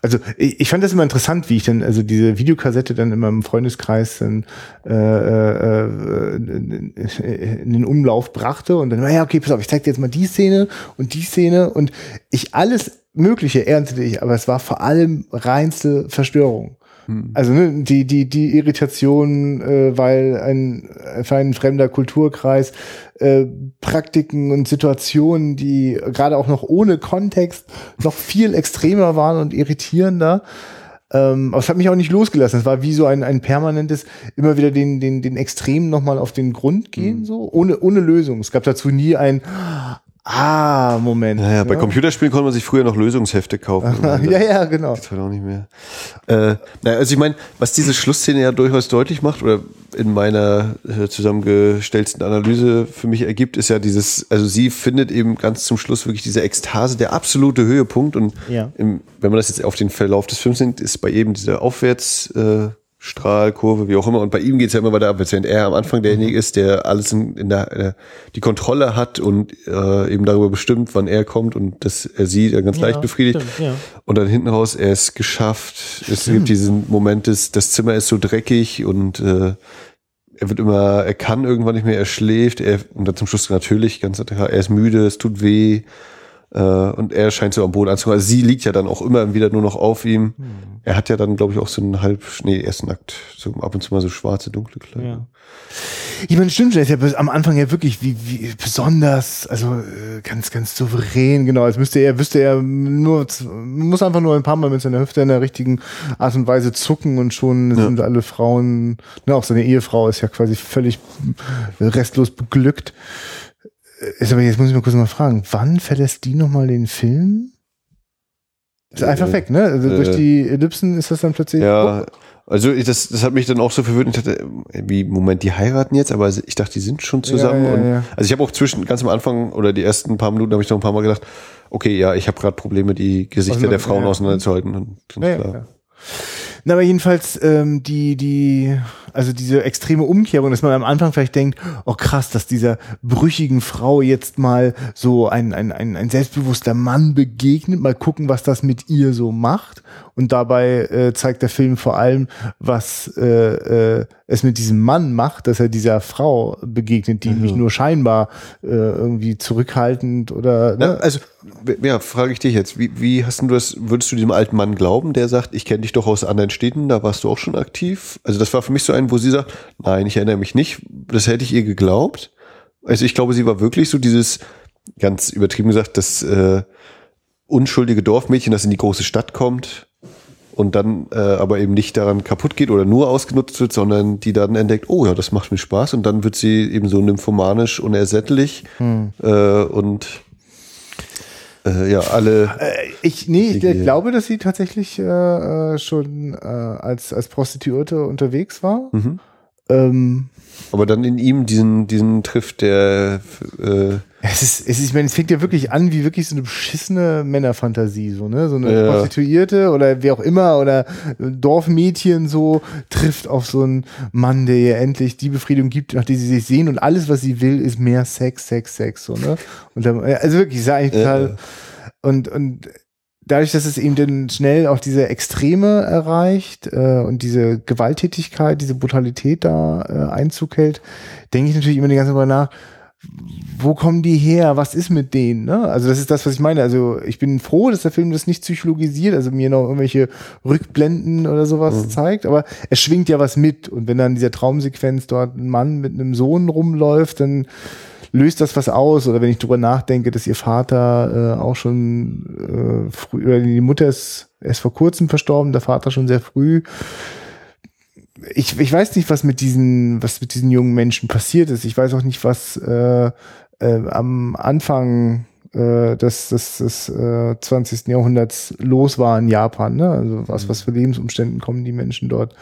also ich, ich fand das immer interessant, wie ich dann, also diese Videokassette dann immer im Freundeskreis dann äh, äh, in den Umlauf brachte und dann, ja, okay, pass auf, ich zeig dir jetzt mal die Szene und die Szene und ich alles Mögliche erntete ich, aber es war vor allem reinste Verstörung. Hm. Also ne, die die die Irritation, äh, weil ein für ein fremder Kulturkreis äh, Praktiken und Situationen, die gerade auch noch ohne Kontext noch viel extremer waren und irritierender. Ähm, aber es hat mich auch nicht losgelassen. Es war wie so ein, ein permanentes, immer wieder den, den, den Extremen nochmal auf den Grund gehen, mhm. so, ohne, ohne Lösung. Es gab dazu nie ein, Ah, Moment. Naja, bei ja. Computerspielen konnte man sich früher noch Lösungshefte kaufen. ja, ja, genau. Das halt auch nicht mehr. Äh, naja, also ich meine, was diese Schlussszene ja durchaus deutlich macht, oder in meiner äh, zusammengestellten Analyse für mich ergibt, ist ja dieses, also sie findet eben ganz zum Schluss wirklich diese Ekstase, der absolute Höhepunkt. Und ja. im, wenn man das jetzt auf den Verlauf des Films nimmt, ist bei eben dieser Aufwärts, äh, Strahlkurve, wie auch immer. Und bei ihm geht's ja immer weiter abwärts, während er am Anfang derjenige ist, der alles in, in der, äh, die Kontrolle hat und äh, eben darüber bestimmt, wann er kommt und das er sieht, er ganz ja, leicht befriedigt. Stimmt, ja. Und dann hinten raus, er ist geschafft. Stimmt. Es gibt diesen Moment, des, das Zimmer ist so dreckig und äh, er wird immer, er kann irgendwann nicht mehr, er schläft, er, und dann zum Schluss natürlich ganz er ist müde, es tut weh. Äh, und er scheint so am Boden anzukommen. Also sie liegt ja dann auch immer wieder nur noch auf ihm. Mhm. Er hat ja dann, glaube ich, auch so einen halb Schnee, erst nackt, so ab und zu mal so schwarze, dunkle Kleider. Ja. Ich meine, stimmt schon, er ist ja am Anfang ja wirklich wie, wie besonders, also äh, ganz, ganz souverän, genau, als müsste er, wüsste er nur, muss einfach nur ein paar Mal mit seiner Hüfte in der richtigen Art und Weise zucken und schon ja. sind alle Frauen, ne, auch seine Ehefrau ist ja quasi völlig restlos beglückt. Ist aber jetzt muss ich mal kurz mal fragen, wann verlässt die nochmal den Film? Ist einfach äh, weg, ne? Also äh, durch die Ellipsen ist das dann plötzlich. Ja, also ich, das, das hat mich dann auch so verwirrt. Ich dachte, wie, Moment, die heiraten jetzt, aber ich dachte, die sind schon zusammen. Ja, ja, ja. Und, also ich habe auch zwischen, ganz am Anfang oder die ersten paar Minuten habe ich noch ein paar Mal gedacht, okay, ja, ich habe gerade Probleme, die Gesichter also, der Frauen auseinanderzuhalten. Und, ja, klar. Na, aber jedenfalls ähm, die, die, also diese extreme Umkehrung, dass man am Anfang vielleicht denkt, oh krass, dass dieser brüchigen Frau jetzt mal so ein, ein, ein, ein selbstbewusster Mann begegnet, mal gucken, was das mit ihr so macht. Und dabei äh, zeigt der Film vor allem, was äh, äh, es mit diesem Mann macht, dass er dieser Frau begegnet, die mhm. nicht nur scheinbar äh, irgendwie zurückhaltend oder. Ne? Ja, also ja, frage ich dich jetzt, wie, wie hast du das, würdest du diesem alten Mann glauben, der sagt, ich kenne dich doch aus anderen Städten, da warst du auch schon aktiv? Also das war für mich so ein, wo sie sagt, nein, ich erinnere mich nicht, das hätte ich ihr geglaubt. Also ich glaube, sie war wirklich so dieses, ganz übertrieben gesagt, das äh, unschuldige Dorfmädchen, das in die große Stadt kommt und dann äh, aber eben nicht daran kaputt geht oder nur ausgenutzt wird, sondern die dann entdeckt, oh ja, das macht mir Spaß und dann wird sie eben so nymphomanisch unersättlich hm. äh, und äh, ja, alle. Äh, ich, nee, ich glaube, dass sie tatsächlich äh, äh, schon äh, als, als Prostituierte unterwegs war. Mhm. Ähm, aber dann in ihm diesen, diesen trifft der. Äh es ist, es ist, ich meine, es fängt ja wirklich an wie wirklich so eine beschissene Männerfantasie, so, ne? So eine ja. Prostituierte oder wie auch immer oder Dorfmädchen so trifft auf so einen Mann, der ihr endlich die Befriedigung gibt, nach der sie sich sehen und alles, was sie will, ist mehr Sex, Sex, Sex, so, ne? Und dann, also wirklich, ist eigentlich total. Ja. Und, und dadurch, dass es eben dann schnell auch diese Extreme erreicht äh, und diese Gewalttätigkeit, diese Brutalität da äh, Einzug hält, denke ich natürlich immer die ganze Zeit nach, wo kommen die her? Was ist mit denen? Ne? Also das ist das, was ich meine. Also ich bin froh, dass der Film das nicht psychologisiert, also mir noch irgendwelche Rückblenden oder sowas mhm. zeigt, aber es schwingt ja was mit. Und wenn dann in dieser Traumsequenz dort ein Mann mit einem Sohn rumläuft, dann löst das was aus? Oder wenn ich drüber nachdenke, dass ihr Vater äh, auch schon äh, früh, oder die Mutter ist erst vor kurzem verstorben, der Vater schon sehr früh. Ich, ich weiß nicht, was mit diesen, was mit diesen jungen Menschen passiert ist. Ich weiß auch nicht, was äh, äh, am Anfang äh, des, des, des äh, 20. Jahrhunderts los war in Japan. Ne? Also was, was für Lebensumständen kommen die Menschen dort.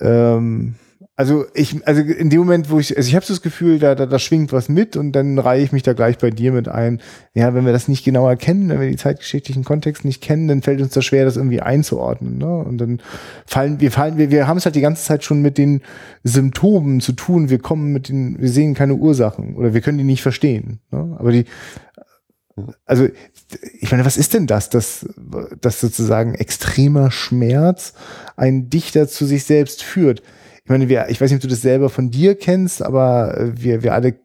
Ähm, Also ich, also in dem Moment, wo ich, also ich habe so das Gefühl, da, da, da schwingt was mit und dann reihe ich mich da gleich bei dir mit ein. Ja, wenn wir das nicht genau erkennen, wenn wir die zeitgeschichtlichen Kontext nicht kennen, dann fällt uns das schwer, das irgendwie einzuordnen. Ne? Und dann fallen, wir fallen, wir, wir haben es halt die ganze Zeit schon mit den Symptomen zu tun. Wir kommen mit den, wir sehen keine Ursachen oder wir können die nicht verstehen. Ne? Aber die, also ich meine, was ist denn das, dass, dass sozusagen extremer Schmerz einen Dichter zu sich selbst führt? Ich meine, wir, ich weiß nicht, ob du das selber von dir kennst, aber äh, wir, wir alle,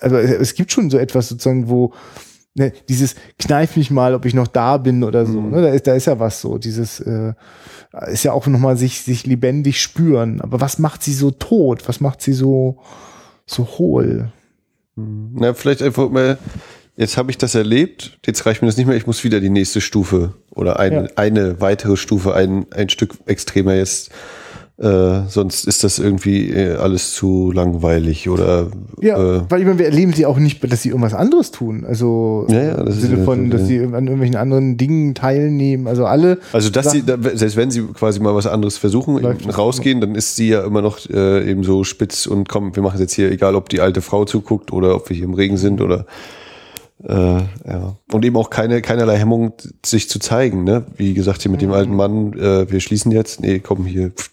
also es gibt schon so etwas sozusagen, wo ne, dieses kneif mich mal, ob ich noch da bin oder so. Mhm. Ne, da ist, da ist ja was so. Dieses äh, ist ja auch nochmal sich, sich lebendig spüren. Aber was macht sie so tot? Was macht sie so, so hohl? Mhm. Na, vielleicht einfach mal, jetzt habe ich das erlebt, jetzt reicht mir das nicht mehr, ich muss wieder die nächste Stufe oder eine, ja. eine weitere Stufe, ein, ein Stück extremer jetzt äh, sonst ist das irgendwie äh, alles zu langweilig oder. Ja, äh, weil ich meine, wir erleben sie auch nicht, dass sie irgendwas anderes tun. Also ja, ja, das im Sinne von, dass sie an irgendwelchen anderen Dingen teilnehmen. Also alle. Also dass sie, selbst wenn sie quasi mal was anderes versuchen, rausgehen, dann ist sie ja immer noch äh, eben so spitz und komm, wir machen es jetzt hier, egal ob die alte Frau zuguckt oder ob wir hier im Regen sind oder äh, ja. Und eben auch keine, keinerlei Hemmung, sich zu zeigen, ne? Wie gesagt, hier mit dem alten Mann, äh, wir schließen jetzt, nee, komm hier, pff,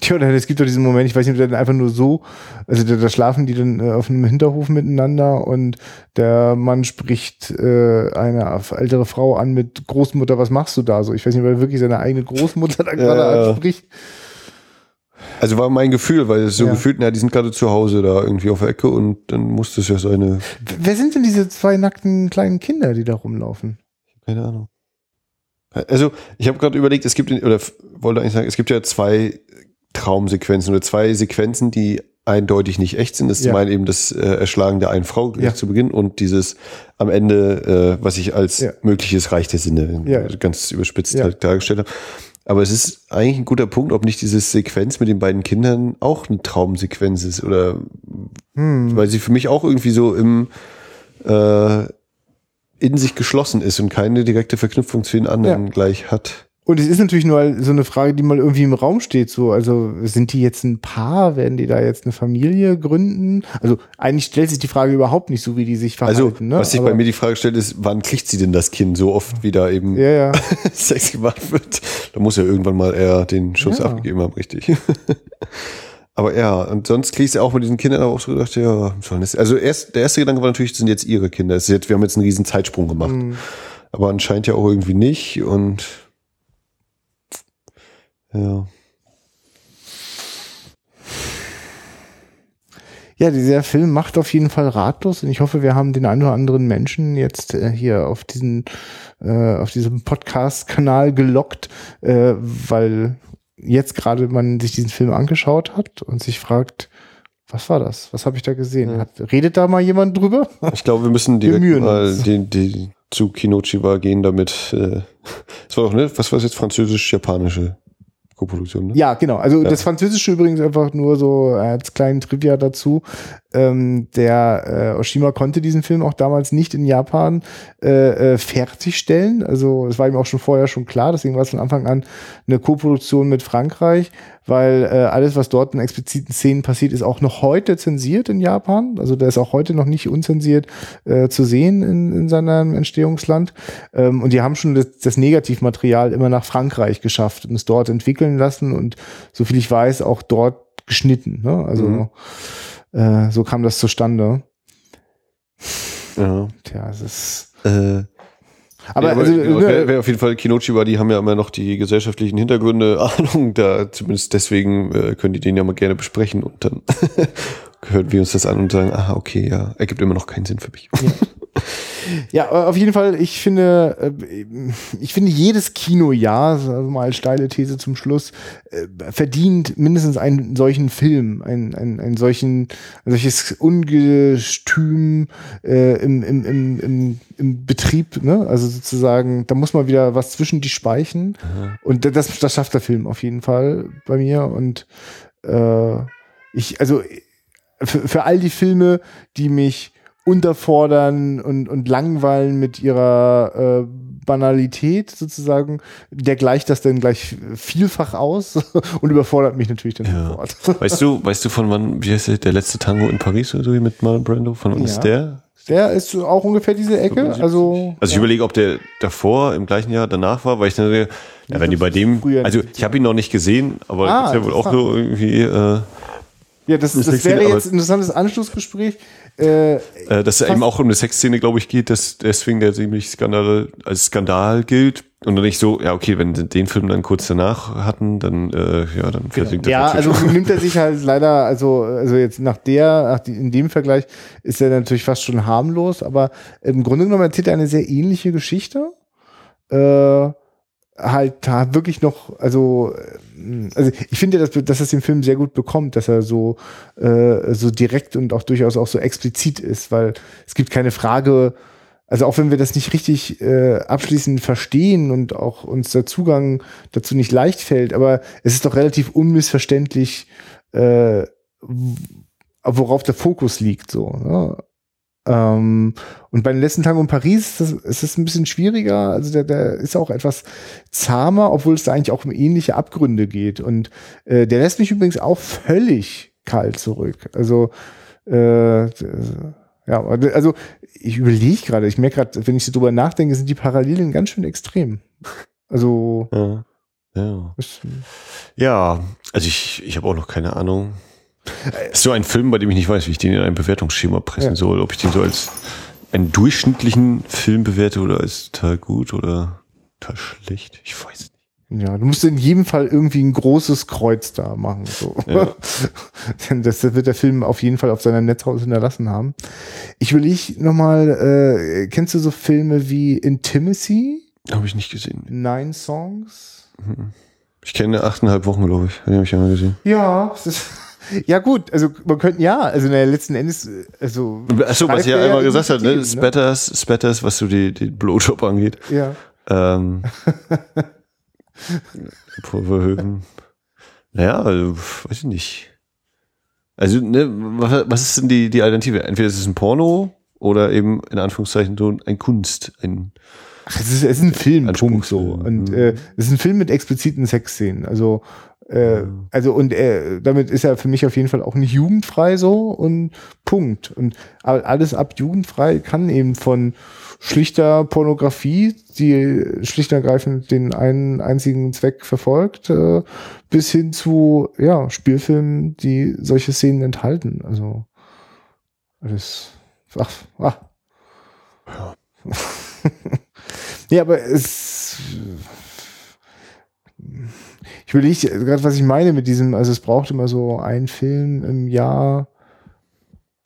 Tja, es gibt doch diesen Moment, ich weiß nicht, ob der dann einfach nur so, also da, da schlafen die dann äh, auf einem Hinterhof miteinander und der Mann spricht äh, eine ältere Frau an mit Großmutter, was machst du da so? Ich weiß nicht, weil er wirklich seine eigene Großmutter da gerade ja, anspricht. Also war mein Gefühl, weil es so ja. gefühlt, na, die sind gerade zu Hause da irgendwie auf der Ecke und dann muss das ja seine. Wer sind denn diese zwei nackten kleinen Kinder, die da rumlaufen? Keine Ahnung. Also, ich habe gerade überlegt, es gibt, oder wollte eigentlich sagen, es gibt ja zwei Traumsequenzen oder zwei Sequenzen, die eindeutig nicht echt sind. Das ist ja. zum einen eben das äh, Erschlagen der einen Frau ja. zu Beginn und dieses am Ende, äh, was ich als ja. mögliches Reich der Sinne ja. ganz überspitzt halt dargestellt habe. Aber es ist eigentlich ein guter Punkt, ob nicht diese Sequenz mit den beiden Kindern auch eine Traumsequenz ist oder hm. weil sie für mich auch irgendwie so im äh, in sich geschlossen ist und keine direkte Verknüpfung zu den anderen gleich hat. Und es ist natürlich nur so eine Frage, die mal irgendwie im Raum steht. So, also sind die jetzt ein Paar? Werden die da jetzt eine Familie gründen? Also eigentlich stellt sich die Frage überhaupt nicht so, wie die sich verhalten. Also ne? was sich bei mir die Frage stellt, ist, wann kriegt sie denn das Kind so oft, wie da eben ja, ja. Sex gemacht wird? Da muss ja irgendwann mal er den Schuss ja. abgegeben haben, richtig. Aber ja, und sonst kriegst du auch mit diesen Kindern auch so gedacht, ja, sollen das. Also erst, der erste Gedanke war natürlich, das sind jetzt ihre Kinder. Das ist jetzt, wir haben jetzt einen riesen Zeitsprung gemacht. Mhm. Aber anscheinend ja auch irgendwie nicht und ja. Ja, dieser Film macht auf jeden Fall ratlos und ich hoffe, wir haben den einen oder anderen Menschen jetzt äh, hier auf diesen äh, auf diesem Podcast-Kanal gelockt, äh, weil jetzt gerade man sich diesen Film angeschaut hat und sich fragt, was war das? Was habe ich da gesehen? Ja. Hat, redet da mal jemand drüber? Ich glaube, wir müssen direkt wir mal die, die, zu Kinochiba gehen, damit. Äh, war doch ne, was war das jetzt französisch-japanische Koproduktion, ne? Ja, genau. Also ja. das Französische übrigens einfach nur so als kleinen Trivia dazu. Ähm, der äh, Oshima konnte diesen Film auch damals nicht in Japan äh, äh, fertigstellen. Also es war ihm auch schon vorher schon klar, deswegen war es von Anfang an eine Koproduktion mit Frankreich, weil äh, alles, was dort in expliziten Szenen passiert, ist auch noch heute zensiert in Japan. Also der ist auch heute noch nicht unzensiert äh, zu sehen in, in seinem Entstehungsland. Ähm, und die haben schon das, das Negativmaterial immer nach Frankreich geschafft und es dort entwickeln lassen und soviel ich weiß, auch dort geschnitten. Ne? Also mhm. Äh, so kam das zustande. Ja. Tja, es ist. Äh, aber, ja, aber also, genau, wer, wer auf jeden Fall Kinochiba, die haben ja immer noch die gesellschaftlichen Hintergründe, Ahnung, da zumindest deswegen äh, können die den ja mal gerne besprechen und dann hören wir uns das an und sagen, aha, okay, ja, ergibt immer noch keinen Sinn für mich. Ja. Ja, auf jeden Fall, ich finde, äh, ich finde jedes Kinojahr, also mal als steile These zum Schluss, äh, verdient mindestens einen solchen Film, ein, ein, ein solchen, ein solches Ungestüm äh, im, im, im, im, im Betrieb, ne? Also sozusagen, da muss man wieder was zwischen die Speichen. Mhm. Und das, das schafft der Film auf jeden Fall bei mir. Und äh, ich, also für, für all die Filme, die mich unterfordern und, und langweilen mit ihrer äh, Banalität sozusagen, der gleicht das dann gleich vielfach aus und überfordert mich natürlich dann Ja. sofort. Weißt du, weißt du von wann, wie heißt der, der letzte Tango in Paris oder so mit Marlon Brando? Von wann Ja. ist der? Der ist auch ungefähr diese Ecke, also Also ich überlege, ob der davor im gleichen Jahr danach war, weil ich dann denke, ja, wenn die bei dem, also ich habe ihn noch nicht gesehen, aber Ah, ist ja wohl auch so irgendwie, äh, ja, das, Ist das nicht wäre jetzt ein interessantes Anschlussgespräch. Äh, äh, dass es eben auch um eine Sexszene, glaube ich, geht, dass deswegen der ziemlich Skandal als Skandal gilt. Und dann nicht so, ja, okay, wenn sie den Film dann kurz danach hatten, dann, äh, ja, dann versinkt der Ja, also schon. nimmt er sich halt leider, also, also jetzt nach der, nach die, in dem Vergleich ist er natürlich fast schon harmlos, aber im Grunde genommen erzählt er eine sehr ähnliche Geschichte. Äh, halt wirklich noch, also, also ich finde, dass, dass es den Film sehr gut bekommt, dass er so, äh, so direkt und auch durchaus auch so explizit ist, weil es gibt keine Frage, also auch wenn wir das nicht richtig äh, abschließend verstehen und auch uns der Zugang dazu nicht leicht fällt, aber es ist doch relativ unmissverständlich, äh, worauf der Fokus liegt, so. Ne? Ähm, und bei den letzten Tagen in Paris ist das, ist das ein bisschen schwieriger. Also der, der ist auch etwas zahmer, obwohl es da eigentlich auch um ähnliche Abgründe geht. Und äh, der lässt mich übrigens auch völlig kalt zurück. Also äh, ja, also ich überlege gerade, ich merke gerade, wenn ich so drüber nachdenke, sind die Parallelen ganz schön extrem. Also Ja. Ja. Ja, also ich, ich habe auch noch keine Ahnung. Das ist so ein Film, bei dem ich nicht weiß, wie ich den in ein Bewertungsschema pressen Ja. soll. Ob ich den so als einen durchschnittlichen Film bewerte oder als total gut oder total schlecht. Ich weiß nicht. ja, du musst in jedem Fall irgendwie ein großes Kreuz da machen. So. Ja. Denn das wird der Film auf jeden Fall auf seiner Netzhaus hinterlassen haben. Ich will ich nochmal, äh, kennst du so Filme wie Intimacy? Habe ich nicht gesehen. Nine Songs? Ich kenne achteinhalb Wochen, glaube ich. Den habe ich ja mal gesehen. Ja, es ist, ja gut, also man könnte ja, also in der letzten Endes, äh, also Achso, was ich ja er einmal gesagt hat, ne? Themen, Spatters, Spatters, was so die, die Blowjob angeht. Ja. Ähm, Pulverhöhen. Naja, also, weiß ich nicht. Also, ne, was, was ist denn die, die Alternative? Entweder ist es ein Porno oder eben in Anführungszeichen so ein Kunst, ein Ach, es ist, es ist ein Film. Punkt so. Und äh, es ist ein Film mit expliziten Sexszenen. Also, äh, Mhm. also und äh, damit ist er für mich auf jeden Fall auch nicht jugendfrei so und Punkt. Und alles ab jugendfrei kann eben von schlichter Pornografie, die schlicht und ergreifend den einen einzigen Zweck verfolgt, äh, bis hin zu ja Spielfilmen, die solche Szenen enthalten. Also alles. Ach, ach. Ja, aber es. Ich will nicht, gerade was ich meine mit diesem, also es braucht immer so einen Film im Jahr.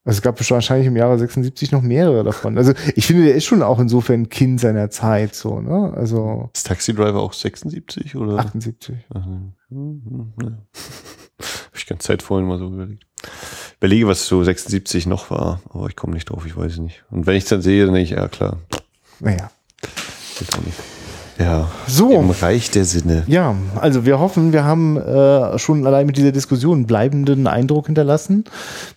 Also es gab wahrscheinlich im Jahre 76 noch mehrere davon. Also ich finde, der ist schon auch insofern Kind seiner Zeit, so, ne? Also Ist Taxi Driver auch 76 oder? 78. Ach, ne. Ne. Hab ich ganz Zeit vorhin mal so überlegt. Überlege, was so 76 noch war, aber ich komme nicht drauf, ich weiß es nicht. Und wenn ich es dann sehe, dann denke ich, ja klar, Naja. geht auch nicht. Ja, So. im Reich der Sinne. Ja, also wir hoffen, wir haben äh, schon allein mit dieser Diskussion bleibenden Eindruck hinterlassen.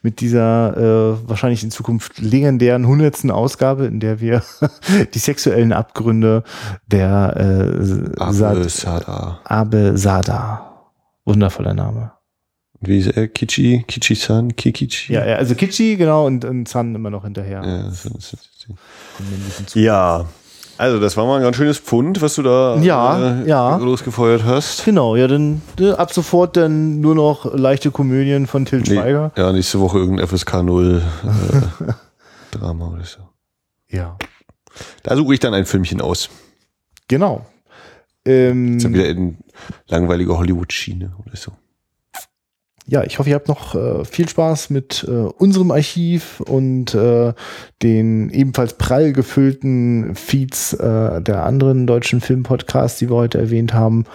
Mit dieser äh, wahrscheinlich in Zukunft legendären hundertsten Ausgabe, in der wir die sexuellen Abgründe der äh, Abe Sad Sada. Abe Sada. Wundervoller Name. Wie ist er? Kichi? Kichi-san? Kikichi? Ja, ja, also Kitschi, genau, und, und Zan immer noch hinterher. Ja, das ist- ist- ja, also das war mal ein ganz schönes Pfund, was du da Ja, äh, ja. losgefeuert hast. Genau, ja, dann äh, ab sofort dann nur noch leichte Komödien von Til Nee, Schweiger. ja, nächste Woche irgendein FSK 0 äh, Drama oder so. Ja, Da suche ich dann ein Filmchen aus. genau. Ähm, Ist dann wieder in langweilige Hollywood-Schiene oder so. Ja, ich hoffe, ihr habt noch äh, viel Spaß mit äh, unserem Archiv und äh, den ebenfalls prall gefüllten Feeds äh, der anderen deutschen Filmpodcasts, die wir heute erwähnt haben.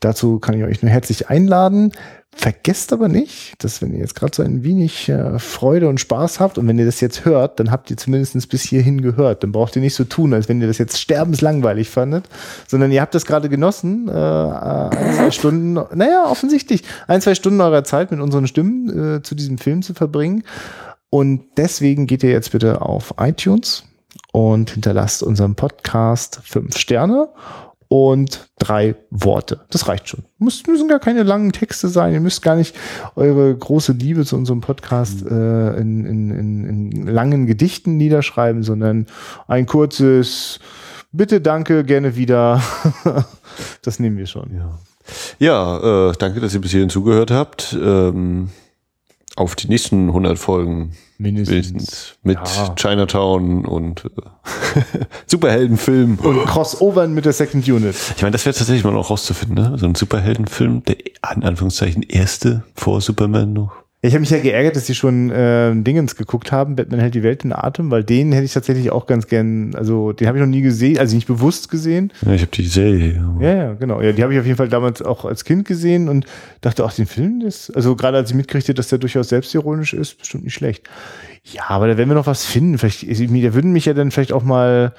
Dazu kann ich euch nur herzlich einladen. Vergesst aber nicht, dass wenn ihr jetzt gerade so ein wenig äh, Freude und Spaß habt und wenn ihr das jetzt hört, dann habt ihr zumindest bis hierhin gehört. Dann braucht ihr nicht so tun, als wenn ihr das jetzt sterbenslangweilig fandet, sondern ihr habt das gerade genossen, äh, äh, ein, zwei Stunden, naja, offensichtlich, ein, zwei Stunden eurer Zeit mit unseren Stimmen äh, zu diesem Film zu verbringen. Und deswegen geht ihr jetzt bitte auf iTunes, und hinterlasst unserem Podcast fünf Sterne und drei Worte. Das reicht schon. Muss, müssen gar keine langen Texte sein. Ihr müsst gar nicht eure große Liebe zu unserem Podcast äh, in, in, in, in langen Gedichten niederschreiben, sondern ein kurzes Bitte, danke, gerne wieder. das nehmen wir schon. Ja, ja äh, danke, dass ihr bis hierhin zugehört habt. Ähm, auf die nächsten 100 Folgen. Mindestens. Mit ja. Chinatown und äh, Superheldenfilm. Und Crossovern mit der Second Unit. Ich meine, das wäre tatsächlich mal noch rauszufinden, ne? So ein Superheldenfilm, der in Anführungszeichen erste vor Superman noch. Ich habe mich ja geärgert, dass sie schon äh, Dingens geguckt haben, Batman hält die Welt in Atem, weil den hätte ich tatsächlich auch ganz gern, also den habe ich noch nie gesehen, also nicht bewusst gesehen. Ja, ich habe die Serie. Ja, ja, genau. Ja, die habe ich auf jeden Fall damals auch als Kind gesehen und dachte, ach, den Film ist, also gerade als ich mitkriegte, dass der durchaus selbstironisch ist, bestimmt nicht schlecht. Ja, aber da werden wir noch was finden. Vielleicht, da würden mich ja dann vielleicht auch mal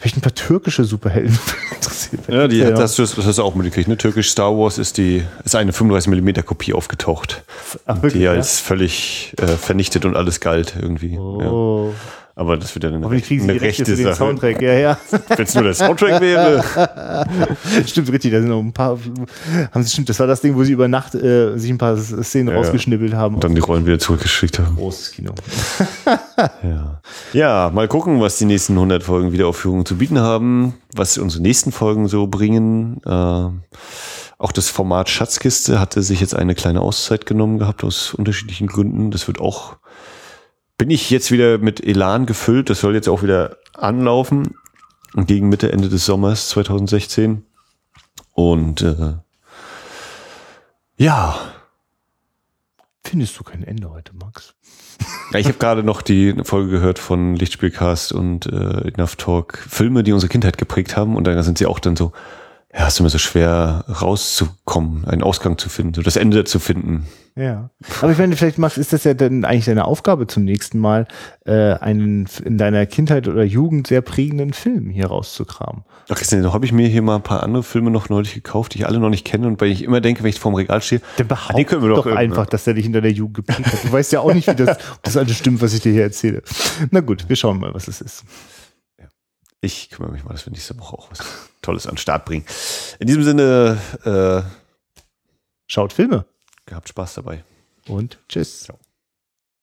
vielleicht ein paar türkische Superhelden interessiert. Ja, die ja. hast du das hast du auch mitgekriegt. Ne? Türkisch Star Wars ist die ist eine 35 mm Kopie aufgetaucht, Ach, wirklich, die als ja? völlig äh, vernichtet und alles galt irgendwie. Oh. Ja. Aber das wird ja eine, Recht, eine rechte Sache. Soundtrack, ja, ja. Wenn es nur der Soundtrack wäre. stimmt, richtig. Da sind noch ein paar. Haben sie, stimmt, das war das Ding, wo sie über Nacht äh, sich ein paar Szenen ja, rausgeschnibbelt haben. Und dann die Rollen wieder zurückgeschickt haben. Großes Kino. ja. ja, mal gucken, was die nächsten 100 Folgen Wiederaufführungen zu bieten haben, was unsere nächsten Folgen so bringen. Äh, auch das Format Schatzkiste hatte sich jetzt eine kleine Auszeit genommen gehabt aus unterschiedlichen Gründen. Das wird auch bin ich jetzt wieder mit Elan gefüllt. Das soll jetzt auch wieder anlaufen gegen Mitte, Ende des Sommers 2016. Und äh, ja. Findest du kein Ende heute, Max? Ich habe gerade noch die Folge gehört von Lichtspielcast und äh, Enough Talk, Filme, die unsere Kindheit geprägt haben. Und da sind sie auch dann so, ja, ist immer so schwer rauszukommen, einen Ausgang zu finden, so das Ende zu finden. Ja. Aber ich meine, vielleicht machst, ist das ja dann eigentlich deine Aufgabe zum nächsten Mal, äh, einen in deiner Kindheit oder Jugend sehr prägenden Film hier rauszukramen. Ach, Christian, da habe ich mir hier mal ein paar andere Filme noch neulich gekauft, die ich alle noch nicht kenne und weil ich immer denke, wenn ich vorm Regal stehe, dann behaupte ah, können wir doch, doch einfach, dass der dich hinter der Jugend geprägt hat. Du weißt ja auch nicht, wie das, ob das alles stimmt, was ich dir hier erzähle. Na gut, wir schauen mal, was es ist. Ich kümmere mich mal, dass wir nächste Woche auch was Tolles an den Start bringen. In diesem Sinne, äh, schaut Filme. Gehabt Spaß dabei. Und tschüss. Ciao.